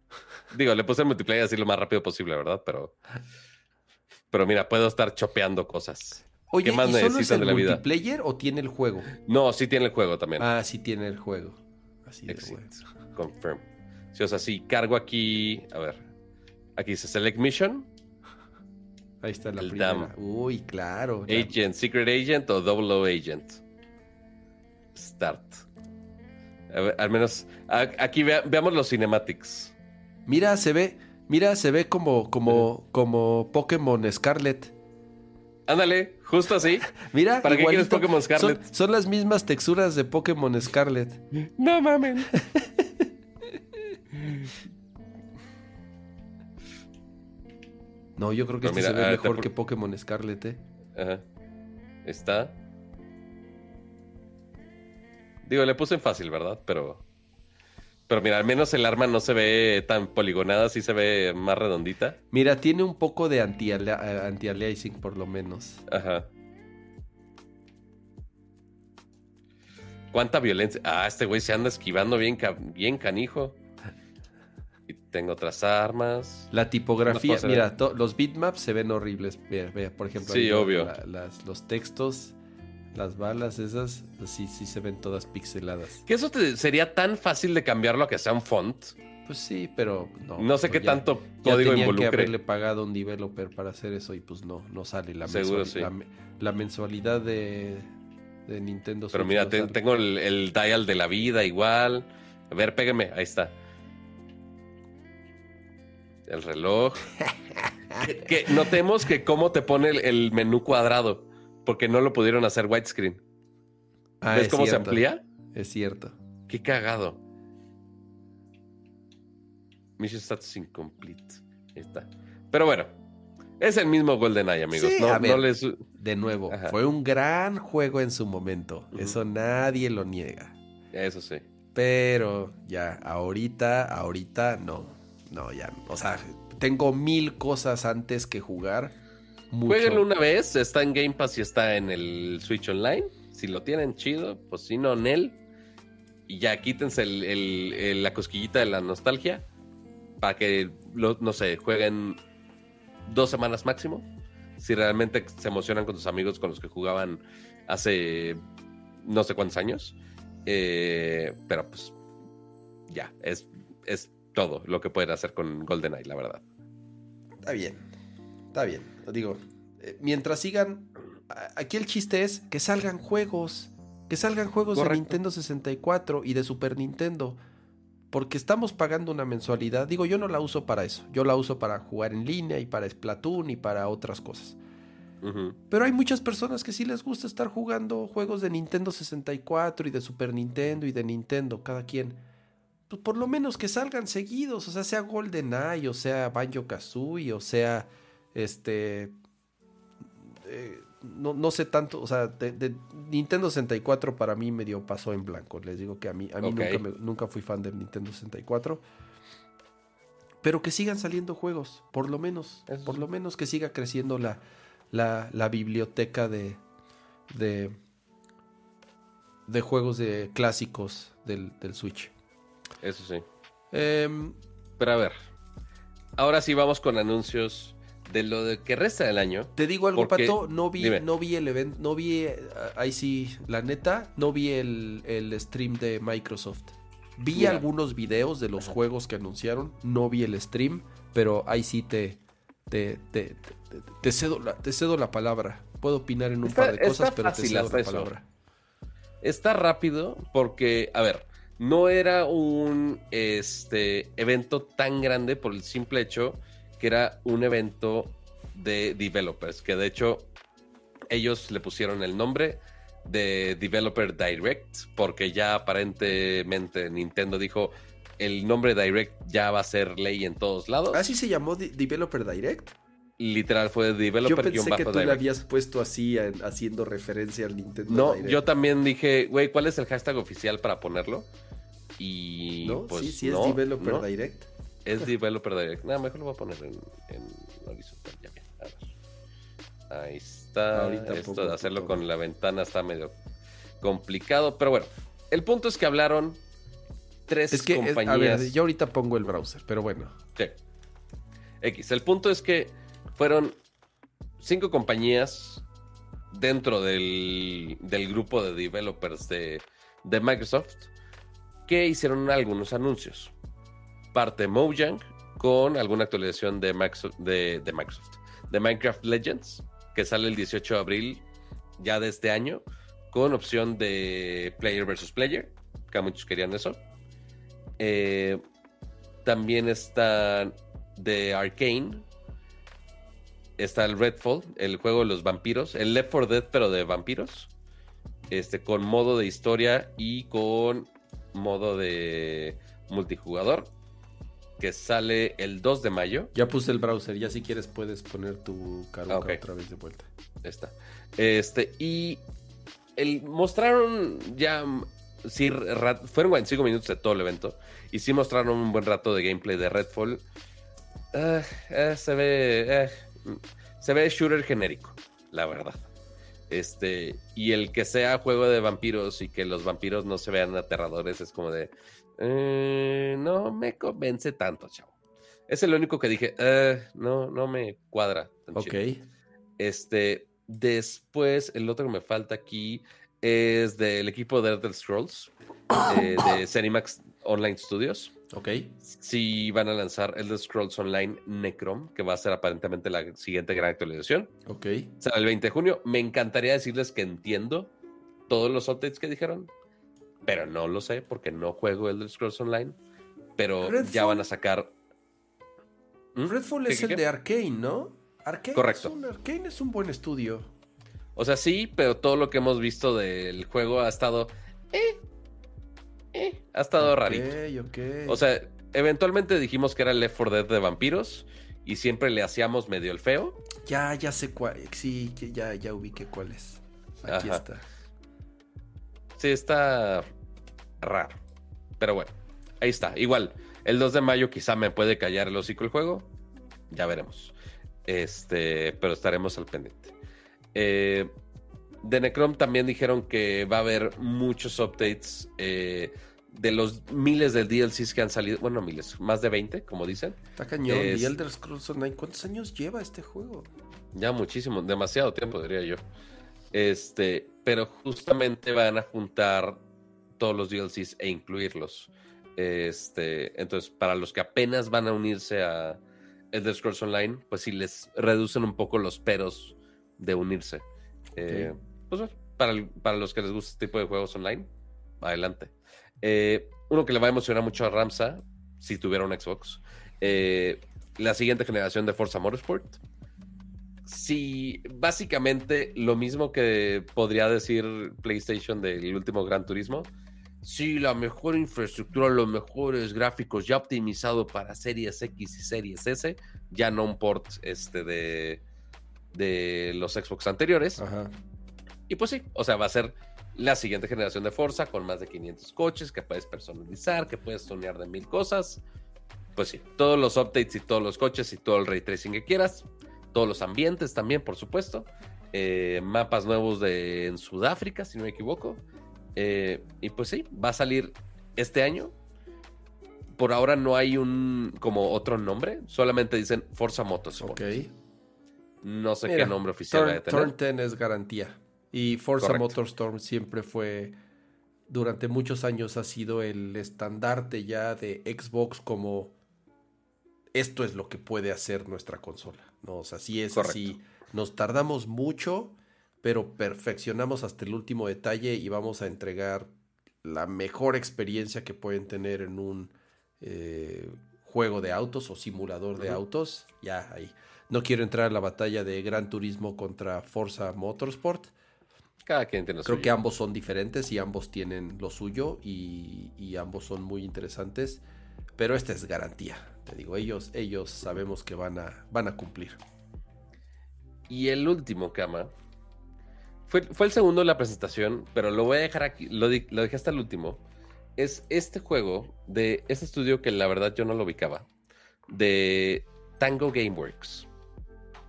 Digo, le puse el multiplayer así lo más rápido posible, ¿verdad? Pero. Pero mira, puedo estar chopeando cosas. Oye, más ¿y solo es necesitan el de la vida? multiplayer o tiene el juego? No, sí tiene el juego también. Ah, sí tiene el juego. Así bueno. Confirm. Sí, o sea, sí, cargo aquí. A ver. Aquí dice Select Mission, Ahí está la El primera. DAM. Uy, claro. la- Agent, Secret Agent o Double O Agent. Start. A ver, al menos. a- aquí vea- veamos los cinematics. Mira, se ve, mira, se ve como, como, como Pokémon Scarlet. Ándale, justo así. Mira, ¿Para qué quieres igualito. Pokémon Scarlet? Son, son las mismas texturas de Pokémon Scarlet. No mamen. No, yo creo que Pero este mira, se ve ah, mejor que Pokémon Scarlet, ¿eh? Ajá. Está. Digo, le puse en fácil, ¿verdad? Pero. Pero mira, al menos el arma no se ve tan poligonada, sí se ve más redondita. Mira, tiene un poco de anti- eh, anti-aliasing por lo menos. Ajá. ¿Cuánta violencia? Ah, este güey se anda esquivando bien, bien canijo. Tengo otras armas. La tipografía, mira, los bitmaps se ven horribles. Vea, por ejemplo, Sí, obvio. la- las- los textos, las balas esas, sí, sí se ven todas pixeladas. Que eso te- sería tan fácil de cambiarlo a que sea un font. Pues sí, pero no. No sé pues qué ya- tanto ya código que involucre. haberle pagado a un developer para hacer eso y pues no, no sale la, Seguro, mensuali- sí. la, me- la mensualidad de, de Nintendo Pero Switch mira, no te- sale. tengo el, el dial de la vida igual. A ver, pégame. Ahí está. El reloj. que, que notemos que cómo te pone el, el menú cuadrado. Porque no lo pudieron hacer widescreen. Ah, ¿Ves es cómo cierto, se amplía? Es cierto. Qué cagado. Mission status incomplete. Ahí está. Pero bueno. Es el mismo GoldenEye, amigos. Sí, no, a ver. no les... De nuevo, Ajá. fue un gran juego en su momento. Eso nadie lo niega. Eso sí. Pero ya, ahorita, ahorita no. No, ya. O sea, tengo mil cosas antes que jugar. Jueguenlo una vez, está en Game Pass y está en el Switch Online. Si lo tienen chido, pues si no, en él. Y ya quítense la cosquillita de la nostalgia. Para que, no sé, jueguen dos semanas máximo. si realmente se emocionan con tus amigos con los que jugaban hace no sé cuántos años. Eh, pero pues ya, es todo lo que pueden hacer con GoldenEye, la verdad. Está bien, está bien. Digo, eh, mientras sigan, aquí el chiste es que salgan juegos, que salgan juegos de Nintendo 64 y de Super Nintendo. Porque estamos pagando una mensualidad. Digo, yo no la uso para eso. Yo la uso para jugar en línea y para Splatoon y para otras cosas. Pero hay muchas personas que sí les gusta estar jugando juegos de Nintendo 64 y de Super Nintendo y de Nintendo, cada quien. Pues por lo menos que salgan seguidos, o sea, sea GoldenEye, o sea Banjo Kazooie, o sea este. Eh, no, sé tanto, o sea, de, Nintendo 64 para mí medio pasó en blanco. Les digo que a mí, a mí nunca, nunca fui fan de Nintendo 64. Pero que sigan saliendo juegos, por lo menos. Por lo menos que siga creciendo la, la, biblioteca de, de, de, juegos de clásicos del, Switch. Eso sí. Em, Pero a ver, ahora sí vamos con anuncios de lo de que resta del año. Te digo algo, Pato, no vi, no vi el evento, no vi, eh, ahí sí, la neta, no vi el, el stream de Microsoft. Vi algunos videos de los juegos que anunciaron, no vi el stream, pero ahí sí te, te, te, cedo, la, te cedo la palabra. Puedo opinar en un par de cosas, pero te cedo la palabra. Está rápido porque, a ver, no era un este, evento tan grande por el simple hecho que era un evento de developers, que de hecho ellos le pusieron el nombre de Developer Direct, porque ya aparentemente Nintendo dijo el nombre Direct ya va a ser ley en todos lados. ¿Así se llamó Developer Direct? Literal fue developer Yo pensé que tú le habías puesto así haciendo referencia al Nintendo No, yo también dije, güey, ¿cuál es el hashtag oficial para ponerlo? Y ¿No? pues sí, sí es Developer Direct. Es Developer Direct. Nada, mejor lo voy a poner en, horizontal. Ya bien. A ver. Ahí está. Ahorita Esto de hacerlo con la ventana está medio complicado, pero bueno. El punto es que hablaron tres es que compañías. a ver, yo ahorita pongo el browser, pero bueno. Sí. X. El punto es que fueron cinco compañías dentro del, grupo de developers de, Microsoft que hicieron algunos anuncios. Parte Mojang con alguna actualización de, de, de, Microsoft, de Minecraft Legends, que sale el 18 de abril ya de este año, con opción de Player versus Player, que muchos querían eso. Eh, también está de Arcane, está el Redfall, el juego de los vampiros, el Left 4 Dead, pero de vampiros. Este, con modo de historia y con modo de multijugador. Que sale el 2 de mayo. Ya puse el browser, ya si quieres puedes poner tu carga otra vez de vuelta. Está. Este, y el, mostraron ya. Sí, fueron 25 minutos de todo el evento. Y sí mostraron un buen rato de gameplay de Redfall. Ah, eh, se ve. Eh, se ve shooter genérico, la verdad. Este, y el que sea juego de vampiros y que los vampiros no se vean aterradores es como de. Eh, no me convence tanto, chavo. Es el único que dije, eh, no, no me cuadra. ok. Este, después, el otro que me falta aquí es del equipo de Elder Scrolls, eh, de Cinemax Online Studios. Ok. Si van a lanzar Elder Scrolls Online Necrom, que va a ser aparentemente la siguiente gran actualización. Ok. Será el 20 de junio. Me encantaría decirles que entiendo todos los updates que dijeron, pero no lo sé porque no juego Elder Scrolls Online. Pero ya van a sacar. ¿Mm? Redfall es el de Arkane, ¿no? Arkane Correcto. Es un, Arkane es un buen estudio. O sea, sí, pero todo lo que hemos visto del juego ha estado. Eh, eh, ha estado rarito. O sea, eventualmente dijimos que era el Left 4 Dead de vampiros y siempre le hacíamos medio el feo. Ya, ya sé cuál. Sí, ya, ya ubiqué cuál es. Aquí está. Sí, está raro. Pero bueno, ahí está. Igual, el 2 de mayo quizá me puede callar el hocico el juego. Ya veremos. Este, pero estaremos al pendiente. Eh, de Necrom también dijeron que va a haber muchos updates eh, de los miles de DLCs que han salido, bueno, miles, más de 20, como dicen. Está cañón. Y Elder Scrolls Online, ¿cuántos años lleva este juego? Ya muchísimo, demasiado tiempo, diría yo. Este, pero justamente van a juntar todos los DLCs e incluirlos. Este, entonces, para los que apenas van a unirse a Elder Scrolls Online, pues sí les reducen un poco los peros de unirse. Eh, pues para, para, los que les gusta este tipo de juegos online, adelante. Eh, uno que le va a emocionar mucho a Ramsa, si tuviera un Xbox, eh, la siguiente generación de Forza Motorsport. Si básicamente lo mismo que podría decir PlayStation del último Gran Turismo, si la mejor infraestructura, los mejores gráficos ya optimizado para series X y series S, ya no un port este de, de los Xbox anteriores. Y pues sí, o sea, va a ser la siguiente generación de Forza con más de 500 coches que puedes personalizar, que puedes tunear de mil cosas. Pues sí, todos los updates y todos los coches y todo el ray tracing que quieras. Todos los ambientes también, por supuesto. Eh, mapas nuevos de, en Sudáfrica, si no me equivoco. Eh, y pues sí, va a salir este año. Por ahora no hay un como otro nombre, solamente dicen Forza Motorsport. Ok. No sé qué nombre oficial va a tener. Turn 10 es garantía. Y Forza Motorstorm siempre fue, durante muchos años ha sido el estandarte ya de Xbox como esto es lo que puede hacer nuestra consola. ¿no? O sea, sí es así. Nos tardamos mucho, pero perfeccionamos hasta el último detalle y vamos a entregar la mejor experiencia que pueden tener en un eh, juego de autos o simulador de autos. Ya ahí. No quiero entrar a la batalla de Gran Turismo contra Forza Motorsport, cada quien tiene lo Creo que ambos son diferentes y ambos tienen lo suyo y, ambos son muy interesantes. Pero esta es garantía. Te digo, ellos, ellos sabemos que van a, van a cumplir. Y el último, Kama, fue, fue el segundo de la presentación, pero lo voy a dejar aquí, lo, lo dejé hasta el último. Es este juego de este estudio que la verdad yo no lo ubicaba, de Tango Gameworks.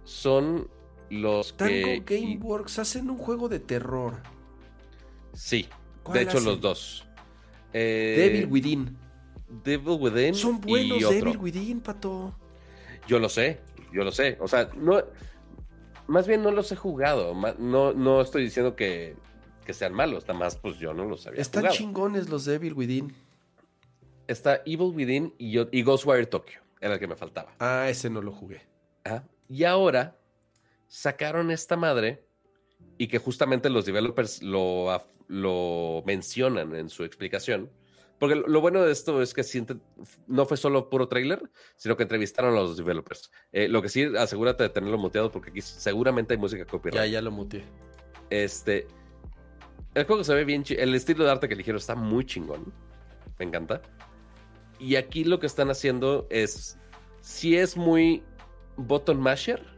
Son los Tango Gameworks hacen un juego de terror. Sí, de hecho los dos. Eh, Devil Within. Devil Within. Son buenos Devil Within, pato. Yo lo sé, yo lo sé. O sea, no. Más bien no los he jugado. No, no estoy diciendo que, sean malos. Nada más, pues yo no los sabía. Están chingones los Devil Within. Está Evil Within y, y Ghostwire Tokyo. Era el que me faltaba. Ah, ese no lo jugué. Y ahora sacaron esta madre y que justamente los developers lo, lo mencionan en su explicación. Porque lo bueno de esto es que no fue solo puro trailer, sino que entrevistaron a los developers. Eh, lo que sí, asegúrate de tenerlo muteado porque aquí seguramente hay música copyright. Ya, ya lo muteé. Este. El juego se ve bien. El estilo de arte que eligieron está muy chingón. Me encanta. Y aquí lo que están haciendo es. Si es muy button masher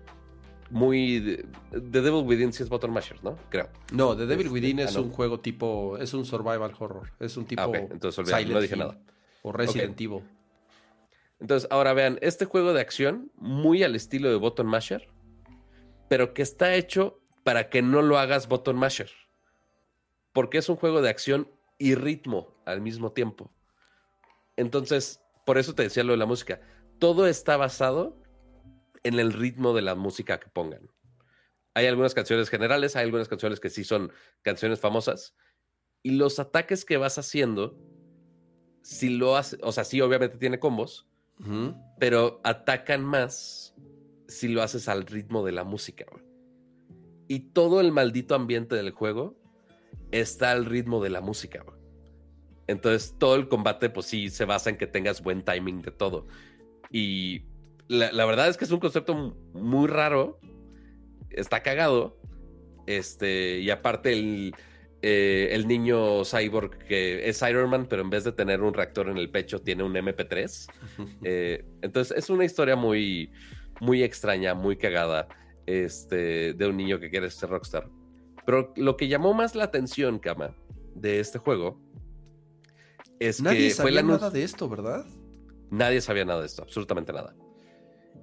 muy. The Devil Within sí es button mashers, ¿no? Creo. No, The Devil Within es ah, un juego tipo. Es un survival horror. Es un tipo. Ah, entonces no dije nada. O Resident Evil. Entonces, ahora vean, este juego de acción, muy al estilo de button masher, pero que está hecho para que no lo hagas button masher. Porque es un juego de acción y ritmo al mismo tiempo. Entonces, por eso te decía lo de la música. Todo está basado en el ritmo de la música que pongan. Hay algunas canciones generales, hay algunas canciones que sí son canciones famosas. Y los ataques que vas haciendo, si lo haces, o sea, sí, obviamente tiene combos, pero atacan más si lo haces al ritmo de la música. Y todo el maldito ambiente del juego está al ritmo de la música. Entonces, todo el combate, pues sí, se basa en que tengas buen timing de todo. Y la, verdad es que es un concepto muy raro. Está cagado. Este, y aparte el, eh, el niño cyborg que es Iron Man, pero en vez de tener un reactor en el pecho, tiene un MP3. Eh, entonces es una historia muy, muy extraña, muy cagada, este, de un niño que quiere ser rockstar. Pero lo que llamó más la atención, Kama, de este juego es Nadie que sabía fue nada de esto, ¿verdad? Nadie sabía nada de esto, absolutamente nada.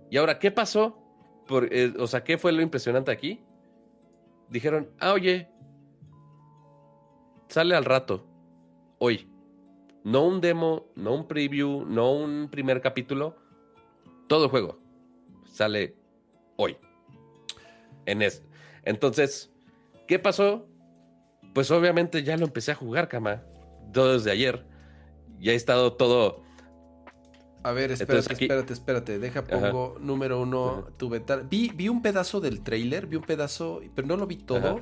Y ahora, ¿qué pasó? Eh, o sea, ¿qué fue lo impresionante aquí? Dijeron, ah, oye, sale al rato, hoy. No un demo, no un preview, no un primer capítulo. Todo el juego sale hoy. En es. Entonces, ¿qué pasó? Pues obviamente ya lo empecé a jugar, cama. Todo desde ayer. Ya he estado todo. A ver, espérate, espérate, espérate. Deja, pongo número uno, tu Vi, vi un pedazo del trailer, vi un pedazo, pero no lo vi todo.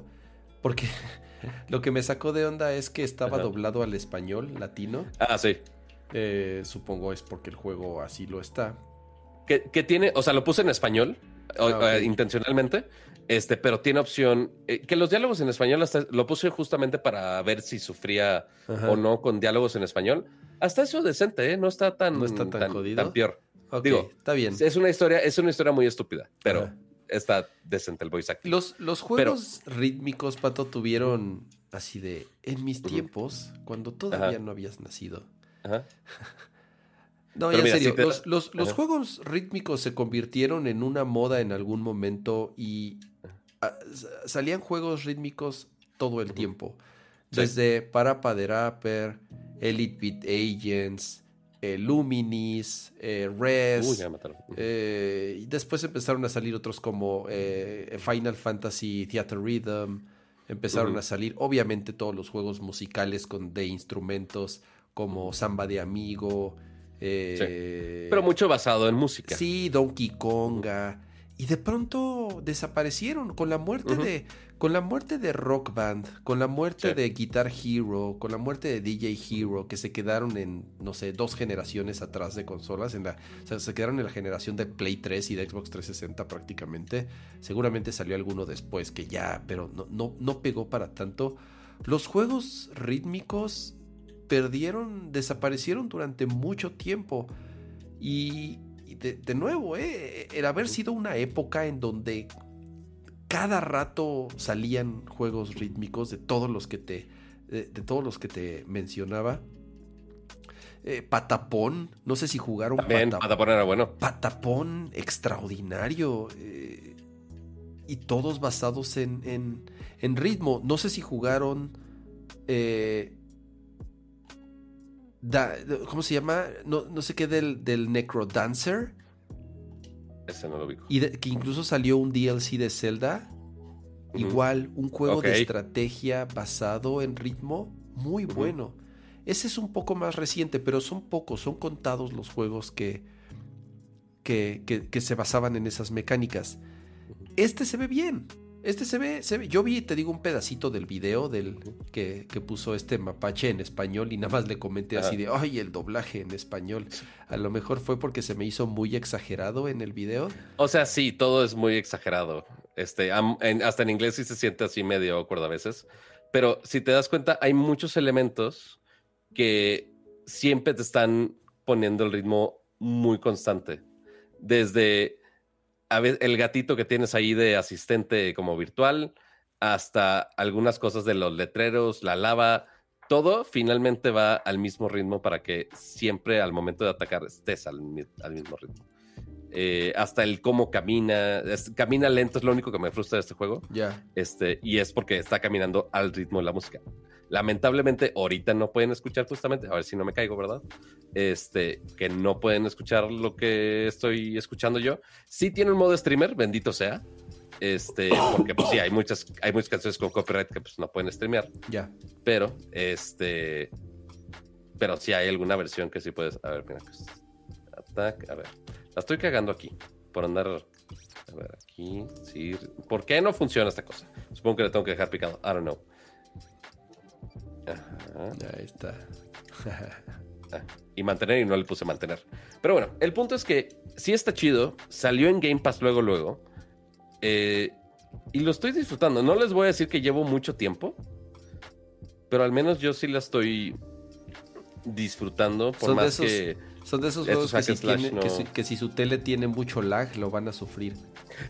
Porque lo que me sacó de onda es que estaba doblado al español latino. Ah, sí. Eh, supongo es porque el juego así lo está. Que, tiene, o sea, lo puse en español ah, eh, intencionalmente, este, pero tiene opción eh, que los diálogos en español hasta, lo puse justamente para ver si sufría o no con diálogos en español. Hasta eso decente, ¿eh? No está tan, no está tan, jodido. Tan peor. Digo, está bien. Es una historia, es una historia muy estúpida, pero está decente el voice acting. Los, los juegos rítmicos, Pato, tuvieron así de en mis tiempos, cuando todavía no habías nacido. no, ya en serio, los, los, juegos rítmicos se convirtieron en una moda en algún momento y ah, salían juegos rítmicos todo el tiempo. Desde Parapa de Rapper, Elite Beat Agents, eh, Luminis, eh, Res. Eh, y después empezaron a salir otros como Final Fantasy Theater Rhythm. Empezaron a salir, obviamente, todos los juegos musicales con, de instrumentos como Samba de Amigo. Pero mucho basado en música. Sí, Donkey Konga. Y de pronto desaparecieron con la muerte de con la muerte de Rock Band, con la muerte de Guitar Hero, con la muerte de DJ Hero, que se quedaron en, no sé, dos generaciones atrás de consolas, en la, o sea, se quedaron en la generación de Play 3 y de Xbox 360 prácticamente. Seguramente salió alguno después que ya, pero no, no, no pegó para tanto. Los juegos rítmicos perdieron, desaparecieron durante mucho tiempo. Y, de, de, nuevo, ¿eh? era haber sido una época en donde cada rato salían juegos rítmicos de todos los que te, de, todos los que te mencionaba. Eh, Patapón, no sé si jugaron Patapón. era bueno. Patapón extraordinario. Eh, y todos basados en, en, ritmo. No sé si jugaron. Eh, ¿Cómo se llama? No, no sé qué del, del Necro Dancer. Ese no lo vi. Y que incluso salió un DLC de Zelda. Igual, un juego de estrategia basado en ritmo muy bueno. Ese es un poco más reciente, pero son pocos, son contados los juegos que, que, que se basaban en esas mecánicas. Este se ve bien. Este se ve, se ve, yo vi, te digo, un pedacito del video del que, puso este mapache en español y nada más le comenté así de, ay, el doblaje en español. A lo mejor fue porque se me hizo muy exagerado en el video. O sea, sí, todo es muy exagerado. Este, hasta en inglés sí se siente así medio acuerdo a veces. Pero si te das cuenta, hay muchos elementos que siempre te están poniendo el ritmo muy constante. Desde el gatito que tienes ahí de asistente como virtual, hasta algunas cosas de los letreros, la lava, todo finalmente va al mismo ritmo para que siempre al momento de atacar estés al, mismo ritmo. Eh, hasta el cómo camina, camina lento es lo único que me frustra de este juego. Ya. Este, y es porque está caminando al ritmo de la música. Lamentablemente, ahorita no pueden escuchar justamente, a ver si no me caigo, ¿verdad? Este, que no pueden escuchar lo que estoy escuchando yo. Sí tiene un modo streamer, bendito sea. Este, porque pues sí, hay muchas, hay muchas canciones con copyright que pues no pueden streamear. Ya. Pero, este, pero sí hay alguna versión que sí puedes. A ver, mira, pues, Attack, a ver. La estoy cagando aquí por andar. A ver, aquí, sí. ¿Por qué no funciona esta cosa? Supongo que le tengo que dejar picado. I don't know. Ahí está. Ah, y mantener y no le puse mantener. Pero bueno, el punto es que sí está chido. Salió en Game Pass luego, luego. Eh, y lo estoy disfrutando. No les voy a decir que llevo mucho tiempo. Pero al menos yo sí la estoy disfrutando. Por más que. Son de esos juegos que si, su tele tiene mucho lag, lo van a sufrir.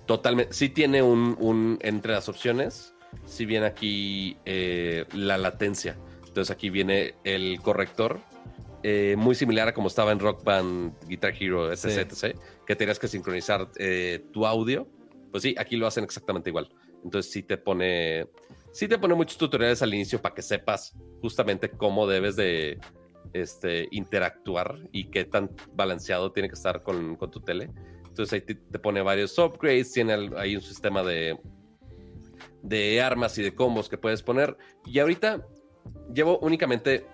Totalmente. Sí tiene un entre las opciones si viene aquí eh, la latencia. Entonces aquí viene el corrector, eh, muy similar a como estaba en Rock Band, Guitar Hero, etc, que tenías que sincronizar eh, tu audio. Pues sí, aquí lo hacen exactamente igual. Entonces sí te pone, sí te pone muchos tutoriales al inicio para que sepas justamente cómo debes de, este, interactuar y qué tan balanceado tiene que estar con, tu tele. Entonces ahí te, pone varios upgrades, tiene ahí un sistema de, de armas y de combos que puedes poner. Y ahorita llevo únicamente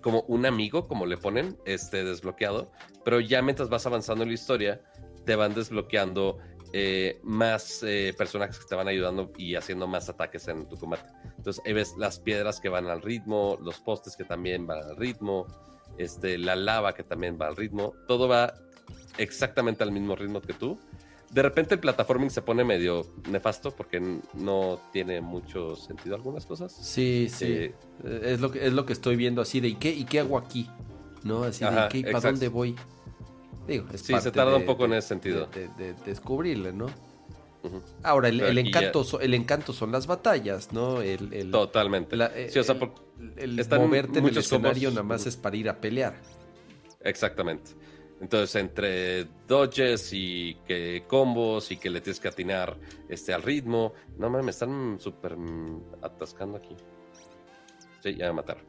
como un amigo, como le ponen, este desbloqueado, pero ya mientras vas avanzando en la historia, te van desbloqueando eh, más eh, personajes que te van ayudando y haciendo más ataques en tu combate. Entonces ahí ves las piedras que van al ritmo, los postes que también van al ritmo, este, la lava que también va al ritmo, todo va exactamente al mismo ritmo que tú. De repente el plataforming se pone medio nefasto porque no tiene mucho sentido algunas cosas. Sí, sí. Eh, es, lo que, es lo que estoy viendo así de ¿y qué, y qué hago aquí? ¿No? Así de ¿qué, ¿para dónde voy? sí, se tarda un poco en ese sentido. De, descubrirle, ¿no? Ahora, el, encanto, el encanto son las batallas, ¿no? El, Totalmente. sí, o sea, el, moverte en el escenario nada más es para ir a pelear. Exactamente. Entonces, entre dodges y que combos y que le tienes que atinar este, al ritmo. No mames, me están súper atascando aquí. Sí, ya me mataron.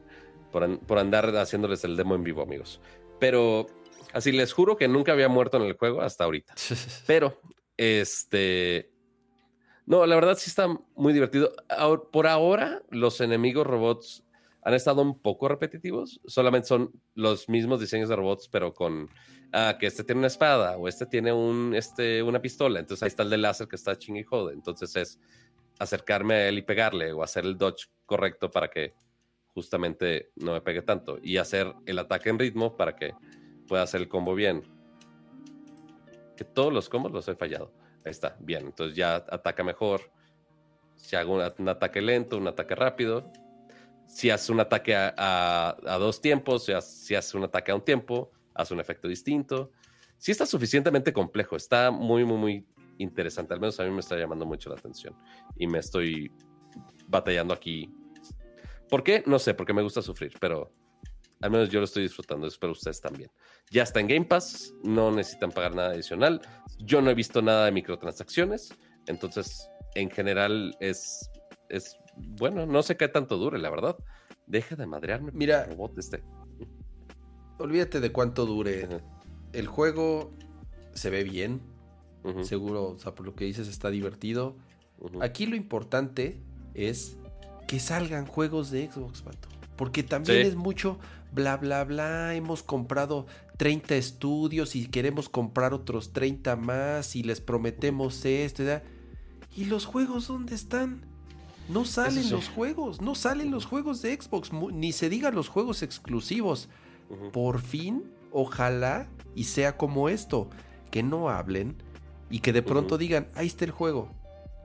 Por, por andar haciéndoles el demo en vivo, amigos. Pero Así les juro que nunca había muerto en el juego hasta ahorita. Pero, este. No, la verdad sí está muy divertido. Por ahora, los enemigos robots han estado un poco repetitivos. Solamente son los mismos diseños de robots, pero con ah, que este tiene una espada o este tiene un, este, una pistola. Entonces ahí está el de láser que está ching y jode. Entonces es acercarme a él y pegarle o hacer el dodge correcto para que justamente no me pegue tanto y hacer el ataque en ritmo para que pueda hacer el combo bien. Que todos los combos los he fallado. Ahí está, bien. Entonces ya ataca mejor. Si hago un, ataque lento, un ataque rápido. Si hace un ataque a, dos tiempos, si hace, si un ataque a un tiempo, hace un efecto distinto. Si está suficientemente complejo, está muy, muy, muy interesante. Al menos a mí me está llamando mucho la atención. Y me estoy batallando aquí. ¿Por qué? No sé, porque me gusta sufrir, pero al menos yo lo estoy disfrutando, espero ustedes también. Ya está en Game Pass, no necesitan pagar nada adicional. Yo no he visto nada de microtransacciones, entonces en general es, es bueno, no sé qué tanto dure, la verdad. Deja de madrearme. Mira, robot este. Olvídate de cuánto dure. El juego se ve bien, seguro, o sea, por lo que dices está divertido. Aquí lo importante es que salgan juegos de Xbox, pato. Porque también es mucho bla, bla, bla. Hemos comprado 30 estudios y queremos comprar otros 30 más y les prometemos esto. ¿Y los juegos dónde están? No salen los juegos, no salen los juegos de Xbox, ni se digan los juegos exclusivos. Por fin, ojalá y sea como esto, que no hablen y que de pronto digan, ahí está el juego.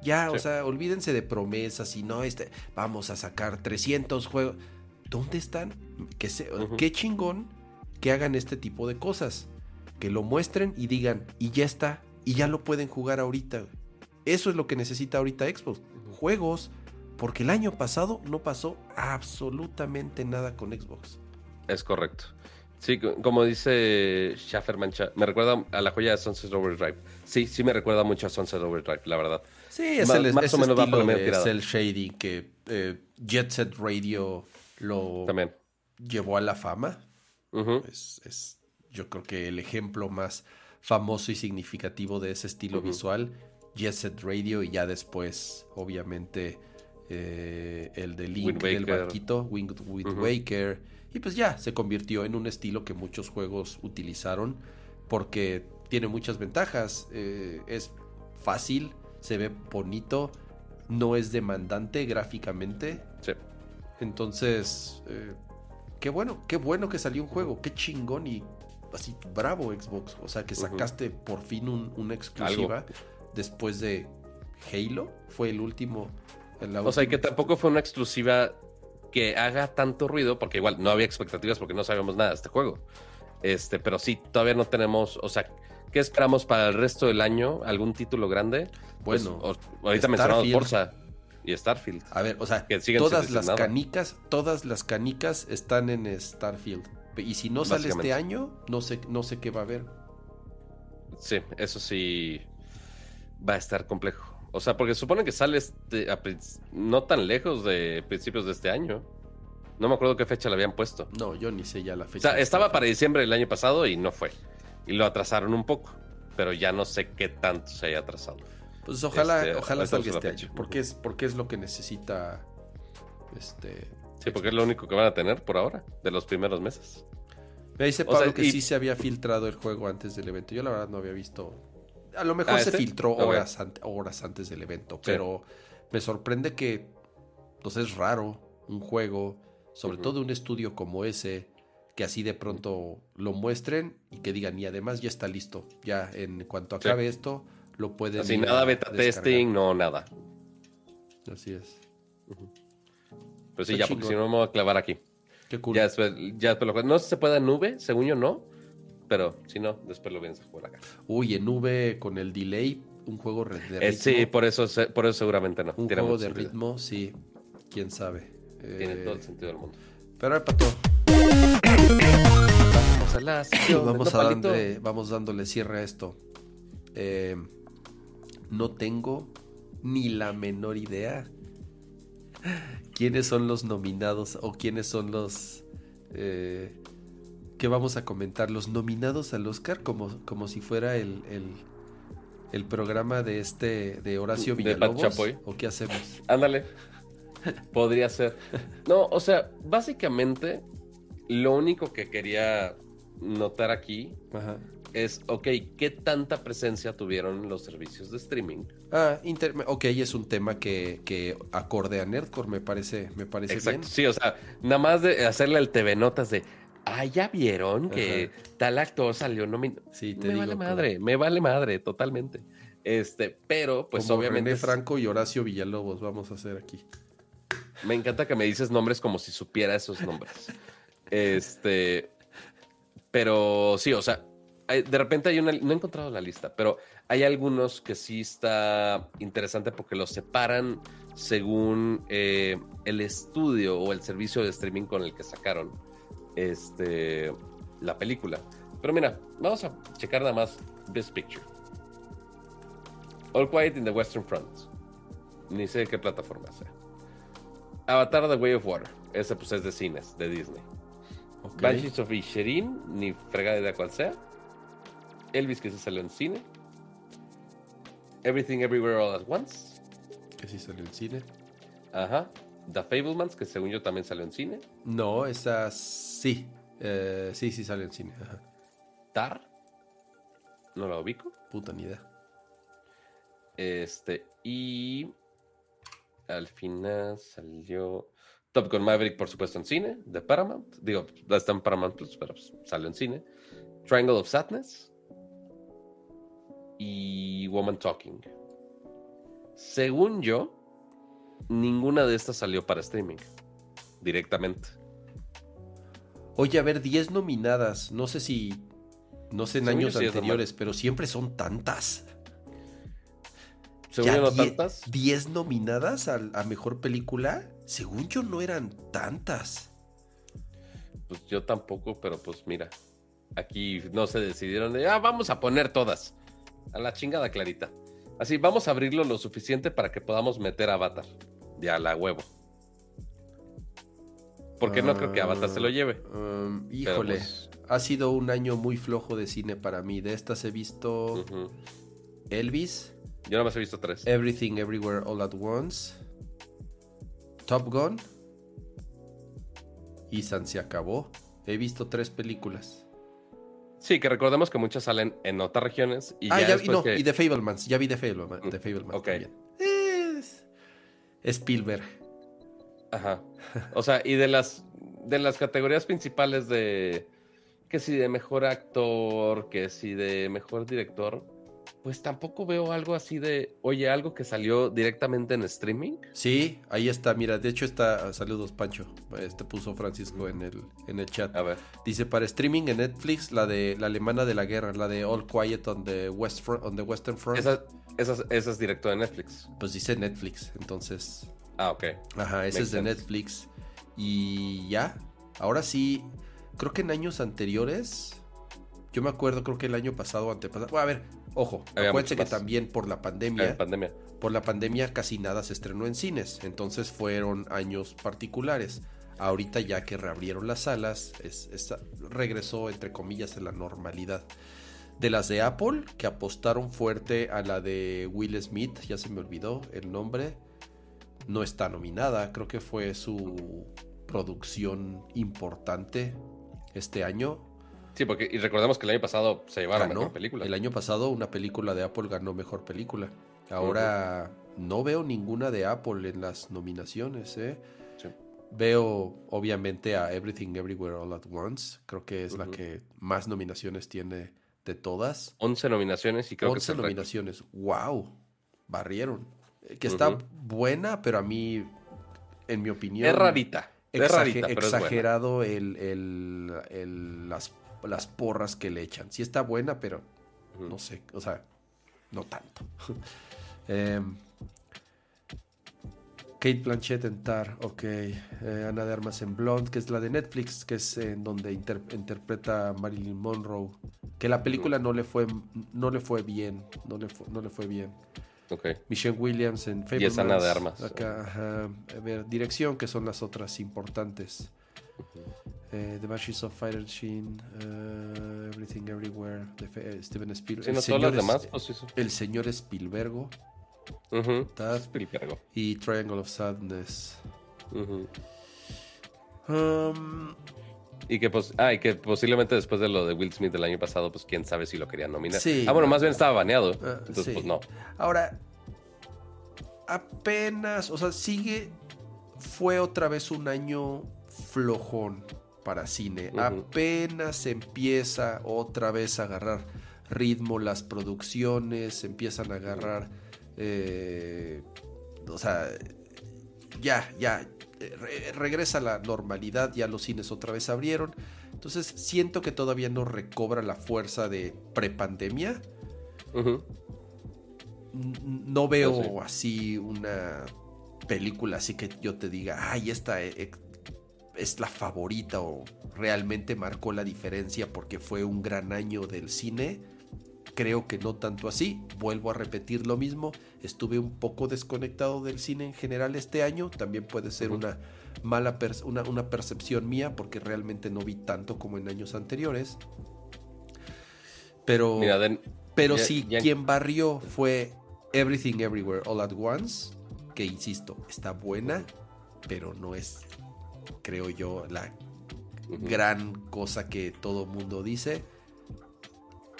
Ya, o sea, olvídense de promesas y no, este, vamos a sacar 300 juegos. ¿dónde están? Que se, Qué chingón que hagan este tipo de cosas. Que lo muestren y digan, y ya está, y ya lo pueden jugar ahorita. Eso es lo que necesita ahorita Xbox. Juegos, porque el año pasado no pasó absolutamente nada con Xbox. Es correcto. Sí, como dice Schaffer Mancha, me recuerda a la joya de Sunset Overdrive. Sí, sí me recuerda mucho a Sunset Overdrive, la verdad. Sí, es el, más o menos va por el shading que eh, Jet Set Radio lo También. llevó a la fama. es, yo creo que el ejemplo más famoso y significativo de ese estilo visual, Jet Set Radio, y ya después, obviamente, eh, el de Link del barquito, Wind, Waker. Y pues ya se convirtió en un estilo que muchos juegos utilizaron porque tiene muchas ventajas. Eh, es fácil, se ve bonito, no es demandante gráficamente. Sí. Entonces, eh, qué bueno, qué bueno que salió un juego, qué chingón y así, bravo Xbox. O sea, que sacaste por fin una exclusiva después de Halo. Fue el último. o sea, que tampoco fue una exclusiva que haga tanto ruido, porque igual no había expectativas porque no sabíamos nada de este juego. Este, pero sí, todavía no tenemos, o sea, ¿qué esperamos para el resto del año? ¿Algún título grande? Pues, bueno, ahorita mencionamos Forza y Starfield. A ver, o sea, todas las canicas, todas las canicas están en Starfield. Y si no sale este año, no sé, no sé qué va a haber. Sí, eso sí va a estar complejo. O sea, porque supone que sale este, no tan lejos de principios de este año. No me acuerdo qué fecha le habían puesto. No, yo ni sé ya la O fecha. sea, estaba para diciembre del año pasado y no fue. Y lo atrasaron un poco. Pero ya no sé qué tanto se haya atrasado. Pues ojalá, Este, ojalá salga este año. Porque es, porque es lo que necesita. Este. Sí, porque es lo único que van a tener por ahora, de los primeros meses. Me dice O Pablo sea, que y- sí se había filtrado el juego antes del evento. Yo la verdad no había visto. A lo mejor ¿Ah, se este? filtró horas, ante- horas antes del evento. Pero me sorprende que. Pues es raro un juego, sobre Ujú. todo un estudio como ese, que así de pronto lo muestren y que digan, y además ya está listo. Ya en cuanto Sí. acabe esto, lo pueden. Así nada a beta descargar. testing, no nada. Así es. Pero sí, ya, porque si no me voy a clavar aquí. Qué cool. Ya ya lo No se puede en nube, según yo no. Pero si no, después lo vienes a jugar acá. Uy, en nube con el delay, un juego de ritmo. Eh, sí, por eso, por eso seguramente no. Un Tiene juego de sentido. ritmo, sí. Quién sabe. Tiene Eh, todo el sentido del mundo. Pero a ver, Pato, Vamos a la sección vamos, a darle, vamos dándole cierre a esto. Eh, no tengo ni la menor idea quiénes son los nominados o quiénes son los eh, que vamos a comentar. Los nominados al Oscar como, como si fuera el, el, el programa de este de Horacio De Pat Villalobos. Chapoy. ¿O qué hacemos? Ándale. Podría ser. No, o sea, básicamente, lo único que quería notar aquí Ajá. es, ok, ¿qué tanta presencia tuvieron los servicios de streaming? Ah, inter- ok, es un tema que, que acorde a Nerdcore, me parece, me parece Exacto, bien. sí, o sea, nada más de hacerle el TV Notas de, ah, ya vieron que tal actor salió nominado. Sí, te Me digo. vale madre, me vale madre, totalmente. Este, pero, pues como obviamente. René Franco y Horacio Villalobos vamos a hacer aquí. Me encanta que me dices nombres como si supiera esos nombres. Este. Pero sí, o sea, hay- de repente hay una. No he encontrado la lista, pero hay algunos que sí está interesante porque los separan según eh, el estudio o el servicio de streaming con el que sacaron este, la película. Pero mira, vamos a checar nada más Best Picture. All Quiet in the Western Front. Ni sé qué plataforma sea. Avatar The Way of Water. Ese pues es de cines, de Disney. Ok. Banshees of Inisherin, ni fregada idea cuál sea. Elvis que se salió en cine. Everything Everywhere All at Once. Que sí salió en cine. Ajá. The Fablemans, que según yo también salió en cine. No, esa sí. Eh, sí, sí salió en cine. Ajá. Tar. No la ubico. Puta ni idea. Este, y al final salió Top Gun Maverick, por supuesto, en cine, de Paramount. Digo, está en Paramount Plus, pero pues, salió en cine. Triangle of Sadness y Woman Talking. Según yo, ninguna de estas salió para streaming directamente. Oye, a ver, 10 nominadas. No sé si. No sé en Según años sí anteriores, pero siempre son tantas. Según Ya yo, no tantas. 10 nominadas al- a, mejor película. Según yo, no eran tantas. Pues yo tampoco, pero pues mira, aquí no se decidieron de, ah, vamos a poner todas. A la chingada clarita. Así, vamos a abrirlo lo suficiente para que podamos meter Avatar. Ya la huevo. Porque no creo que Avatar se lo lleve. Um, híjole, pues, ha sido un año muy flojo de cine para mí. De estas he visto. Elvis, Yo nada más he visto tres. Everything Everywhere All at Once, Top Gun y San se acabó. He visto tres películas. Sí, que recordemos que muchas salen en otras regiones y ah, ya, ya, vi- no, que- y The Fablemans. Ya vi The Fablemans, Mm, The Fablemans ok. también. Es Spielberg. Ajá. O sea, y de las de las categorías principales de que si de mejor actor, que si de mejor director, pues tampoco veo algo así de, oye, algo que salió directamente en streaming. Sí, ahí está. Mira, de hecho está. Saludos, Pancho. Este puso Francisco en el, en el chat. A ver. Dice para streaming en Netflix la de la alemana de la guerra, la de All Quiet on the West Front, on the Western Front. Esa, esa, esa es directo de Netflix. Pues dice Netflix, entonces. Ah, ok. Ajá, Makes es de sense. Netflix. Y ya. Ahora sí. Creo que en años anteriores. Yo me acuerdo, creo que el año pasado o antepasado. Bueno, a ver, ojo. Acuérdense que también por la pandemia. Pandemia. por la pandemia casi nada se estrenó en cines. Entonces fueron años particulares. ahorita ya que reabrieron las salas, regresó entre comillas en la normalidad. De las de Apple, que apostaron fuerte a la de Will Smith, ya se me olvidó el nombre, no está nominada, creo que fue su producción importante este año. Sí, porque y recordemos que el año pasado se llevaron mejor película. El año pasado una película de Apple ganó mejor película. Ahora no veo ninguna de Apple en las nominaciones, ¿eh? Veo obviamente a Everything Everywhere All at Once, creo que es la que más nominaciones tiene de todas. 11 nominaciones y creo 11 nominaciones. ¡Wow! Barrieron. Eh, que está buena, pero a mí, en mi opinión. Es rarita. Es rarita exagerado el, el, las, las, porras que le echan. Sí está buena, pero no sé. O sea, no tanto. Em, Kate Blanchett en Tar, ok. Eh, Ana de Armas en Blonde, que es la de Netflix, que es en donde interpreta a Marilyn Monroe. Que la película no le fue, no le fue bien. No le fue, no le fue bien. Okay. Michelle Williams en Fablemans. Y es Ana de Armas. Acá, A ver, dirección, que son las otras importantes. Eh, the Banshees of Fire Sheen, uh, Everything Everywhere, de Steven Spielberg. el, señor demás, pues, el señor Spielbergo. Y Triangle of Sadness. Um, y que, pues, ah, que posiblemente después de lo de Will Smith del año pasado, pues quién sabe si lo querían nominar. ah, bueno, más bien estaba baneado. Ah, entonces, pues no. Ahora, apenas, o sea, sigue. Fue otra vez un año flojón para cine. Apenas empieza otra vez a agarrar ritmo las producciones, empiezan a agarrar eh, o sea, ya, ya, regresa a la normalidad, ya los cines otra vez abrieron. Entonces siento que todavía no recobra la fuerza de prepandemia. No veo así una película así que yo te diga, ay, esta e, es la favorita o realmente marcó la diferencia porque fue un gran año del cine. Creo que no tanto así. Vuelvo a repetir lo mismo. Estuve un poco desconectado del cine en general este año. También puede ser una mala una, percepción mía porque realmente no vi tanto como en años anteriores. Pero, pero sí, quien barrió fue Everything Everywhere All at Once. Que insisto, está buena, pero no es, creo yo, la gran cosa que todo mundo dice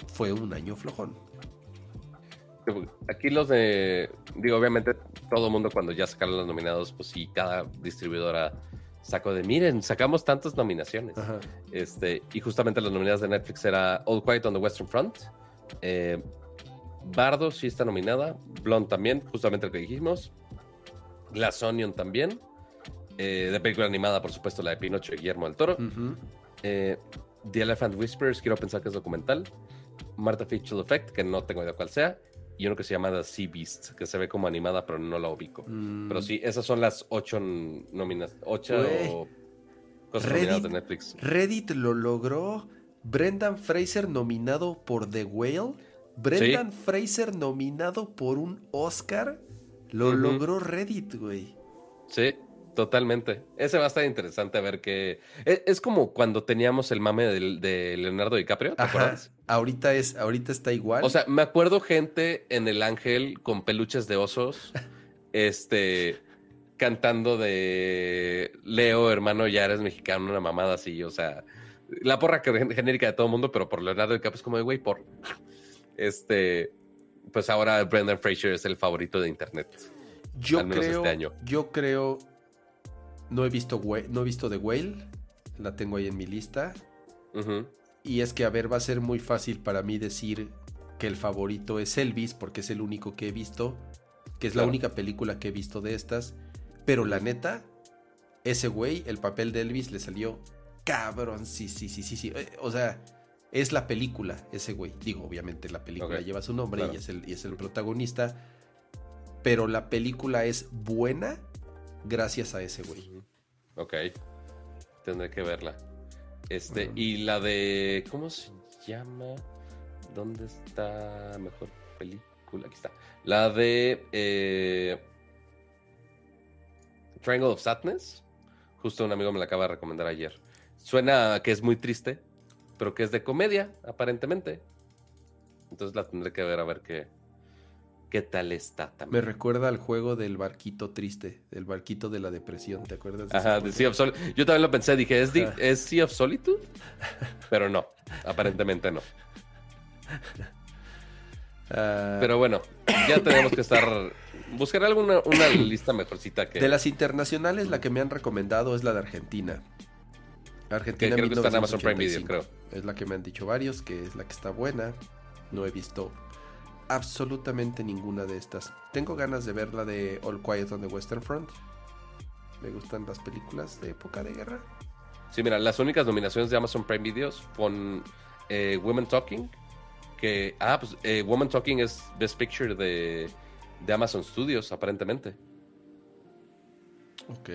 fue un año flojón. Aquí los de, digo, obviamente todo el mundo cuando ya sacaron los nominados, pues sí, cada distribuidora sacó de, miren, sacamos tantas nominaciones. Este, y justamente las nominadas de Netflix era All Quiet on the Western Front, eh, Bardo sí está nominada, Blonde también, justamente lo que dijimos, Glass Onion también, eh, de película animada, por supuesto, la de Pinocho de Guillermo del Toro, eh, The Elephant Whispers, quiero pensar que es documental, Martha Fitzgerald Effect, que no tengo idea cuál sea, y uno que se llama The Sea Beast, que se ve como animada, pero no la ubico. Mm. Pero sí, esas son las ocho nóminas, ocho cosas nominadas de Netflix. Reddit lo logró. Brendan Fraser nominado por The Whale. Brendan Fraser nominado por un Oscar. Lo logró Reddit, güey. Sí. Totalmente. Ese va a estar interesante a ver qué. E, es, como cuando teníamos el mame de, Leonardo DiCaprio, ¿te acuerdas? Ahorita es, ahorita está igual. O sea, me acuerdo gente en el ángel con peluches de osos, este, cantando de Leo, hermano, ya eres mexicano, una mamada así, o sea, la porra genérica de todo el mundo, pero por Leonardo DiCaprio es como de güey, por. Este, pues ahora Brendan Fraser es el favorito de internet. Yo este creo, este yo creo no he visto, no he visto The Whale. La tengo ahí en mi lista. Y es que, a ver, va a ser muy fácil para mí decir que el favorito es Elvis, porque es el único que he visto. Que es la única película que he visto de estas. Pero la neta, ese güey, el papel de Elvis le salió cabrón. Sí, sí, sí, sí, sí. Eh, o sea, es la película, ese güey. Digo, obviamente la película lleva su nombre y, es el, y es el protagonista. Pero la película es buena gracias a ese güey. Ok. Tendré que verla. Este, y la de. ¿Cómo se llama? ¿Dónde está mejor película? Aquí está. La de. Eh, Triangle of Sadness. Justo un amigo me la acaba de recomendar ayer. Suena que es muy triste, pero que es de comedia, aparentemente. Entonces la tendré que ver a ver qué, qué tal está Me también. recuerda al juego del barquito triste, del barquito de la depresión, ¿te acuerdas? de Ajá, de Sea of Sol- Yo también lo pensé, dije, ¿es, di- Ajá. ¿es Sea of Solitude? Pero no, aparentemente no. Ah, Pero bueno, ya tenemos que estar. Buscar alguna una lista mejorcita que. De las internacionales, la que me han recomendado es la de Argentina. que Argentina creo que está en Amazon Prime Video, 1985. creo. Es la que me han dicho varios, que es la que está buena. No he visto absolutamente ninguna de estas. Tengo ganas de ver la de All Quiet on the Western Front. Me gustan las películas de época de guerra. Sí, mira, las únicas nominaciones de Amazon Prime Videos con eh, Women Talking. Que. Ah, pues eh, Woman Talking es Best Picture de, de Amazon Studios, aparentemente. Ok.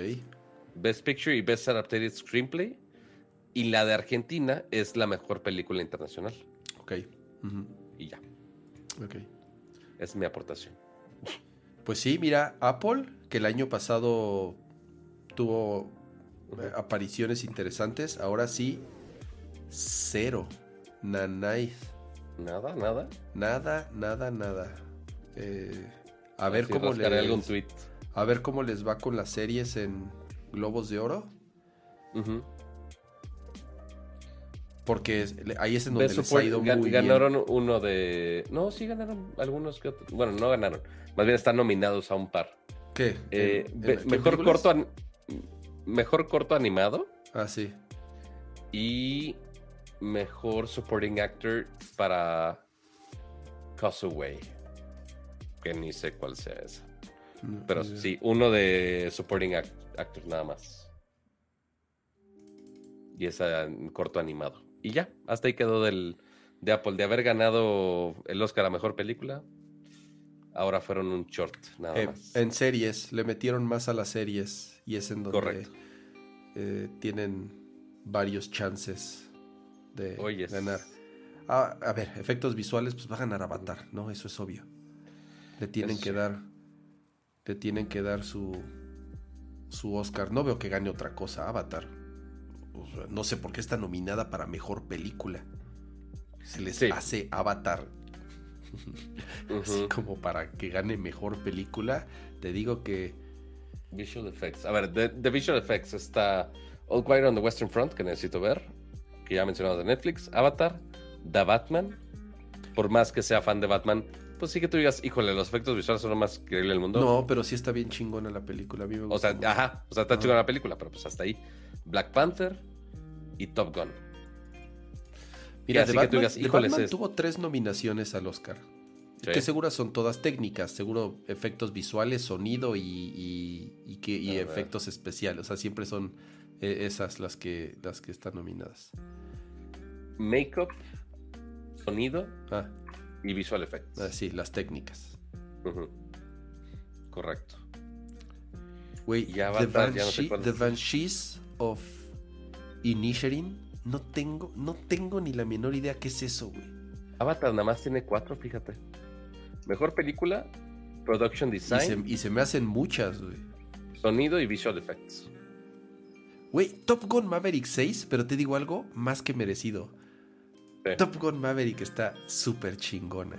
Best Picture y Best Adapted Screenplay. Y la de Argentina es la mejor película internacional. Ok. Y ya, ok. es mi aportación. Pues sí, mira, Apple, que el año pasado tuvo eh, apariciones interesantes, ahora sí, cero. Nanay. Nada, nada. Nada, nada, nada. Eh, a ver cómo algún les, tweet. a ver cómo les va con las series en Globos de Oro. Porque ahí es en donde les ha ido gan- muy bien. ganaron uno de. No, sí ganaron algunos que otros. Bueno, no ganaron. Más bien están nominados a un par. ¿Qué? Eh, ¿En- be- en- qué mejor películas? corto an- mejor corto animado Ah, sí. y mejor supporting actor para Causeway. Que ni sé cuál sea esa. No, Pero sí, uno de supporting act- actor nada más. Y esa en corto animado. Y ya, hasta ahí quedó del de Apple. De haber ganado el Oscar a mejor película, ahora fueron un short, nada Eh, más. en series, le metieron más a las series y es en donde Correcto. eh, tienen varios chances de ganar. Ah, a ver, efectos visuales, pues va a ganar Avatar, ¿no? Eso es obvio. Le tienen Eso que sí. dar, le tienen que dar su, su Oscar. No veo que gane otra cosa Avatar. O sea, no sé por qué está nominada para mejor película. Se les Sí. hace Avatar así Ujú. como para que gane mejor película. Te digo que Visual Effects. A ver, de, de Visual Effects está All Quiet on the Western Front, que necesito ver, que ya mencionamos de Netflix, Avatar, The Batman. Por más que sea fan de Batman, pues sí que tú digas, híjole, los efectos visuales son lo más increíble del mundo. no, pero sí está bien chingona la película. A mí me O gusta sea, mucho. ajá, o sea, está chingona la película, pero pues hasta ahí. Black Panther y Top Gun. Mira, así que tú Batman, digas, The híjoles, Batman es- tuvo tres nominaciones al Oscar. Sí. Que seguro son todas técnicas, seguro efectos visuales, sonido y, y- y que, y efectos especiales. O sea, siempre son eh, esas las que, las que están nominadas. Makeup, sonido Ah, y Visual Effects. ah, sí, las técnicas. Correcto. Güey, The, Avatar, ya no sé Banshee- The. Banshees of Inisherin. No tengo, no tengo ni la menor idea qué es eso, güey. Avatar nada más tiene cuatro, fíjate. Mejor película, Production Y Design, se, y se me hacen muchas, güey. sonido y Visual Effects. Güey, Top Gun Maverick 6, pero te digo algo, más que merecido. Sí. Top Gun Maverick está súper chingona.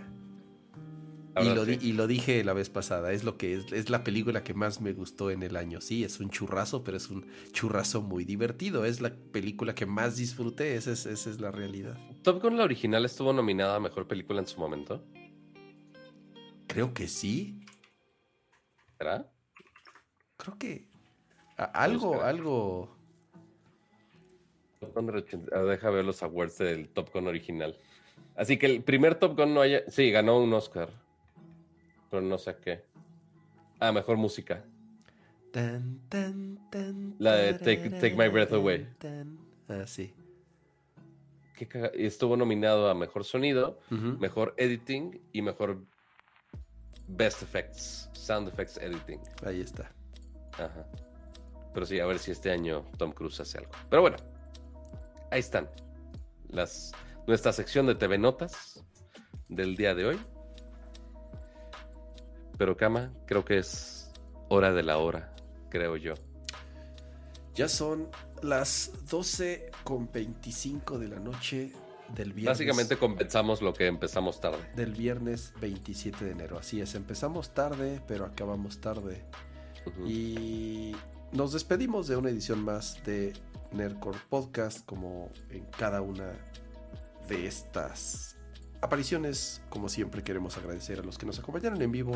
Y lo, di- sí. y lo dije la vez pasada, es lo que es, es la película que más me gustó en el año. Sí, es un churrazo, pero es un churrazo muy divertido. Es la película que más disfruté, esa es, esa es la realidad. Top Gun, la original, estuvo nominada a mejor película en su momento. Creo que sí, ¿Será? creo que a- algo, algo. Top Gun del 80 ah, Deja ver los awards del Top Gun original. Así que el primer Top Gun no haya. Sí, ganó un Oscar. Pero no sé qué. Ah, mejor música. Tan, tan, tan, La de Take- Take My Breath Away. Ah, sí. Qué caga- Estuvo nominado a mejor sonido, mejor editing y mejor Best Effects. Sound Effects Editing. Ahí está. Ajá. Pero sí, a ver si este año Tom Cruise hace algo. Pero bueno, ahí están. Las, nuestra sección de TV Notas del día de hoy. Pero Cama, creo que es hora de la hora, creo yo. Ya son las 12 con 25 de la noche del viernes. Básicamente compensamos lo que empezamos tarde. Del viernes 27 de enero. Así es, empezamos tarde, pero acabamos tarde. Y nos despedimos de una edición más de Nerdcore Podcast, como en cada una de estas apariciones. Como siempre, queremos agradecer a los que nos acompañaron en vivo,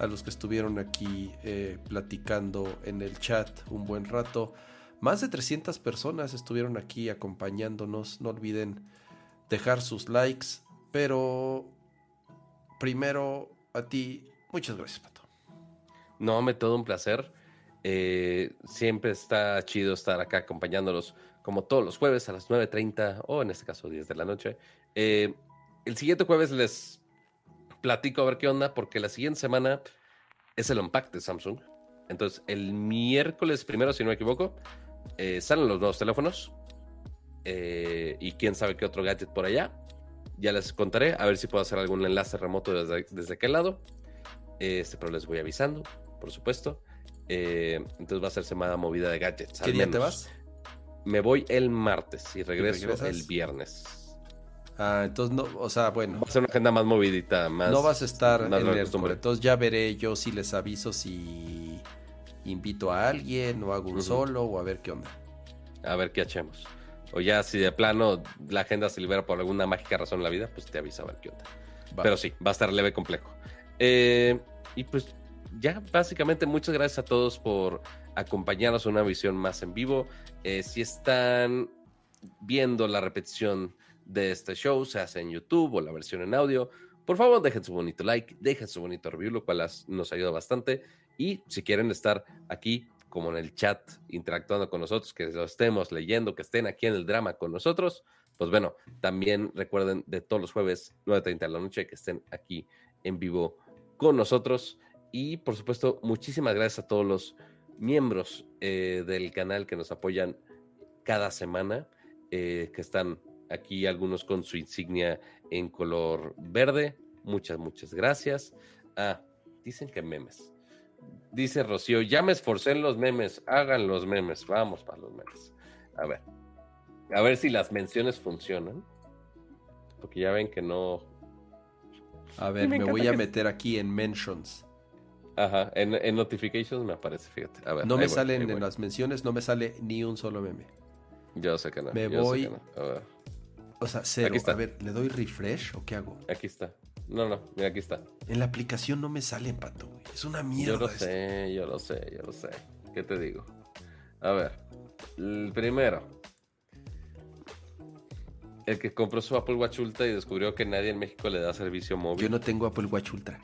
a los que estuvieron aquí eh, platicando en el chat un buen rato. Más de 300 personas estuvieron aquí acompañándonos. No olviden dejar sus likes, pero primero a ti, muchas gracias, Pato. No, me todo un placer. Eh, siempre está chido estar acá acompañándolos como todos los jueves a las 9.30 o en este caso 10 de la noche. Eh, el siguiente jueves les platico a ver qué onda porque la siguiente semana es el unpack de Samsung. Entonces el miércoles primero, si no me equivoco, eh, salen los nuevos teléfonos eh, y quién sabe qué otro gadget por allá. Ya les contaré a ver si puedo hacer algún enlace remoto desde, desde aquel lado. Este, pero les voy avisando, por supuesto. Eh, entonces va a ser semana movida de gadgets. ¿Qué al día te menos. vas? Me voy el martes y regreso el viernes. Ah, entonces no, o sea, bueno, Va a ser una agenda más movidita, más. no vas a estar más en el. Entonces ya veré yo si les aviso si invito a alguien o hago un solo o a ver qué onda. A ver qué hacemos. O ya, si de plano la agenda se libera por alguna mágica razón en la vida, pues te avisa a ver qué onda. Pero sí, va a estar leve complejo. Eh, y pues ya básicamente muchas gracias a todos por acompañarnos a una visión más en vivo. Eh, si están viendo la repetición de este show, se hace en YouTube o la versión en audio, por favor dejen su bonito like, dejen su bonito review, lo cual nos ayuda bastante. Y si quieren estar aquí como en el chat interactuando con nosotros, que lo estemos leyendo, que estén aquí en el drama con nosotros, pues bueno, también recuerden de todos los jueves 9.30 de la noche que estén aquí en vivo con nosotros. Y por supuesto, muchísimas gracias a todos los miembros eh, del canal que nos apoyan cada semana, eh, que están aquí algunos con su insignia en color verde. Muchas, muchas gracias. Ah, dicen que memes. Dice Rocío, ya me esforcé en los memes, hagan los memes, vamos para los memes. A ver, a ver si las menciones funcionan. Porque ya ven que no. A ver, me me, voy a meter aquí en mentions. Ajá, en, en notifications me aparece, fíjate. A ver, No me voy, salen en voy. las menciones, no me sale ni un solo meme. Yo sé que no. Me yo sé voy- que no. A ver, O sea, cero. Aquí está. A ver, ¿le doy refresh o qué hago? aquí está. No, no, mira, aquí está. En la aplicación no me sale, pato. güey. Es una Yo mierda. lo esto. sé, yo lo sé, yo lo sé. ¿Qué te digo? A ver, el primero. El que compró su Apple Watch Ultra y descubrió que nadie en México le da servicio móvil. Yo no tengo Apple Watch Ultra.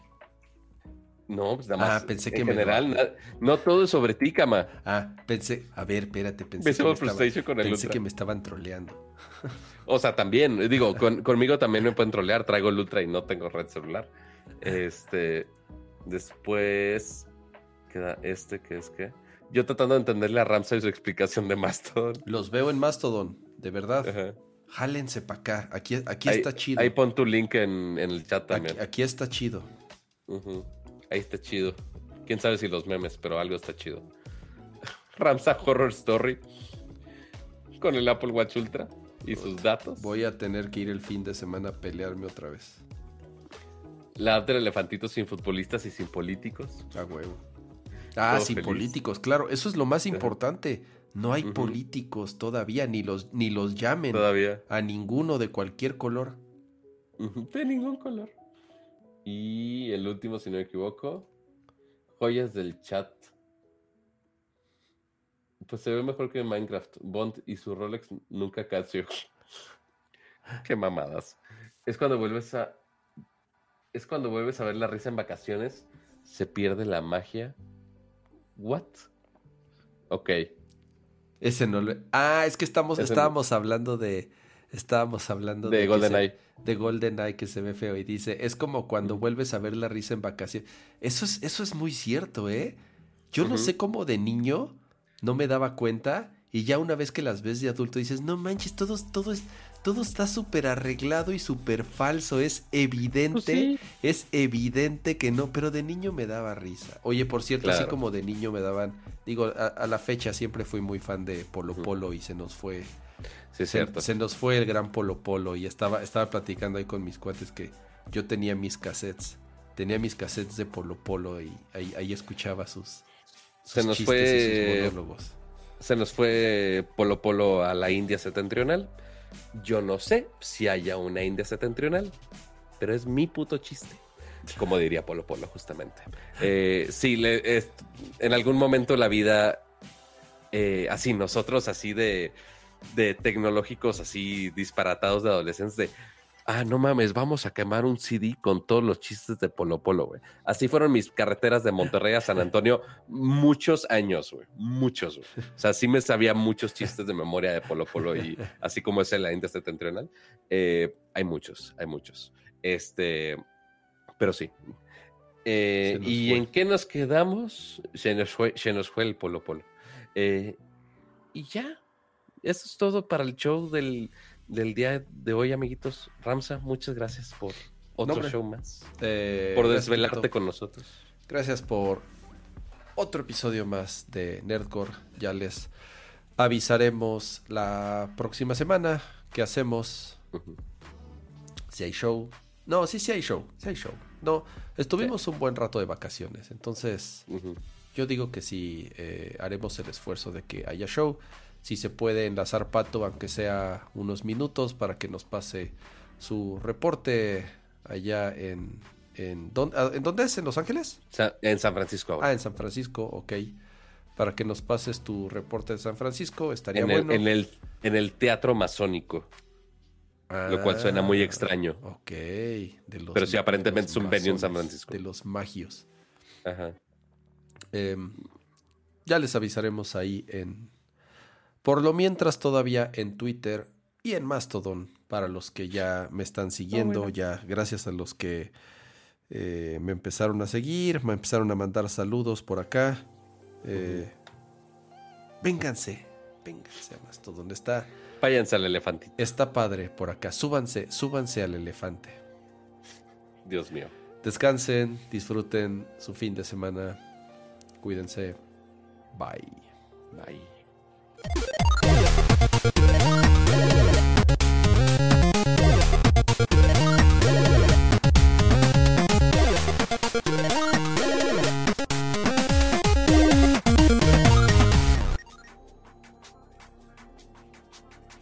No, pues nada más. Ah, pensé en que general, no todo es sobre ti, cama. Ah, pensé, a ver, espérate, pensé, que me, estaba- con el pensé que me estaban troleando. O sea, también, digo, con- conmigo también me pueden trolear. Traigo el Ultra y no tengo red celular. Este, después queda este que es que yo tratando de entenderle a Ramsay su explicación de Mastodon. Los veo en Mastodon, de verdad. Ajá. Jálense para acá. Aquí, aquí ahí, está chido. Ahí pon tu link en, en el chat también. aquí está chido. Ujú. Ahí está chido. Quién sabe si los memes, pero algo está chido. Ramsa Horror Story con el Apple Watch Ultra y sus datos. Voy a tener que ir el fin de semana a pelearme otra vez. La app del elefantito sin futbolistas y sin políticos. A huevo. Ah, sin feliz. políticos, claro. Eso es lo más importante. No hay políticos todavía, ni los, ni los llamen Todavía. a ninguno de cualquier color. De ningún color. Y el último, si no me equivoco, joyas del chat. Pues se ve mejor que Minecraft. Bond y su Rolex nunca Casio. Qué mamadas. Es cuando vuelves a. Es cuando vuelves a ver la risa en vacaciones. Se pierde la magia. ¿What? Ok. Ese no lo... Ah, es que estamos, Ese no- estábamos hablando de... Estábamos hablando de... De GoldenEye. De GoldenEye que se ve feo y dice, es como cuando Ujú. vuelves a ver la risa en vacaciones. Eso es, eso es muy cierto, ¿eh? Yo no sé cómo de niño no me daba cuenta y ya una vez que las ves de adulto dices, no manches, todo, todo, es, todo está súper arreglado y súper falso. Es evidente, es evidente que no, pero de niño me daba risa. Oye, por cierto, así como de niño me daban, digo, a, la fecha siempre fui muy fan de Polo Polo y se nos fue. Sí, es cierto. Se, nos fue el gran Polo Polo y estaba, estaba platicando ahí con mis cuates que yo tenía mis cassettes. Tenía mis cassettes de Polo Polo y ahí, escuchaba sus, se nos fue, Se nos fue Polo Polo a la India septentrional. Yo no sé si haya una India septentrional, pero es mi puto chiste. Como diría Polo Polo, justamente. Eh, sí, en algún momento la vida, eh, así, nosotros así de, de tecnológicos, así disparatados de adolescentes, de ah, no mames, vamos a quemar un CD con todos los chistes de Polo Polo, güey. Así fueron mis carreteras de Monterrey a San Antonio muchos años, güey. Muchos, güey. O sea, sí me sabía muchos chistes de memoria de Polo Polo y así como es en la India septentrional. Eh, hay muchos, hay muchos. Este, pero sí. Eh, ¿Y en qué nos quedamos? Se nos fue, se nos fue el Polo Polo. Eh, y ya. Eso es todo para el show del del día de hoy, amiguitos. Ramsa, muchas gracias por otro show más. Eh, por desvelarte con nosotros. Gracias por otro episodio más de Nerdcore. Ya les avisaremos la próxima semana qué hacemos. Si hay show. No, sí, sí hay show. Sí hay show. No, estuvimos un buen rato de vacaciones. Entonces, yo digo que sí eh, haremos el esfuerzo de que haya show si se puede enlazar Pato, aunque sea unos minutos, para que nos pase su reporte allá en... ¿En, ¿en dónde es? ¿En Los Ángeles? En San Francisco. Ah, en San Francisco, ok. Para que nos pases tu reporte de San Francisco, estaría en bueno. El, en, el, en el teatro masónico. lo cual suena muy extraño. Ah, ok. Pero sí, aparentemente es un venue en San Francisco. De los magios. Ajá. Em, ya les avisaremos ahí en, por lo mientras todavía en Twitter y en Mastodon, para los que ya me están siguiendo, ya gracias a los que eh, me empezaron a seguir, me empezaron a mandar saludos por acá. Eh, vénganse, vénganse a Mastodon. Está, Váyanse al elefante. Está padre por acá. Súbanse, súbanse al elefante. Dios mío. Descansen, disfruten su fin de semana. Cuídense. Bye. Bye. Thank